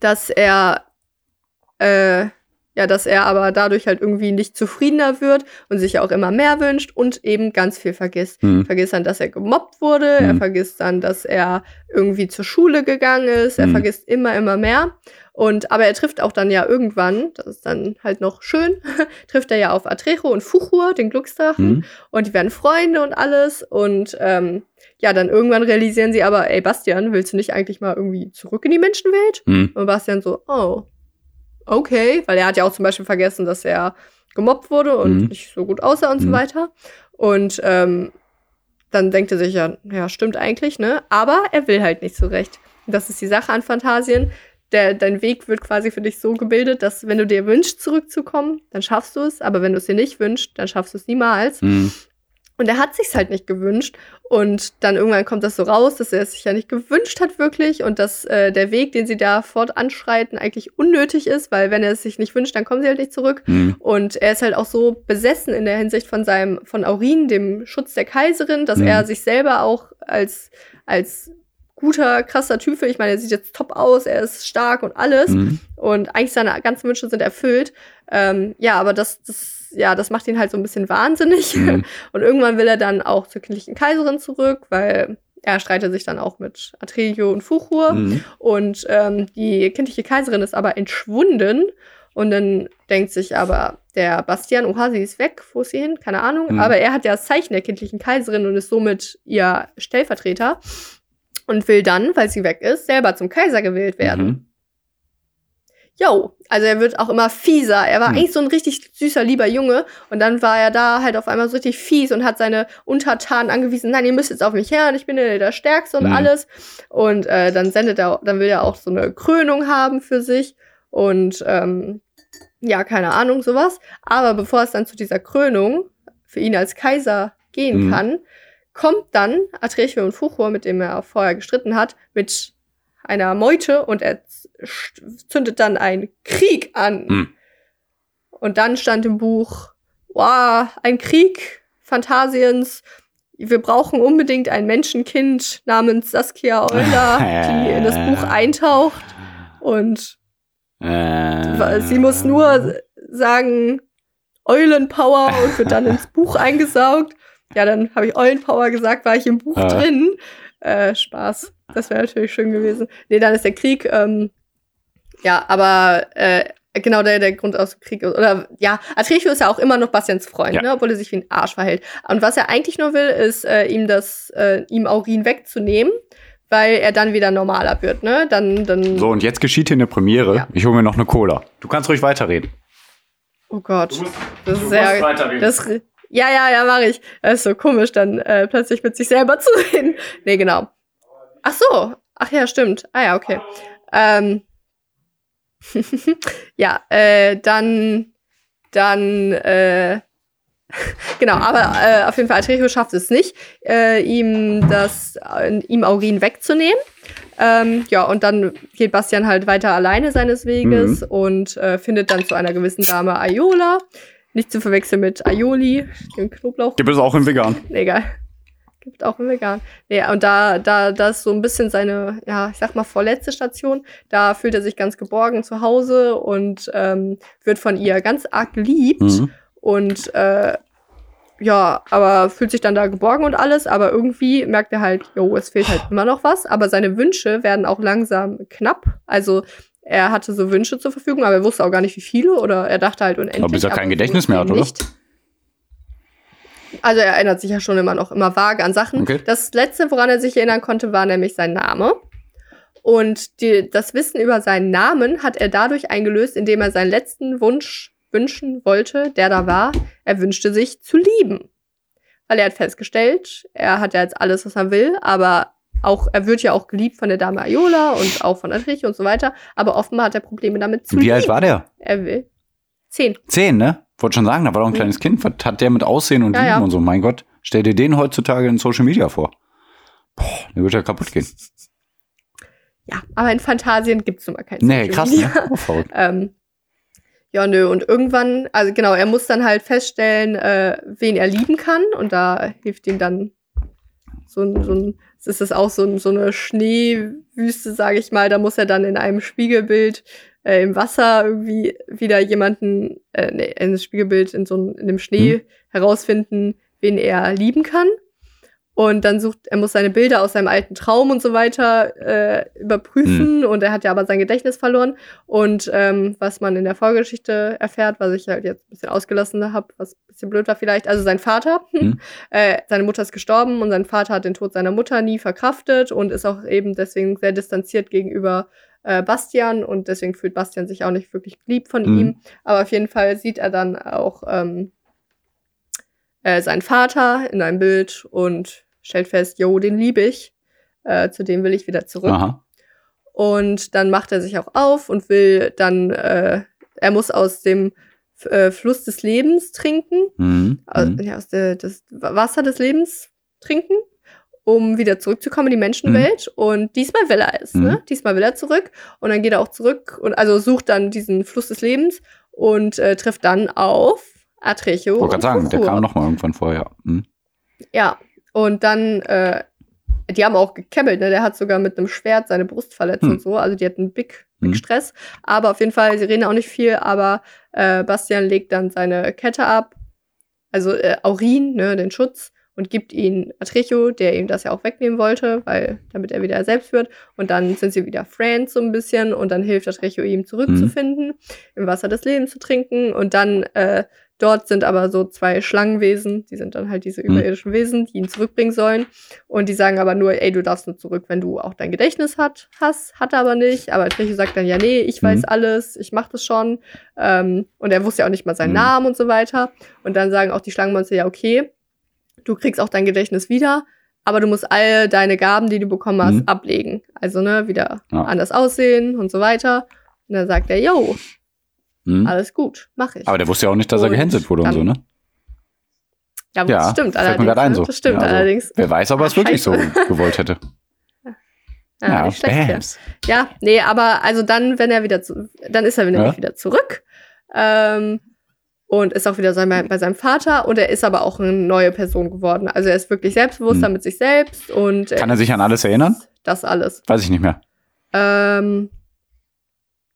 C: dass er, äh, ja, dass er aber dadurch halt irgendwie nicht zufriedener wird und sich auch immer mehr wünscht und eben ganz viel vergisst.
D: Mhm.
C: Vergisst dann, dass er gemobbt wurde, er
D: Mhm.
C: vergisst dann, dass er irgendwie zur Schule gegangen ist, er
D: Mhm.
C: vergisst immer, immer mehr. Und aber er trifft auch dann ja irgendwann, das ist dann halt noch schön, trifft er ja auf Atrecho und Fuchur, den Glücksdrachen
D: Mhm.
C: und die werden Freunde und alles. Und ähm, ja, dann irgendwann realisieren sie aber, ey, Bastian, willst du nicht eigentlich mal irgendwie zurück in die Menschenwelt?
D: Mhm.
C: Und Bastian so, oh, okay. Weil er hat ja auch zum Beispiel vergessen, dass er gemobbt wurde und
D: Mhm.
C: nicht so gut aussah und so
D: Mhm.
C: weiter. Und ähm, dann denkt er sich ja, ja, stimmt eigentlich, ne? Aber er will halt nicht so recht. Und Das ist die Sache an Fantasien. Der, dein Weg wird quasi für dich so gebildet, dass wenn du dir wünschst, zurückzukommen, dann schaffst du es. Aber wenn du es dir nicht wünschst, dann schaffst du es niemals.
D: Mhm.
C: Und er hat sich's halt nicht gewünscht. Und dann irgendwann kommt das so raus, dass er es sich ja nicht gewünscht hat wirklich und dass äh, der Weg, den sie da fortanschreiten, eigentlich unnötig ist, weil wenn er es sich nicht wünscht, dann kommen sie halt nicht zurück.
D: Mhm.
C: Und er ist halt auch so besessen in der Hinsicht von seinem, von Aurin, dem Schutz der Kaiserin, dass
D: Mhm.
C: er sich selber auch als, als guter, krasser Typ, ich meine, er sieht jetzt top aus, er ist stark und alles
D: Mhm.
C: und eigentlich seine ganzen Wünsche sind erfüllt. Ähm, ja, aber das, das, ja, das macht ihn halt so ein bisschen wahnsinnig.
D: Mhm.
C: Und irgendwann will er dann auch zur kindlichen Kaiserin zurück, weil er streitet sich dann auch mit Atrejo und Fuchur.
D: Mhm.
C: Und ähm, die kindliche Kaiserin ist aber entschwunden. Und dann denkt sich aber der Bastian, oha, sie ist weg, wo ist sie hin? Keine Ahnung.
D: Mhm.
C: Aber er hat ja das Zeichen der kindlichen Kaiserin und ist somit ihr Stellvertreter. Und will dann, weil sie weg ist, selber zum Kaiser gewählt werden.
D: Mhm.
C: Jo, also er wird auch immer fieser. Er war
D: Hm.
C: eigentlich so ein richtig süßer, lieber Junge. Und dann war er da halt auf einmal so richtig fies und hat seine Untertanen angewiesen, nein, ihr müsst jetzt auf mich her und ich bin der Stärkste und
D: Hm.
C: alles. Und äh, dann sendet er, dann will er auch so eine Krönung haben für sich. Und ähm, ja, keine Ahnung, sowas. Aber bevor es dann zu dieser Krönung für ihn als Kaiser gehen
D: Hm.
C: kann, kommt dann Atrecho und Fuchur, mit dem er vorher gestritten hat, mit einer Meute und er zündet dann einen Krieg an.
D: Hm.
C: Und dann stand im Buch, wow, ein Krieg Phantasiens. Wir brauchen unbedingt ein Menschenkind namens Saskia Euler, die in das Buch eintaucht. Und
D: Äh,
C: sie muss nur sagen, Eulenpower und wird dann ins Buch eingesaugt. Ja, dann habe ich Eulenpower gesagt, war ich im Buch
D: Ah.
C: drin. Äh, Spaß. Das wäre natürlich schön gewesen. Nee, dann ist der Krieg, ähm, ja, aber äh, genau der, der Grund aus dem Krieg ist. Oder ja, Atrecho ist ja auch immer noch Bastians Freund,
D: Ja.
C: ne, obwohl er sich wie ein Arsch verhält. Und was er eigentlich nur will, ist, äh, ihm das, äh, ihm Aurin wegzunehmen, weil er dann wieder normaler wird, ne? Dann, dann.
D: So, und jetzt geschieht hier eine Premiere.
C: Ja.
D: Ich hole mir noch eine Cola. Du kannst ruhig weiterreden.
C: Oh Gott.
B: Du musst,
C: Das
B: du
C: ist sehr.
B: weiterreden.
C: Das, ja, ja, ja, mache ich. Das ist so komisch, dann äh, plötzlich mit sich selber zu reden. Nee, genau. Ach so. Ach ja, stimmt. Ah ja, okay. Ähm. ja, äh, dann, dann, äh, Genau, aber äh, auf jeden Fall Atrecho schafft es nicht, äh, ihm das, äh, ihm Aurin wegzunehmen. Ähm, ja, und dann geht Bastian halt weiter alleine seines Weges
D: Mhm.
C: und äh, findet dann zu einer gewissen Dame Ayola. Nicht zu verwechseln mit Aioli, dem Knoblauch.
D: Gibt es auch im Vegan.
C: Egal. Gibt auch im Vegan. Nee, und da, da, das ist so ein bisschen seine, ja, ich sag mal, vorletzte Station. Da fühlt er sich ganz geborgen zu Hause und ähm, wird von ihr ganz arg geliebt.
D: Mhm.
C: Und äh, ja, aber fühlt sich dann da geborgen und alles, aber irgendwie merkt er halt, jo, es fehlt halt immer noch was, aber seine Wünsche werden auch langsam knapp. Also er hatte so Wünsche zur Verfügung, aber er wusste auch gar nicht, wie viele oder er dachte halt unendlich.
D: Aber bis er kein Gedächtnis mehr hat, oder?
C: nicht. Also er erinnert sich ja schon immer noch immer vage an Sachen.
D: Okay.
C: Das letzte, woran er sich erinnern konnte, war nämlich sein Name. Und die, das Wissen über seinen Namen hat er dadurch eingelöst, indem er seinen letzten Wunsch wünschen wollte, der da war. Er wünschte sich zu lieben. Weil er hat festgestellt, er hat ja jetzt alles, was er will, aber auch, er wird ja auch geliebt von der Dame Ayola und auch von Atrich und so weiter. Aber offenbar hat er Probleme damit zu
D: Wie
C: lieben.
D: alt war der?
C: Er will. Zehn.
D: Zehn, ne? Wollte schon sagen, da war doch ein kleines Kind. Was hat der mit Aussehen und
C: Ja,
D: Lieben
C: ja.
D: und so? Mein Gott, stell dir den heutzutage in Social Media vor. Boah, der wird ja kaputt gehen.
C: Ja, aber in Fantasien gibt's nun mal kein
D: Nee,
C: Social
D: krass,
C: Media.
D: ne? Oh.
C: Ähm, ja, nö, und irgendwann, also genau, er muss dann halt feststellen, äh, wen er lieben kann. Und da hilft ihm dann so ein, so ein es ist das auch so, so eine Schneewüste, sage ich mal. Da muss er dann in einem Spiegelbild äh, im Wasser irgendwie wieder jemanden, äh, nee, ein Spiegelbild in so einem, in dem Schnee herausfinden, wen er lieben kann. Und dann sucht, er muss seine Bilder aus seinem alten Traum und so weiter äh, überprüfen. Und er hat ja aber sein Gedächtnis verloren. Und ähm, was man in der Vorgeschichte erfährt, was ich halt jetzt ein bisschen ausgelassen habe, was ein bisschen blöd war vielleicht, also sein Vater,
D: Mhm.
C: äh, seine Mutter ist gestorben und sein Vater hat den Tod seiner Mutter nie verkraftet und ist auch eben deswegen sehr distanziert gegenüber äh, Bastian und deswegen fühlt Bastian sich auch nicht wirklich geliebt von
D: Mhm.
C: ihm. Aber auf jeden Fall sieht er dann auch ähm, äh, seinen Vater in einem Bild und stellt fest, jo, den liebe ich. Äh, zu dem will ich wieder zurück.
D: Aha.
C: Und dann macht er sich auch auf und will dann, äh, er muss aus dem äh, Fluss des Lebens trinken,
D: Mhm.
C: aus,
D: Mhm.
C: ja, aus der, das Wasser des Lebens trinken, um wieder zurückzukommen in die Menschenwelt. Und diesmal will er es,
D: Mhm.
C: ne? Diesmal will er zurück. Und dann geht er auch zurück und also sucht dann diesen Fluss des Lebens und äh, trifft dann auf Atrecho.
D: Wollte
C: und
D: gerade sagen, der
C: Fuchur.
D: kam noch mal irgendwann vorher. Mhm.
C: Ja, und dann, äh, die haben auch gekämmelt, ne? Der hat sogar mit einem Schwert seine Brust verletzt
D: Hm.
C: und so. Also die hatten big, big
D: Hm.
C: Stress. Aber auf jeden Fall, sie reden auch nicht viel, aber äh, Bastian legt dann seine Kette ab, also äh, Aurin, ne, den Schutz, und gibt ihn Atrecho, der ihm das ja auch wegnehmen wollte, weil damit er wieder er selbst wird. Und dann sind sie wieder Friends so ein bisschen und dann hilft Atrecho ihm zurückzufinden, im Wasser des Lebens zu trinken. Und dann äh, dort sind aber so zwei Schlangenwesen, die sind dann halt diese
D: Mhm.
C: überirdischen Wesen, die ihn zurückbringen sollen. Und die sagen aber nur, ey, du darfst nur zurück, wenn du auch dein Gedächtnis hat, hast, hat er aber nicht. Aber Atrecho sagt dann, ja, nee, ich weiß
D: Mhm.
C: alles, ich mach das schon. Ähm, und er wusste ja auch nicht mal seinen
D: Mhm.
C: Namen und so weiter. Und dann sagen auch die Schlangenmonster, ja, okay, du kriegst auch dein Gedächtnis wieder, aber du musst all deine Gaben, die du bekommen hast,
D: Mhm.
C: ablegen. Also, ne, wieder
D: Ja.
C: anders aussehen und so weiter. Und dann sagt er, yo,
D: Mhm.
C: alles gut, mach ich.
D: Aber der wusste ja auch nicht, dass er
C: Und
D: gehänselt wurde und so, ne?
C: ja, aber
D: ja,
C: das stimmt allerdings.
D: ein
C: ne?
D: so.
C: Das stimmt
D: Ja, also,
C: allerdings.
D: Wer weiß, ob er es wirklich so gewollt hätte.
C: Ja, nicht schlecht, ja. Ja, nee, aber also dann, wenn er wieder zu, dann ist er nämlich
D: Ja.
C: wieder zurück. Ähm, und ist auch wieder sein, bei seinem Vater und er ist aber auch eine neue Person geworden. Also er ist wirklich selbstbewusster
D: Hm.
C: mit sich selbst und
D: Kann er sich an alles erinnern?
C: das alles.
D: Weiß ich nicht mehr.
C: Ähm,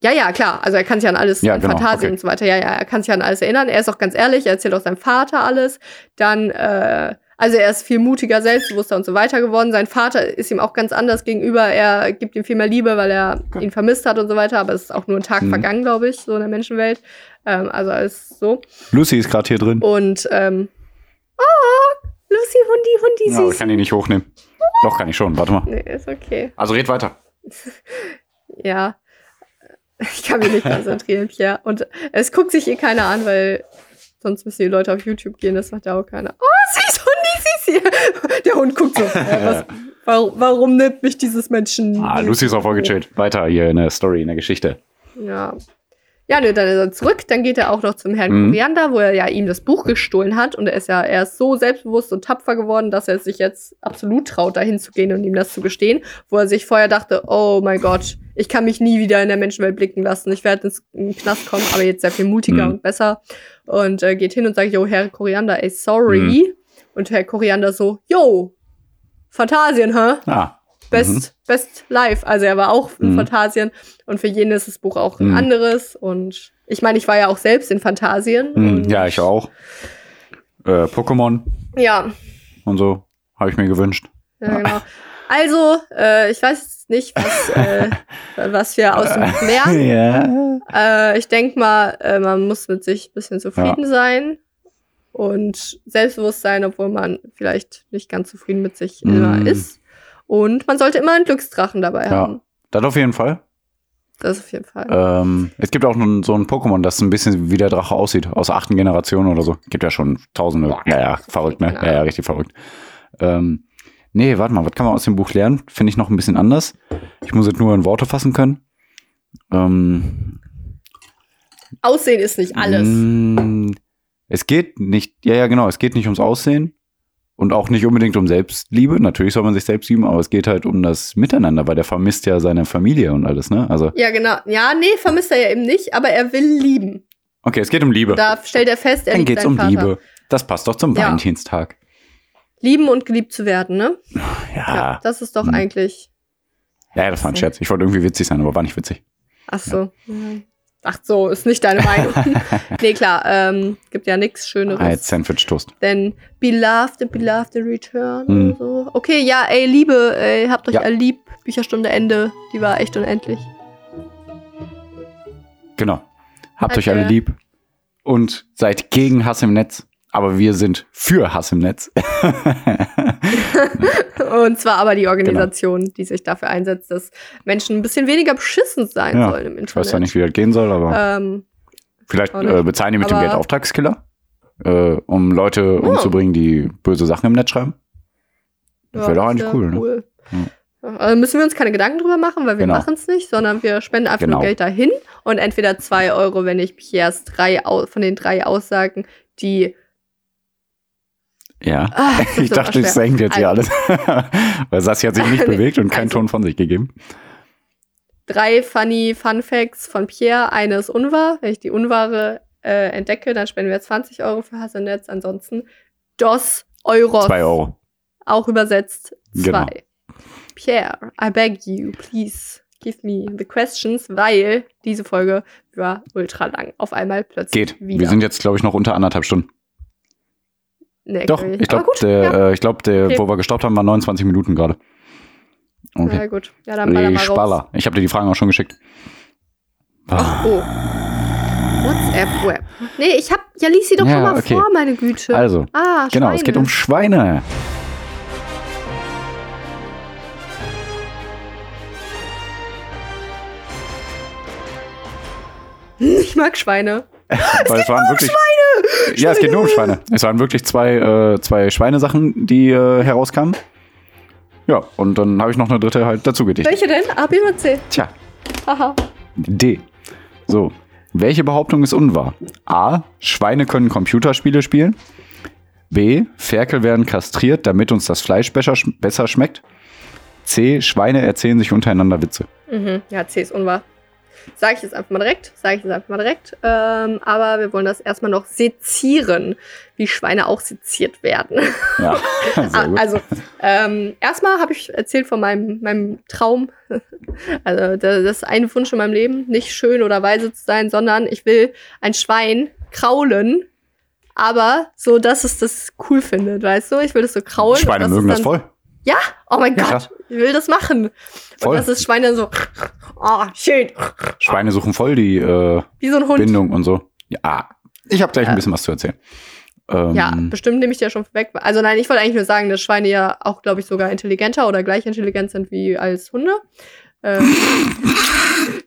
C: ja, ja, klar. Also er kann sich an alles,
D: Ja,
C: an
D: genau,
C: Fantasien
D: okay.
C: und so weiter. Ja, ja, er kann sich an alles erinnern. Er ist auch ganz ehrlich, er erzählt auch seinem Vater alles. Dann, äh, also er ist viel mutiger, selbstbewusster und so weiter geworden. Sein Vater ist ihm auch ganz anders gegenüber. Er gibt ihm viel mehr Liebe, weil er ihn vermisst hat und so weiter. Aber es ist auch nur ein Tag
D: Mhm.
C: vergangen, glaube ich, so in der Menschenwelt. Ähm, also alles so.
D: Lucy ist gerade hier drin.
C: Und, ähm, oh, Lucy, Hundi, Hundi,
D: Ja, aber ich
C: süß.
D: kann ihn nicht hochnehmen. Doch, kann ich schon. Warte mal.
C: nee, ist okay.
D: Also red weiter.
C: Ja. Ich kann mich nicht konzentrieren, Pierre. Und es guckt sich hier keiner an, weil sonst müssen die Leute auf YouTube gehen, das macht ja auch keiner. Oh, süß, Hundi, süß hier. Der Hund guckt so. Was, warum, warum nimmt mich dieses Menschen?
D: Ah, Lucy ist auch voll gechillt. Weiter hier in der Story, in der Geschichte.
C: Ja. Ja, ne, dann ist er zurück. Dann geht er auch noch zum Herrn
D: Mhm.
C: Koriander, wo er ja ihm das Buch gestohlen hat. Und er ist ja er ist so selbstbewusst und tapfer geworden, dass er sich jetzt absolut traut, dahin zu gehen und ihm das zu gestehen. Wo er sich vorher dachte, oh mein Gott, ich kann mich nie wieder in der Menschenwelt blicken lassen. Ich werde ins Knast kommen, aber jetzt sehr viel mutiger
D: Mhm.
C: und besser. Und äh, geht hin und sagt, yo, Herr Koriander, ey, sorry.
D: Mhm.
C: Und Herr Koriander so, yo, Phantasien, hä?
D: Ah,
C: Best, Best Life. Also er war auch in
D: Mhm.
C: Phantasien und für jeden ist das Buch auch ein
D: Mhm.
C: anderes. Und ich meine, ich war ja auch selbst in Phantasien.
D: hm,
C: und
D: ja, ich auch. Äh, Pokémon
C: Ja,
D: und so habe ich mir gewünscht.
C: ja genau. Also, äh, ich weiß nicht, was, äh, was wir aus dem lernen.
D: ja.
C: Äh, ich denke mal, äh, man muss mit sich ein bisschen zufrieden sein und selbstbewusst sein, obwohl man vielleicht nicht ganz zufrieden mit sich immer
D: Mm.
C: ist. Und man sollte immer einen Glücksdrachen dabei
D: Ja.
C: haben.
D: Das auf jeden Fall.
C: Das auf jeden Fall.
D: Ähm, es gibt auch nun so ein Pokémon, das ein bisschen wie der Drache aussieht, aus der achten Generation oder so. Gibt ja schon tausende. Ja, ja, verrückt, ne?
C: Keine
D: Ja, ja, richtig verrückt. Ähm, nee, warte mal, was kann man aus dem Buch lernen? Finde ich noch ein bisschen anders. Ich muss es nur in Worte fassen können. Ähm,
C: Aussehen ist nicht alles.
D: Es geht nicht, ja, ja, genau, es geht nicht ums Aussehen und auch nicht unbedingt um Selbstliebe. Natürlich soll man sich selbst lieben, aber es geht halt um das Miteinander, weil der vermisst ja seine Familie und alles, ne? Also,
C: Ja, genau. Ja, nee, vermisst er ja eben nicht, aber er will lieben.
D: okay, es geht um Liebe.
C: Da stellt er fest, er
D: Dann
C: liebt
D: geht's
C: seinen
D: um
C: Vater.
D: Liebe. Das passt doch zum
C: Ja.
D: Valentinstag.
C: Lieben und geliebt zu werden, ne?
D: Ja. Ja,
C: das ist doch
D: Hm.
C: eigentlich.
D: das war ein Scherz. Ich wollte irgendwie witzig sein, aber war nicht witzig.
C: Ach so. Ja. Ach so, ist nicht deine Meinung. nee, klar, ähm, gibt ja nichts Schöneres.
D: Als Sandwich Toast.
C: Denn Beloved and Beloved in Return
D: Hm.
C: und so. Okay, ja, ey, Liebe, ey, habt euch
D: Ja.
C: alle lieb. Bücherstunde Ende, die war echt unendlich.
D: Genau. Habt euch
C: Danke.
D: alle lieb und seid gegen Hass im Netz. Aber wir sind für Hass im Netz.
C: Und zwar aber
D: Genau.
C: die Organisation, die sich dafür einsetzt, dass Menschen ein bisschen weniger beschissen sein
D: Ja,
C: sollen im Internet.
D: ich weiß zwar nicht, wie das gehen soll, aber.
C: Ähm,
D: Vielleicht äh, bezahlen die mit dem
C: Aber-
D: Geld Auftragskiller, äh, um Leute
C: Oh.
D: umzubringen, die böse Sachen im Netz schreiben.
C: ja,
D: Wäre doch eigentlich
C: ja
D: cool, ne?
C: Also müssen wir uns keine Gedanken drüber machen, weil wir
D: Genau.
C: machen es nicht, sondern wir spenden einfach
D: Genau.
C: nur Geld dahin und entweder zwei Euro, wenn ich Piers drei von den drei Aussagen, die
D: Ja.
C: ist
D: Ich dachte,
C: schwer.
D: hängt jetzt hier alles. Weil Sassi hat sich nicht
C: Nee,
D: bewegt und keinen
C: also-
D: Ton von sich gegeben.
C: drei funny Fun Facts von Pierre. Eine ist unwahr. Wenn ich die unwahre äh, entdecke, dann spenden wir 20 Euro für Hasselnetz. Ansonsten DOS Euros.
D: Zwei Euro.
C: Auch übersetzt zwei.
D: Genau.
C: Pierre, I beg you, please give me the questions, weil diese Folge war ultra lang. Auf einmal plötzlich
D: Geht.
C: wieder.
D: Wir sind jetzt, glaube ich, noch unter anderthalb Stunden.
C: Nee,
D: Doch, ich glaube, der,
C: ja.
D: äh, ich glaub, der
C: Okay.
D: wo wir gestoppt haben, war 29 Minuten gerade. Okay.
C: Na gut. Ja, dann baller mal.
D: Spaller. Ich habe dir die Fragen auch schon geschickt.
C: Ach, oh. WhatsApp Web. Nee, ich hab. Ja, lies sie doch
D: Ja,
C: schon mal
D: okay.
C: vor, meine Güte.
D: Also,
C: ah,
D: genau, es geht um.
C: Schweine. Ich mag Schweine.
D: Weil es waren wirklich, Ja, es geht nur um Schweine. Es waren wirklich zwei, äh, zwei Schweinesachen, die äh, herauskamen. Ja, und dann habe ich noch eine dritte halt dazu gedichtet.
C: Welche denn? A, B oder C?
D: Tja,
C: Haha.
D: D. So. Welche Behauptung ist unwahr? A. Schweine können Computerspiele spielen. B. Ferkel werden kastriert, damit uns das Fleisch besser, sch- besser schmeckt. C. Schweine erzählen sich untereinander Witze.
C: Mhm. Ja, C ist unwahr. Sag ich jetzt einfach mal direkt. Sag ich jetzt einfach mal direkt. Ähm, aber wir wollen das erstmal noch sezieren, wie Schweine auch seziert werden.
D: Ja,
C: Ah. Also, ähm, erstmal habe ich erzählt von meinem, meinem Traum. Also, da- das ist ein Wunsch in meinem Leben, nicht schön oder weise zu sein, sondern ich will ein Schwein kraulen, aber so, dass es das cool findet, weißt du? Ich will das so kraulen.
D: Schweine mögen das voll.
C: Ja, oh mein
D: Ja,
C: Gott, ich will das machen.
D: Voll.
C: Und das ist Schweine so, oh, schön,
D: Schweine suchen voll die äh,
C: wie so ein Hund.
D: Bindung und so. Ja, ich habe gleich ein bisschen was zu erzählen. Ähm,
C: Ja, bestimmt nehme ich dir schon weg. Also nein, ich wollte eigentlich nur sagen, dass Schweine ja auch, glaube ich, sogar intelligenter oder gleich intelligent sind wie als Hunde. Ähm,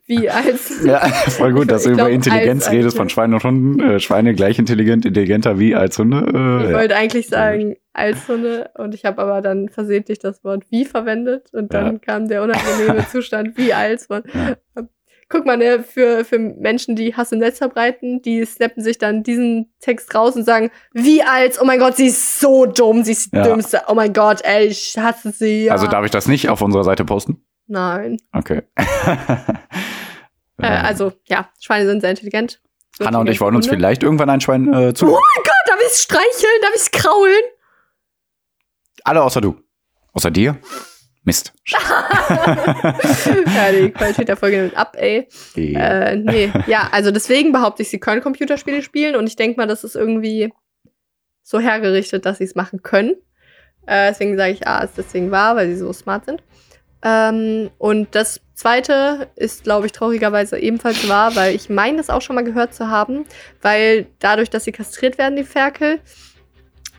C: wie als.
D: Ja, voll gut, dass du über
C: glaub,
D: Intelligenz
C: als-
D: redest von Schweinen und Hunden. Äh, Schweine gleich intelligent, intelligenter wie als Hunde. Äh,
C: Ich
D: ja.
C: wollte eigentlich sagen als Hunde und ich habe aber dann versehentlich das Wort wie verwendet und dann
D: Ja.
C: kam der unangenehme Zustand wie als von.
D: Ja.
C: guck mal, ne, für, für Menschen, die Hass im Netz verbreiten, die snappen sich dann diesen Text raus und sagen, wie als, oh mein Gott, sie ist so dumm, sie ist die dümmste, oh mein Gott, ey, ich hasse sie.
D: Also darf ich das nicht auf unserer Seite posten?
C: Nein.
D: Okay.
C: Äh, also, ja, Schweine sind sehr intelligent. So
D: Hanna und ich wollen uns
C: Hunde.
D: vielleicht irgendwann ein Schwein äh, zu.
C: Oh mein Gott, darf ich streicheln? Darf ich kraulen?
D: Alle außer du. Außer dir. Mist.
C: ja, die Qualität der Folge nimmt ab, ey.
D: Ja.
C: Äh, nee. Ja, also deswegen behaupte ich, sie können Computerspiele spielen und ich denke mal, das ist irgendwie so hergerichtet, dass sie es machen können. Äh, deswegen sage ich, ah, ist deswegen wahr, weil sie so smart sind. Ähm, und das zweite ist, glaube ich, traurigerweise ebenfalls wahr, weil ich meine, das auch schon mal gehört zu haben, weil dadurch, dass sie kastriert werden, die Ferkel,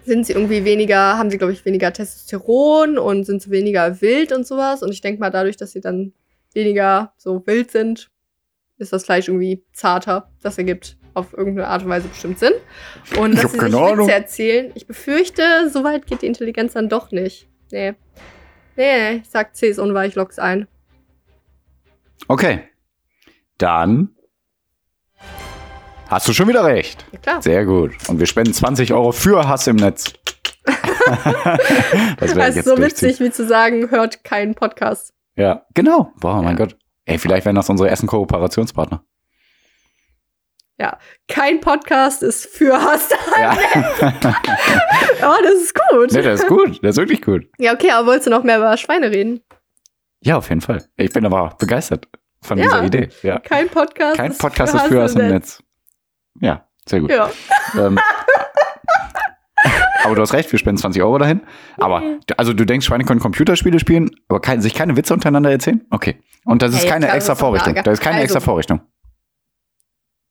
C: sind sie irgendwie weniger, haben sie, glaube ich, weniger Testosteron und sind so weniger wild und sowas. Und ich denke mal, dadurch, dass sie dann weniger so wild sind, ist das Fleisch irgendwie zarter. Das ergibt auf irgendeine Art und Weise bestimmt Sinn. Und
D: Ich
C: dass sie sich. Witze erzählen, ich befürchte, so weit geht die Intelligenz dann doch nicht. Nee. Nee, ich sag C ist unweich, lock's ein.
D: Okay. Dann hast du schon wieder recht.
C: Ja klar.
D: Sehr gut. Und wir spenden 20 Euro für Hass im Netz. das jetzt
C: so witzig, wie zu sagen, hört keinen Podcast.
D: Ja, genau. Boah, mein
C: Ja.
D: Gott. Ey, vielleicht wären das unsere ersten Kooperationspartner.
C: Kein Podcast ist für Hass.
D: Ja.
C: Oh, das ist gut.
D: nee, das ist gut. Das ist wirklich gut.
C: Ja, okay, aber wolltest du noch mehr über Schweine reden?
D: Ja, auf jeden Fall. Ich bin aber begeistert von
C: Ja.
D: dieser Idee. Ja.
C: Kein Podcast.
D: Kein Podcast ist für Hass im Netz. Ja, sehr gut.
C: Ja.
D: Ähm, aber du hast recht, wir spenden 20 Euro dahin. Aber, also du denkst, Schweine können Computerspiele spielen, aber kein, sich keine Witze untereinander erzählen? Okay. Und das ist
C: Hey,
D: keine extra
C: ist
D: Vorrichtung. Das ist keine
C: Also-
D: extra Vorrichtung.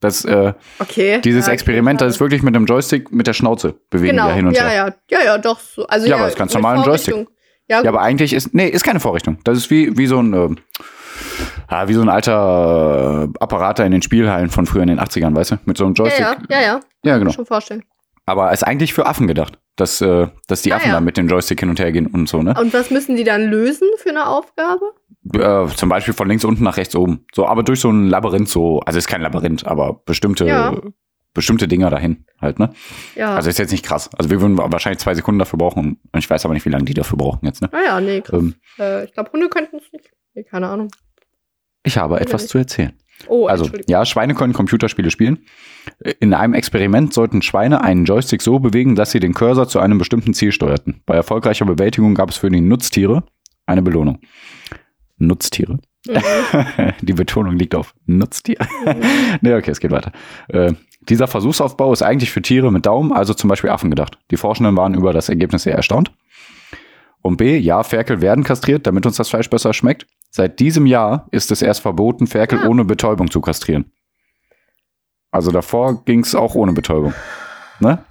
D: Das, äh,
C: Okay.
D: dieses
C: ja,
D: Experiment, das ist wirklich mit dem Joystick mit der Schnauze bewegen
C: Genau,
D: wir hin und
C: ja,
D: her.
C: ja, ja, ja, doch. So. Also,
D: Ja, aber das ist ganz normal ein Joystick.
C: Ja,
D: Ja, aber eigentlich ist, nee, ist keine Vorrichtung. Das ist wie, wie so ein, äh, ah, wie so ein alter äh, Apparat in den Spielhallen von früher in den 80ern, weißt du? Mit so einem
C: ja,
D: Joystick.
C: ja, ja, ja,
D: Ja,
C: kann
D: genau.
C: schon vorstellen.
D: Aber ist eigentlich für Affen gedacht, dass, äh, dass die
C: Ah,
D: Affen
C: ja.
D: da mit dem Joystick hin und her gehen und so, ne?
C: Und was müssen die dann lösen für eine Aufgabe?
D: Äh, zum Beispiel von links unten nach rechts oben. So, aber durch so ein Labyrinth so, also ist kein Labyrinth, aber bestimmte,
C: Ja.
D: bestimmte Dinger dahin halt, ne?
C: Ja.
D: Also ist jetzt nicht krass. Also wir würden wahrscheinlich zwei Sekunden dafür brauchen und ich weiß aber nicht, wie lange die dafür brauchen jetzt, ne?
C: ah ja, nee, krass.
D: Ähm,
C: Äh, ich glaube, Hunde könnten es nicht. Nee, keine Ahnung.
D: ich habe etwas
C: nicht.
D: zu erzählen.
C: Oh,
D: Also, ja, Schweine können Computerspiele spielen. In einem Experiment sollten Schweine einen Joystick so bewegen, dass sie den Cursor zu einem bestimmten Ziel steuerten. Bei erfolgreicher Bewältigung gab es für die Nutztiere eine Belohnung. Nutztiere.
C: Mhm.
D: die Betonung liegt auf Nutztiere.
C: Mhm.
D: nee, okay, es geht weiter. Äh, dieser Versuchsaufbau ist eigentlich für Tiere mit Daumen, also zum Beispiel Affen gedacht. Die Forschenden waren über das Ergebnis sehr erstaunt. Und B, ja, Ferkel werden kastriert, damit uns das Fleisch besser schmeckt. Seit diesem Jahr ist es erst verboten, Ferkel
C: Ah.
D: ohne Betäubung zu kastrieren. Also davor ging es auch ohne Betäubung. Ne?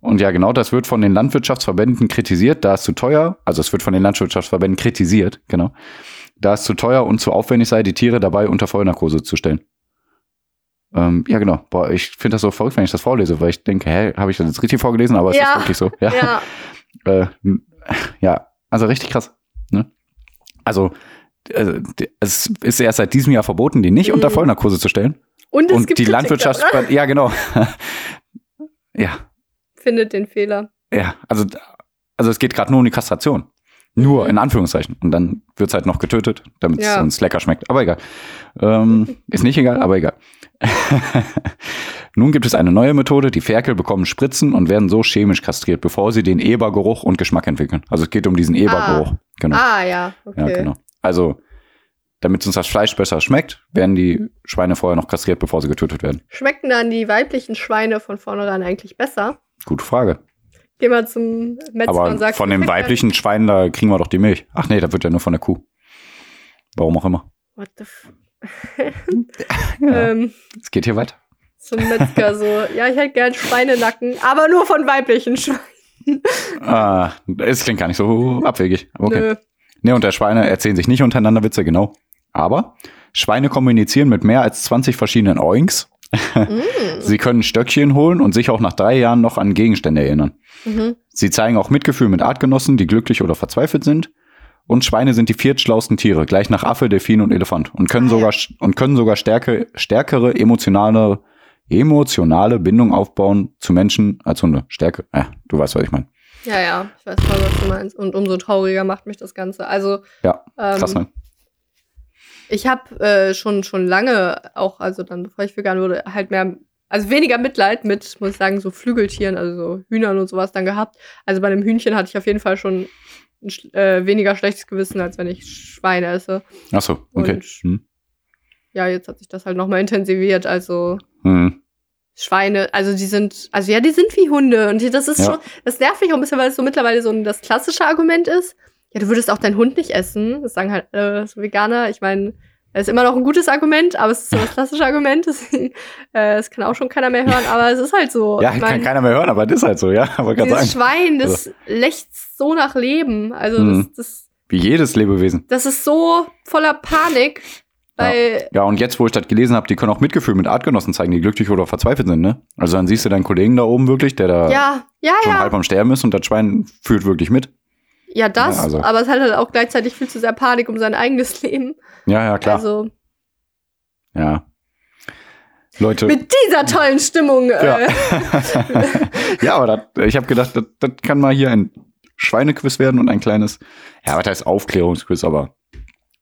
D: Und ja, genau, das wird von den Landwirtschaftsverbänden kritisiert, da es zu teuer, also es wird von den Landwirtschaftsverbänden kritisiert, genau, da es zu teuer und zu aufwendig sei, die Tiere dabei unter Vollnarkose zu stellen. Ähm, ja, genau. Boah, ich finde das so verrückt, wenn ich das vorlese, weil ich denke, hä, habe ich das jetzt richtig vorgelesen, aber es
C: Ja.
D: ist wirklich so. Ja.
C: Ja,
D: Äh, ja, also richtig krass. Ne? Also, äh, es ist erst seit diesem Jahr verboten, die nicht
C: Mhm.
D: unter Vollnarkose zu stellen.
C: und es
D: Und
C: gibt
D: die
C: Kritik
D: Landwirtschafts...
C: daran.
D: Ja, genau. ja,
C: Findet den Fehler.
D: ja. Also, also es geht gerade nur um die Kastration. Nur,
C: Mhm.
D: in Anführungszeichen. Und dann wird's halt noch getötet, damit es
C: Ja.
D: uns lecker schmeckt. Aber egal. Ähm, ist nicht egal, aber egal. Nun gibt es eine neue Methode. Die Ferkel bekommen Spritzen und werden so chemisch kastriert, bevor sie den Ebergeruch und Geschmack entwickeln. Also es geht um diesen Ebergeruch. Genau.
C: Ah, ja, okay.
D: Ja, genau. Also, damit uns das Fleisch besser schmeckt, werden die Schweine vorher noch kastriert, bevor sie getötet werden.
C: Schmecken dann die weiblichen Schweine von vornherein eigentlich besser?
D: Gute Frage.
C: Geh mal zum Metzger
D: Aber
C: und sag,
D: von dem weiblichen Schwein, da kriegen wir doch die Milch. Ach nee, da wird ja nur von der Kuh. Warum auch immer.
C: What the f
D: Ja,
C: ähm,
D: es geht hier weiter.
C: zum Metzger so, ja, ich hätte gern Schweinenacken, aber nur von weiblichen Schweinen.
D: Ah, es klingt gar nicht so abwegig. Okay.
C: Nö.
D: Nee, und der Schweine erzählen sich nicht untereinander Witze, genau. Aber Schweine kommunizieren mit mehr als 20 verschiedenen Oinks.
C: Mm.
D: Sie können Stöckchen holen und sich auch nach drei Jahren noch an Gegenstände erinnern.
C: Mhm.
D: Sie zeigen auch Mitgefühl mit Artgenossen, die glücklich oder verzweifelt sind. Und Schweine sind die viertschlausten Tiere, gleich nach Affe, Delfin und Elefant. Und können
C: Ah,
D: sogar, und können sogar stärke, stärkere emotionale, emotionale Bindung aufbauen zu Menschen als Hunde. Stärke, ja, du weißt, was ich meine.
C: Ja, ja, ich weiß voll, was du meinst. Und umso trauriger macht mich das Ganze. Also,
D: Ja,
C: ähm,
D: krass, ne?
C: Ich habe äh, schon, schon lange, auch also dann, bevor ich vegan wurde, halt mehr, also weniger Mitleid mit, muss ich sagen, so Flügeltieren, also so Hühnern und sowas dann gehabt. Also bei einem Hühnchen hatte ich auf jeden Fall schon ein, äh, weniger schlechtes Gewissen, als wenn ich Schweine esse.
D: Ach so, okay.
C: und-
D: Hm.
C: Ja, jetzt hat sich das halt nochmal intensiviert. Also
D: Hm.
C: Schweine, also die sind, also ja, die sind wie Hunde. Und das ist
D: Ja.
C: schon, das nervt mich auch ein bisschen, weil es so mittlerweile so ein, das klassische Argument ist. Ja, du würdest auch deinen Hund nicht essen. Das sagen halt äh, so Veganer. Ich meine, das ist immer noch ein gutes Argument, aber es ist so das klassische Argument. Deswegen, äh, das kann auch schon keiner mehr hören, aber es ist halt so.
D: Ja,
C: ich
D: kann
C: mein,
D: keiner mehr hören, aber das ist halt so, ja.
C: Dieses. Schwein, das lechzt so nach Leben. Also
D: Mhm.
C: das, das,
D: Wie jedes Lebewesen.
C: das ist so voller Panik, weil
D: Ja, und jetzt, wo ich das gelesen habe, die können auch Mitgefühl mit Artgenossen zeigen, die glücklich oder verzweifelt sind, ne? Also dann siehst du deinen Kollegen da oben wirklich, der da
C: ja, ja,
D: schon
C: ja.
D: halb am Sterben ist und das Schwein fühlt wirklich mit.
C: Ja, das,
D: Ja, also-
C: aber es hat halt auch gleichzeitig viel zu sehr Panik um sein eigenes Leben.
D: Ja, ja, klar.
C: Also
D: ja. Leute.
C: mit dieser tollen Stimmung.
D: ja.
C: Äh,
D: ja, aber das, ich habe gedacht, das, das kann mal hier ein Schweinequiz werden und ein kleines, ja, was heißt Aufklärungsquiz, aber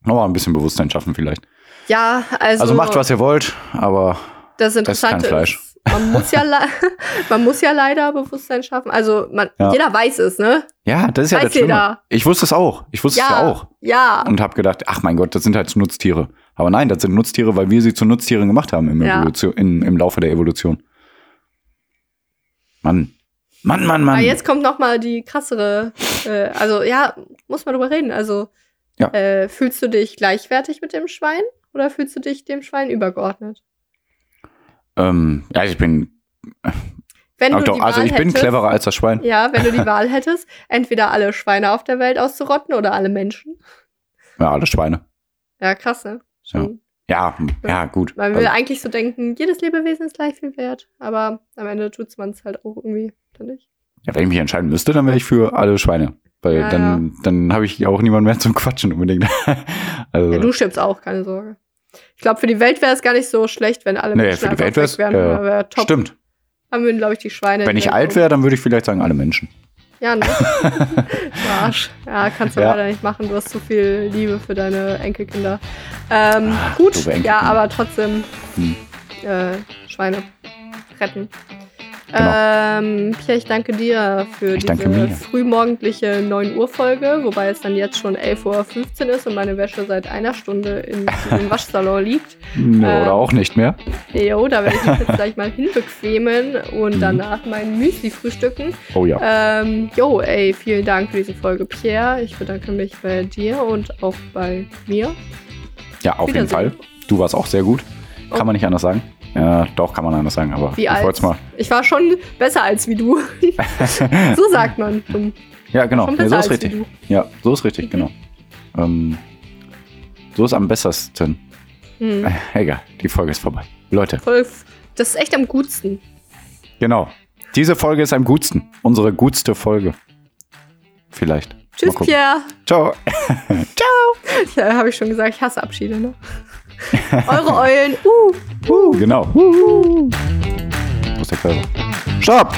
D: nochmal ein bisschen Bewusstsein schaffen vielleicht.
C: ja, also,
D: Also macht, was ihr wollt, aber
C: das
D: das ist kein
C: Interessante
D: Fleisch.
C: Man muss ja man muss ja leider Bewusstsein schaffen. Also man,
D: Ja.
C: jeder weiß es, ne?
D: ja, das ist ja
C: Weiß
D: das Schlimme.
C: jeder.
D: Ich wusste es auch. Ich wusste es ja auch.
C: Ja.
D: und habe gedacht, ach mein Gott, das sind halt Nutztiere. Aber nein, das sind Nutztiere, weil wir sie zu Nutztieren gemacht haben im,
C: Ja.
D: In, im Laufe der Evolution. Mann. Mann, Mann, Mann.
C: Aber jetzt kommt noch mal die krassere. Äh, also ja, muss man drüber reden. Also
D: Ja.
C: äh, fühlst du dich gleichwertig mit dem Schwein oder fühlst du dich dem Schwein übergeordnet?
D: Ähm, ja, ich bin,
C: Wenn du
D: doch,
C: die
D: also
C: Wahl
D: ich bin
C: hättest,
D: cleverer als das Schwein.
C: Ja, wenn du die Wahl hättest, entweder alle Schweine auf der Welt auszurotten oder alle Menschen.
D: Ja, alle Schweine.
C: Ja, krass, ne? Schon.
D: Ja, ja, gut.
C: Man will
D: Also,
C: eigentlich so denken, jedes Lebewesen ist gleich viel wert, aber am Ende tut man es halt auch irgendwie dann nicht.
D: ja, wenn ich mich entscheiden müsste, dann wäre ich für alle Schweine. Weil
C: Ja,
D: dann, dann habe ich auch niemanden mehr zum Quatschen unbedingt. also,
C: Ja, du stirbst auch, keine Sorge. Ich glaube, für die Welt wäre es gar nicht so schlecht, wenn alle
D: Nee,
C: Menschen
D: für die Welt wär's,
C: weg wären.
D: äh,
C: wär top.
D: stimmt.
C: Haben wir, glaube ich, die Schweine.
D: Wenn ich alt wäre, dann würde ich vielleicht sagen, alle Menschen.
C: Ja, ne? Arsch. Ja, kannst du
D: Ja.
C: leider nicht machen. Du hast zu viel Liebe für deine Enkelkinder. Ähm, gut,
D: doofe Enkelkinder.
C: ja, aber trotzdem
D: Hm.
C: äh, Schweine retten.
D: Genau.
C: Ähm, Pierre, ich danke dir für
D: Ich
C: diese frühmorgendliche 9 Uhr Folge, wobei es dann jetzt schon 11.15 Uhr ist und meine Wäsche seit einer Stunde in, im Waschsalon liegt.
D: Nö,
C: Äh,
D: oder auch nicht mehr.
C: Jo, da werde ich mich jetzt gleich mal hinbequemen und
D: Mhm.
C: danach mein Müsli frühstücken.
D: Oh ja.
C: Ähm, jo, ey, vielen Dank für diese Folge, Pierre. Ich bedanke mich bei dir und auch bei mir.
D: Ja, auf jeden. Fall. Du warst auch sehr gut. Kann
C: Oh.
D: man nicht anders sagen. Ja, doch, kann man anders sagen, aber
C: Wie
D: ich wollte mal.
C: Ich war schon besser als wie du. so sagt man. Schon
D: Ja, genau.
C: schon
D: Nee, so ist richtig. Ja, so ist richtig,
C: Mhm.
D: genau. Ähm, so ist am besten.
C: Hm.
D: Äh, egal, die Folge ist vorbei. Leute,
C: das ist echt am gutsten.
D: genau. Diese Folge ist am gutsten. Unsere gutste Folge. Vielleicht.
C: Tschüss. Pierre.
D: Ciao.
C: Ja, habe ich schon gesagt, ich hasse Abschiede, ne? Eure Eulen. Uh.
D: Uh, genau. Uh. Wo ist der Körper? Stopp!